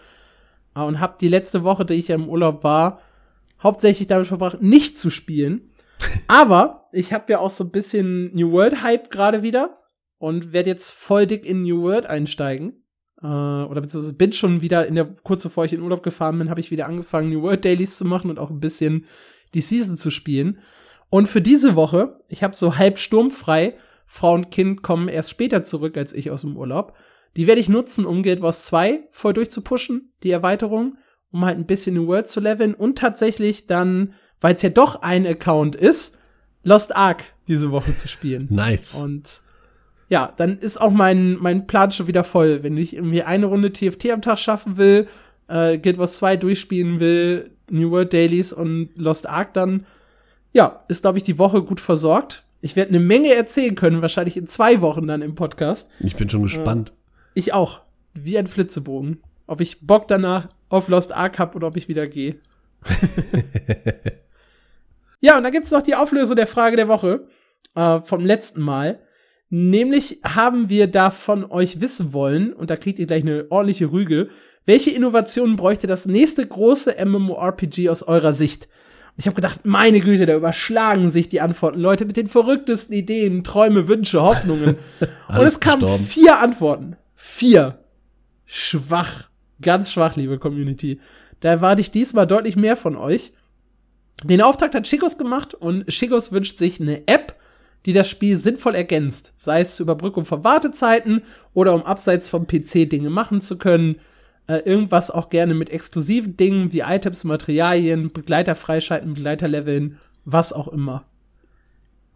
Ah, Und habe die letzte Woche, die ich ja im Urlaub war, hauptsächlich damit verbracht, nicht zu spielen. Aber ich habe ja auch so ein bisschen New World Hype gerade wieder und werde jetzt voll dick in New World einsteigen. Äh, oder beziehungsweise bin schon wieder in der, kurz bevor ich in Urlaub gefahren bin, habe ich wieder angefangen, New World Dailies zu machen und auch ein bisschen die Season zu spielen. Und für diese Woche, ich habe so halb sturmfrei, Frau und Kind kommen erst später zurück als ich aus dem Urlaub. Die werde ich nutzen, um Guild Wars 2 voll durchzupushen, die Erweiterung, um halt ein bisschen New World zu leveln und tatsächlich dann, weil es ja doch ein Account ist, Lost Ark diese Woche zu spielen. Nice. Und ja, dann ist auch mein, mein Plan schon wieder voll. Wenn ich irgendwie eine Runde TFT am Tag schaffen will, äh, Guild Wars 2 durchspielen will, New World Dailies und Lost Ark, dann ja, ist, glaube ich, die Woche gut versorgt. Ich werde eine Menge erzählen können, wahrscheinlich in zwei Wochen dann im Podcast. ich bin schon gespannt. Ich auch. Wie ein Flitzebogen. Ob ich Bock danach auf Lost Ark hab oder ob ich wieder gehe. ja, und dann gibt's noch die Auflösung der Frage der Woche äh, vom letzten Mal. Nämlich haben wir da von euch wissen wollen, und da kriegt ihr gleich eine ordentliche Rüge, welche Innovationen bräuchte das nächste große MMORPG aus eurer Sicht? Und ich habe gedacht, meine Güte, da überschlagen sich die Antworten. Leute mit den verrücktesten Ideen, Träume, Wünsche, Hoffnungen. und es kamen gestorben. vier Antworten. Vier. Schwach. Ganz schwach, liebe Community. Da erwarte ich diesmal deutlich mehr von euch. Den Auftakt hat Chicos gemacht und Chicos wünscht sich eine App, die das Spiel sinnvoll ergänzt. Sei es zur Überbrückung von Wartezeiten oder um abseits vom PC Dinge machen zu können. Äh, irgendwas auch gerne mit exklusiven Dingen wie Items, Materialien, Begleiter freischalten, Begleiter leveln, was auch immer.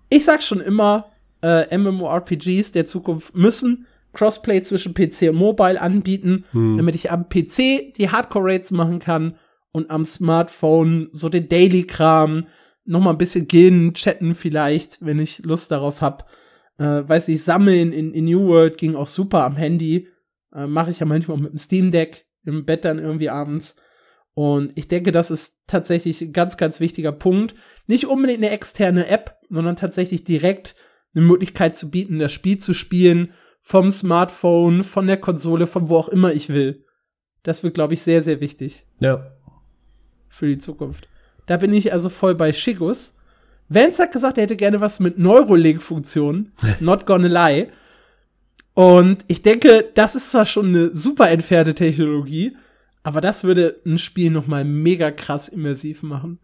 Ich sag schon immer, äh, MMORPGs der Zukunft müssen Crossplay zwischen PC und Mobile anbieten, damit ich am PC die Hardcore-Rates machen kann und am Smartphone so den Daily-Kram, noch mal ein bisschen gehen, chatten vielleicht, wenn ich Lust darauf hab. Äh, weiß ich, sammeln in, in New World ging auch super am Handy. Äh, Mache ich ja manchmal auch mit dem Steam Deck im Bett dann irgendwie abends. Und ich denke, das ist tatsächlich ein ganz, ganz wichtiger Punkt. Nicht unbedingt eine externe App, sondern tatsächlich direkt eine Möglichkeit zu bieten, das Spiel zu spielen vom Smartphone, von der Konsole, von wo auch immer ich will. Das wird, glaube ich, sehr, sehr wichtig Ja. für die Zukunft. Da bin ich also voll bei Shigus. Vance hat gesagt, er hätte gerne was mit Neurolink-Funktionen. Not gonna lie. Und ich denke, das ist zwar schon eine super entfernte Technologie, aber das würde ein Spiel noch mal mega krass immersiv machen.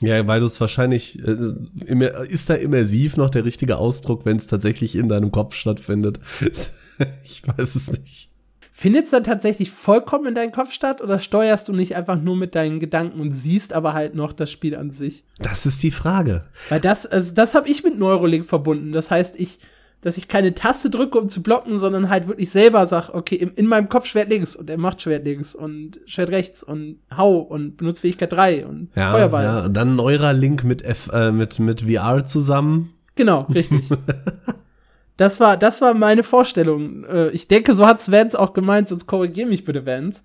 Ja, weil du es wahrscheinlich, äh, ist da immersiv noch der richtige Ausdruck, wenn es tatsächlich in deinem Kopf stattfindet? ich weiß es nicht. Findet es dann tatsächlich vollkommen in deinem Kopf statt oder steuerst du nicht einfach nur mit deinen Gedanken und siehst aber halt noch das Spiel an sich? Das ist die Frage. Weil das, also das habe ich mit Neurolink verbunden. Das heißt, ich, dass ich keine Taste drücke, um zu blocken, sondern halt wirklich selber sag, okay, in, in meinem Kopf Schwert links und er macht Schwert links und Schwert rechts und hau und benutzt Fähigkeit 3 und Ja, Feuerball. ja. Dann Neuralink mit, F, äh, mit, mit VR zusammen. Genau, richtig. das war, das war meine Vorstellung. Äh, Ich denke, so hat Vance auch gemeint, sonst korrigier mich bitte, Vance.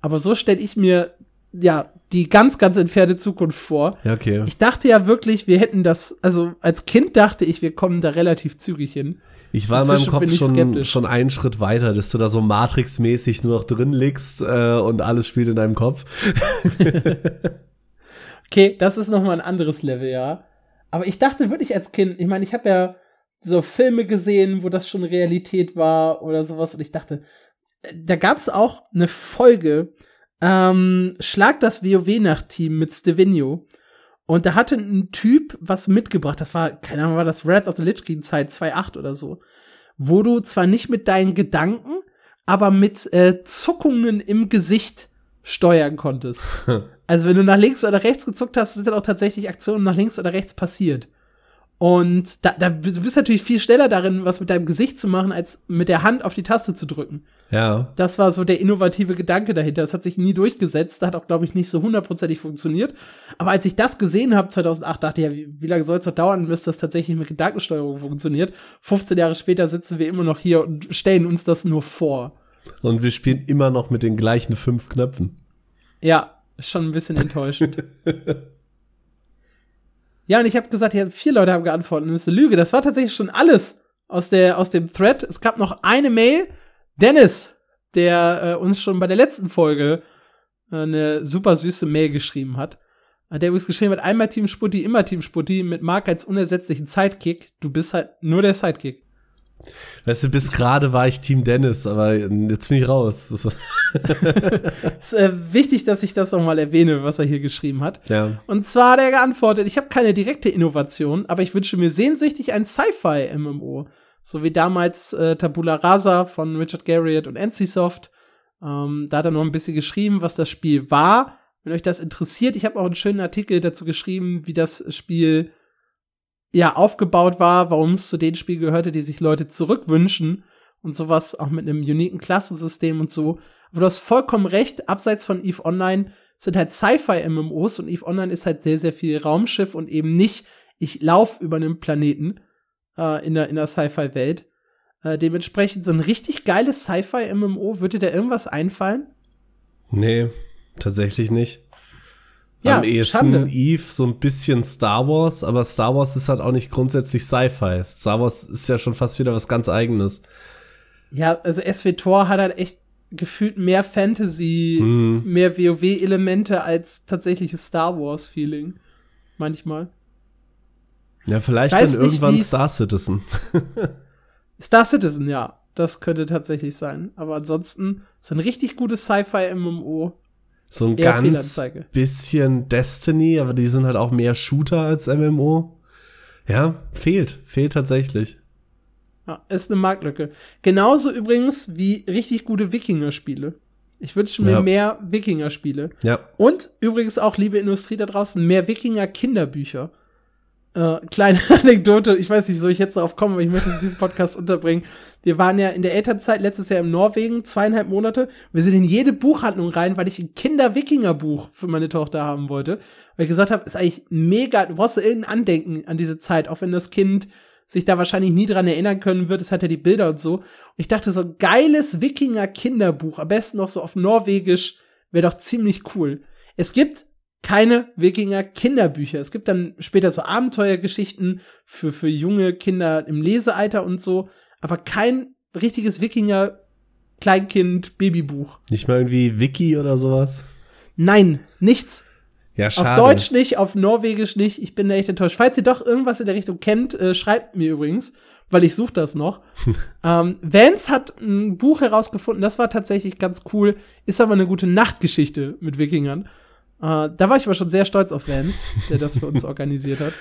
Aber so stelle ich mir ja, die ganz, ganz entfernte Zukunft vor. Ja, okay. Ich dachte ja wirklich, wir hätten das, also als Kind dachte ich, wir kommen da relativ zügig hin. Ich war in meinem Inzwischen Kopf schon, schon einen Schritt weiter, dass du da so Matrix-mäßig nur noch drin liegst äh, und alles spielt in deinem Kopf. Okay, das ist noch mal ein anderes Level, ja. Aber ich dachte wirklich als Kind, ich meine, ich habe ja so Filme gesehen, wo das schon Realität war oder sowas und ich dachte, da gab's auch eine Folge, ähm, Schlag das WoW-Nacht-Team mit Stevenio. Und da hatte ein Typ was mitgebracht, das war, keine Ahnung, war das Wrath of the Lich King Zeit 2.8 oder so, wo du zwar nicht mit deinen Gedanken, aber mit äh, Zuckungen im Gesicht steuern konntest. Also wenn du nach links oder rechts gezuckt hast, sind dann auch tatsächlich Aktionen nach links oder rechts passiert. Und da, da du bist natürlich viel schneller darin, was mit deinem Gesicht zu machen, als mit der Hand auf die Taste zu drücken. Ja. Das war so der innovative Gedanke dahinter. Das hat sich nie durchgesetzt. Das hat auch, glaube ich, nicht so hundertprozentig funktioniert. Aber als ich das gesehen habe 2008, dachte ich, ja, wie, wie lange soll es noch dauern, bis das tatsächlich mit Gedankensteuerung funktioniert? 15 Jahre später sitzen wir immer noch hier und stellen uns das nur vor. Und wir spielen immer noch mit den gleichen fünf Knöpfen. Ja, schon ein bisschen enttäuschend. ja, und ich habe gesagt, ja, vier Leute haben geantwortet und das ist eine Lüge. Das war tatsächlich schon alles aus, der, aus dem Thread. Es gab noch eine Mail. Dennis, der äh, uns schon bei der letzten Folge äh, eine super süße Mail geschrieben hat. Äh, Der übrigens geschrieben hat, einmal Team Sputti, immer Team Sputti, mit Mark als unersetzlichen Sidekick. Du bist halt nur der Sidekick. Weißt du, bis gerade war ich Team Dennis, aber jetzt bin ich raus. Ist- Es ist äh, wichtig, dass ich das noch mal erwähne, was er hier geschrieben hat. ja. Und zwar hat er geantwortet, ich habe keine direkte Innovation, aber ich wünsche mir sehnsüchtig ein Sci-Fi-MMO. So wie damals äh, Tabula Rasa von Richard Garriott und NCSoft. Ähm, da hat er noch ein bisschen geschrieben, was das Spiel war. Wenn euch das interessiert, ich habe auch einen schönen Artikel dazu geschrieben, wie das Spiel ja aufgebaut war, warum es zu den Spielen gehörte, die sich Leute zurückwünschen und sowas, auch mit einem uniken Klassensystem und so. Aber du hast vollkommen recht, abseits von EVE Online sind halt Sci-Fi-MMOs und EVE Online ist halt sehr, sehr viel Raumschiff und eben nicht, ich lauf über einen Planeten äh, in der, in der Sci-Fi-Welt. Äh, dementsprechend so ein richtig geiles Sci-Fi-MMO, würde dir irgendwas einfallen? Nee, tatsächlich nicht. Ja, Am ehesten Schande. Eve so ein bisschen Star Wars, aber Star Wars ist halt auch nicht grundsätzlich Sci-Fi. Star Wars ist ja schon fast wieder was ganz eigenes. Ja, also SWTOR hat halt echt gefühlt mehr Fantasy, Hm. mehr WoW-Elemente als tatsächliches Star Wars-Feeling. Manchmal. Ja, vielleicht dann nicht, irgendwann Star Citizen. Star Citizen, ja. Das könnte tatsächlich sein. Aber ansonsten so ein richtig gutes Sci-Fi-MMO. So ein Eher ganz bisschen Destiny, aber die sind halt auch mehr Shooter als MMO. Ja, fehlt. Fehlt tatsächlich. Ja, ist eine Marktlücke. Genauso übrigens wie richtig gute Wikinger-Spiele. Ich wünsche mir Ja. mehr Wikinger-Spiele. Ja. Und übrigens auch, liebe Industrie da draußen, mehr Wikinger-Kinderbücher. Äh, kleine Anekdote, ich weiß nicht, wie soll ich jetzt darauf kommen, aber ich möchte es in diesem Podcast unterbringen. Wir waren ja in der Elternzeit letztes Jahr in Norwegen, zweieinhalb Monate. Wir sind in jede Buchhandlung rein, weil ich ein Kinder-Wikinger-Buch für meine Tochter haben wollte. Weil ich gesagt habe, ist eigentlich mega, du brauchst irgendein Andenken an diese Zeit, auch wenn das Kind sich da wahrscheinlich nie dran erinnern können wird. Es hat ja die Bilder und so. Und ich dachte, so ein geiles Wikinger-Kinderbuch, am besten noch so auf Norwegisch, wäre doch ziemlich cool. Es gibt keine Wikinger-Kinderbücher. Es gibt dann später so Abenteuergeschichten für, für junge Kinder im Lesealter und so, aber kein richtiges Wikinger-Kleinkind-Babybuch. Nicht mal irgendwie Wiki oder sowas. Nein, nichts. Ja, schade. Auf Deutsch nicht, auf Norwegisch nicht. Ich bin da echt enttäuscht. Falls ihr doch irgendwas in der Richtung kennt, äh, schreibt mir übrigens, weil ich suche das noch. ähm, Vance hat ein Buch herausgefunden, das war tatsächlich ganz cool, ist aber eine gute Nachtgeschichte mit Wikingern. Äh, da war ich aber schon sehr stolz auf Vance, der das für uns organisiert hat.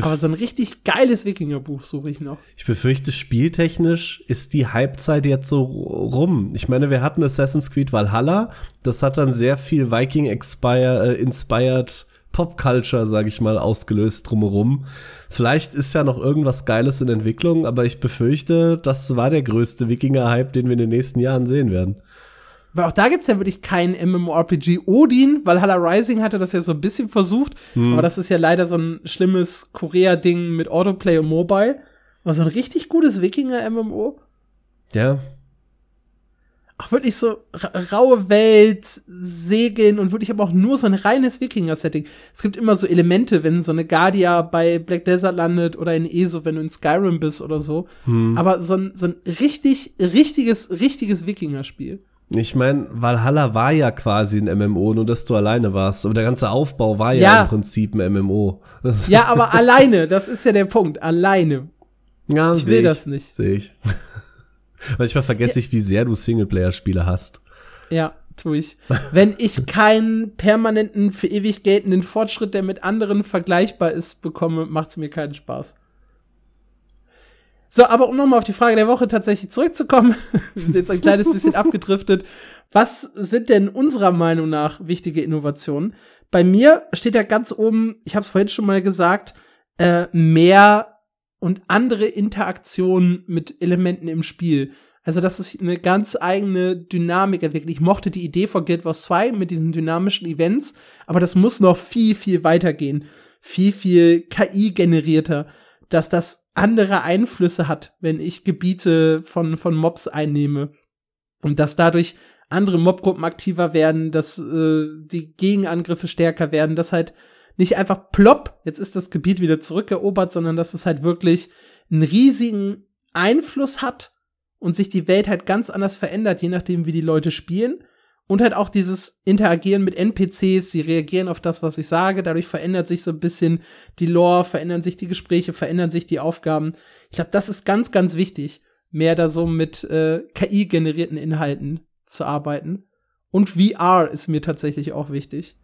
Aber so ein richtig geiles Wikingerbuch suche ich noch. ich befürchte, spieltechnisch ist die Halbzeit jetzt so rum. Ich meine, wir hatten Assassin's Creed Valhalla. Das hat dann sehr viel Viking Expire, äh, inspired Popculture, sag ich mal, ausgelöst drumherum. Vielleicht ist ja noch irgendwas Geiles in Entwicklung, aber ich befürchte, das war der größte Wikinger-Hype, den wir in den nächsten Jahren sehen werden. Weil auch da gibt's ja wirklich kein MMORPG. Odin, Valhalla Rising hatte das ja so ein bisschen versucht, aber das ist ja leider so ein schlimmes Korea-Ding mit Autoplay und Mobile. Aber so ein richtig gutes Wikinger-MMO. Ja, auch wirklich so raue Welt, Segeln und wirklich aber auch nur so ein reines Wikinger-Setting. Es gibt immer so Elemente, wenn so eine Guardia bei Black Desert landet oder in ESO, wenn du in Skyrim bist oder so. Hm. Aber so ein, so ein richtig, richtiges, richtiges Wikinger-Spiel. Ich meine, Valhalla war ja quasi ein MMO, nur dass du alleine warst. Aber der ganze Aufbau war ja, ja im Prinzip ein MMO. ja, aber alleine, das ist ja der Punkt. Alleine. Ja, ich will ich, das nicht. Sehe ich. Manchmal vergesse ja. ich, wie sehr du Singleplayer-Spiele hast. Ja, tue ich. Wenn ich keinen permanenten, für ewig geltenden Fortschritt, der mit anderen vergleichbar ist, bekomme, macht es mir keinen Spaß. So, aber um nochmal auf die Frage der Woche tatsächlich zurückzukommen, wir sind jetzt ein kleines bisschen abgedriftet. Was sind denn unserer Meinung nach wichtige Innovationen? Bei mir steht da ganz oben, ich habe es vorhin schon mal gesagt, äh, mehr und andere Interaktionen mit Elementen im Spiel. Also, das ist eine ganz eigene Dynamik entwickelt. Ich mochte die Idee von Guild Wars 2 mit diesen dynamischen Events, aber das muss noch viel, viel weitergehen. Viel, viel KI-generierter, dass das andere Einflüsse hat, wenn ich Gebiete von, von Mobs einnehme. Und dass dadurch andere Mobgruppen aktiver werden, dass äh, die Gegenangriffe stärker werden, dass halt nicht einfach plopp, jetzt ist das Gebiet wieder zurückerobert, sondern dass es halt wirklich einen riesigen Einfluss hat und sich die Welt halt ganz anders verändert, je nachdem, wie die Leute spielen. Und halt auch dieses Interagieren mit NPCs, sie reagieren auf das, was ich sage, dadurch verändert sich so ein bisschen die Lore, verändern sich die Gespräche, verändern sich die Aufgaben. Ich glaube, das ist ganz, ganz wichtig, mehr da so mit äh, KI-generierten Inhalten zu arbeiten. Und VR ist mir tatsächlich auch wichtig.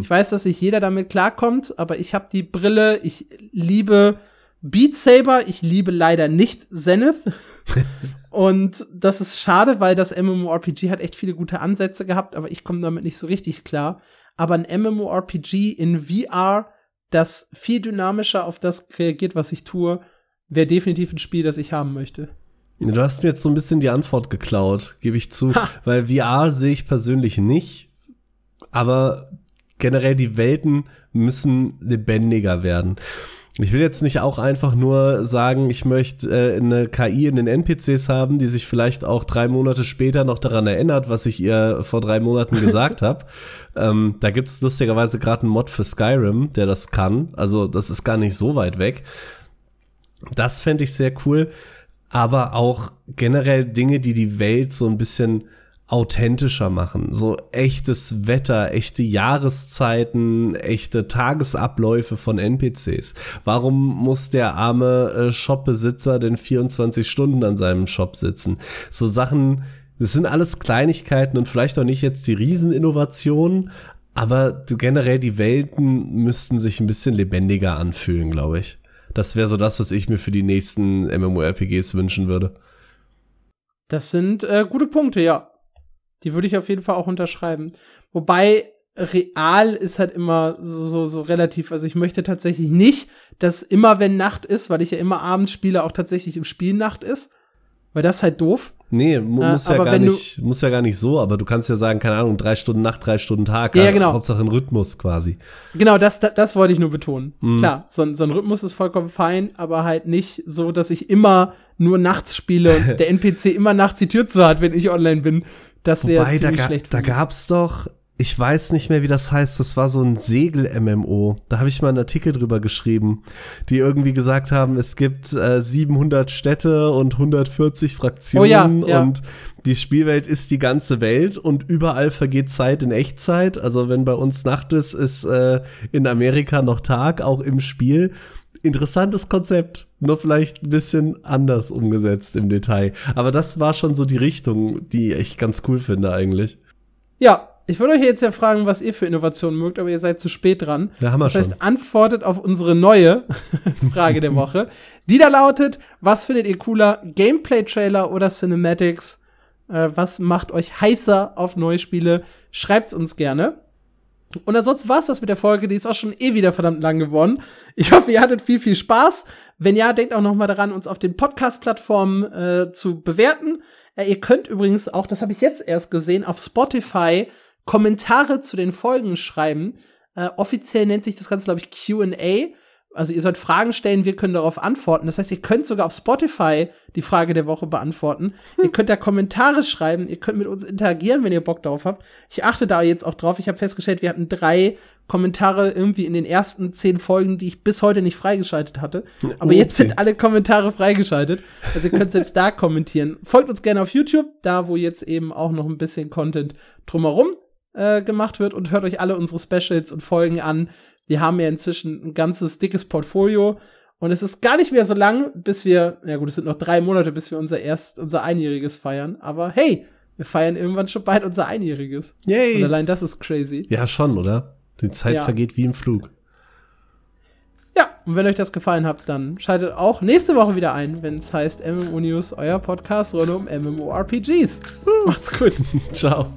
Ich weiß, dass nicht jeder damit klarkommt, aber ich habe die Brille, ich liebe Beat Saber, ich liebe leider nicht Zenith. und das ist schade, weil das MMORPG hat echt viele gute Ansätze gehabt, aber ich komme damit nicht so richtig klar. Aber ein MMORPG in VR, das viel dynamischer auf das reagiert, was ich tue, wäre definitiv ein Spiel, das ich haben möchte. Du hast mir jetzt so ein bisschen die Antwort geklaut, gebe ich zu, ha. weil VR sehe ich persönlich nicht, aber generell die Welten müssen lebendiger werden. Ich will jetzt nicht auch einfach nur sagen, ich möchte äh, eine KI in den NPCs haben, die sich vielleicht auch drei Monate später noch daran erinnert, was ich ihr vor drei Monaten gesagt habe. Ähm, da gibt es lustigerweise gerade einen Mod für Skyrim, der das kann. Also das ist gar nicht so weit weg. Das fände ich sehr cool. Aber auch generell Dinge, die die Welt so ein bisschen authentischer machen. So echtes Wetter, echte Jahreszeiten, echte Tagesabläufe von NPCs. Warum muss der arme äh, Shopbesitzer denn 24 Stunden an seinem Shop sitzen? So Sachen, das sind alles Kleinigkeiten und vielleicht auch nicht jetzt die Rieseninnovationen, aber generell die Welten müssten sich ein bisschen lebendiger anfühlen, glaube ich. Das wäre so das, was ich mir für die nächsten MMORPGs wünschen würde. Das sind äh, gute Punkte, ja. Die würde ich auf jeden Fall auch unterschreiben. Wobei real ist halt immer so, so, so relativ. Also ich möchte tatsächlich nicht, dass immer wenn Nacht ist, weil ich ja immer abends spiele, auch tatsächlich im Spiel Nacht ist. Weil das ist halt doof. Nee, mu äh, muss, ja gar nicht, muss ja gar nicht so, aber du kannst ja sagen, keine Ahnung, drei Stunden Nacht, drei Stunden Tag. Ja, genau. Hauptsache ein Rhythmus quasi. Genau, das, das, das wollte ich nur betonen. Mhm. Klar, so, so ein Rhythmus ist vollkommen fein, aber halt nicht so, dass ich immer nur nachts spiele und der NPC immer nachts die Tür zu hat, wenn ich online bin. Das wäre ziemlich da, schlecht. Da gab's doch, ich weiß nicht mehr, wie das heißt. Das war so ein Segel-MMO. Da habe ich mal einen Artikel drüber geschrieben, die irgendwie gesagt haben, es gibt äh, 700 Städte und 140 Fraktionen oh ja, ja. und die Spielwelt ist die ganze Welt und überall vergeht Zeit in Echtzeit. Also wenn bei uns Nacht ist, ist äh, in Amerika noch Tag, auch im Spiel. Interessantes Konzept, nur vielleicht ein bisschen anders umgesetzt im Detail. Aber das war schon so die Richtung, die ich ganz cool finde eigentlich. Ja, ich würde euch jetzt ja fragen, was ihr für Innovationen mögt, aber ihr seid zu spät dran. Ja, haben wir das schon. heißt, antwortet auf unsere neue Frage der Woche, die da lautet, was findet ihr cooler, Gameplay-Trailer oder Cinematics? Äh, was macht euch heißer auf neue Spiele? Schreibt's uns gerne. Und ansonsten war's das mit der Folge, die ist auch schon eh wieder verdammt lang geworden. Ich hoffe, ihr hattet viel, viel Spaß. Wenn ja, denkt auch noch mal daran, uns auf den Podcast-Plattformen äh, zu bewerten. Äh, ihr könnt übrigens auch, das habe ich jetzt erst gesehen, auf Spotify Kommentare zu den Folgen schreiben. Äh, offiziell nennt sich das Ganze, glaube ich, QA. Also ihr sollt Fragen stellen, wir können darauf antworten. Das heißt, ihr könnt sogar auf Spotify die Frage der Woche beantworten. Hm. Ihr könnt da Kommentare schreiben, ihr könnt mit uns interagieren, wenn ihr Bock darauf habt. Ich achte da jetzt auch drauf. Ich habe festgestellt, wir hatten drei Kommentare irgendwie in den ersten zehn Folgen, die ich bis heute nicht freigeschaltet hatte. Aber jetzt sind alle Kommentare freigeschaltet. Also ihr könnt selbst da kommentieren. Folgt uns gerne auf YouTube, da wo jetzt eben auch noch ein bisschen Content drumherum äh, gemacht wird und hört euch alle unsere Specials und Folgen an. Wir haben ja inzwischen ein ganzes dickes Portfolio und es ist gar nicht mehr so lang, bis wir, ja gut, es sind noch drei Monate, bis wir unser erst, unser Einjähriges feiern. Aber hey, wir feiern irgendwann schon bald unser Einjähriges. Yay. Und allein das ist crazy. Ja, schon, oder? Die Zeit ja. vergeht wie im Flug. Ja, und wenn euch das gefallen hat, dann schaltet auch nächste Woche wieder ein, wenn es heißt MMO News, euer Podcast rund um MMORPGs. Macht's gut. Ciao.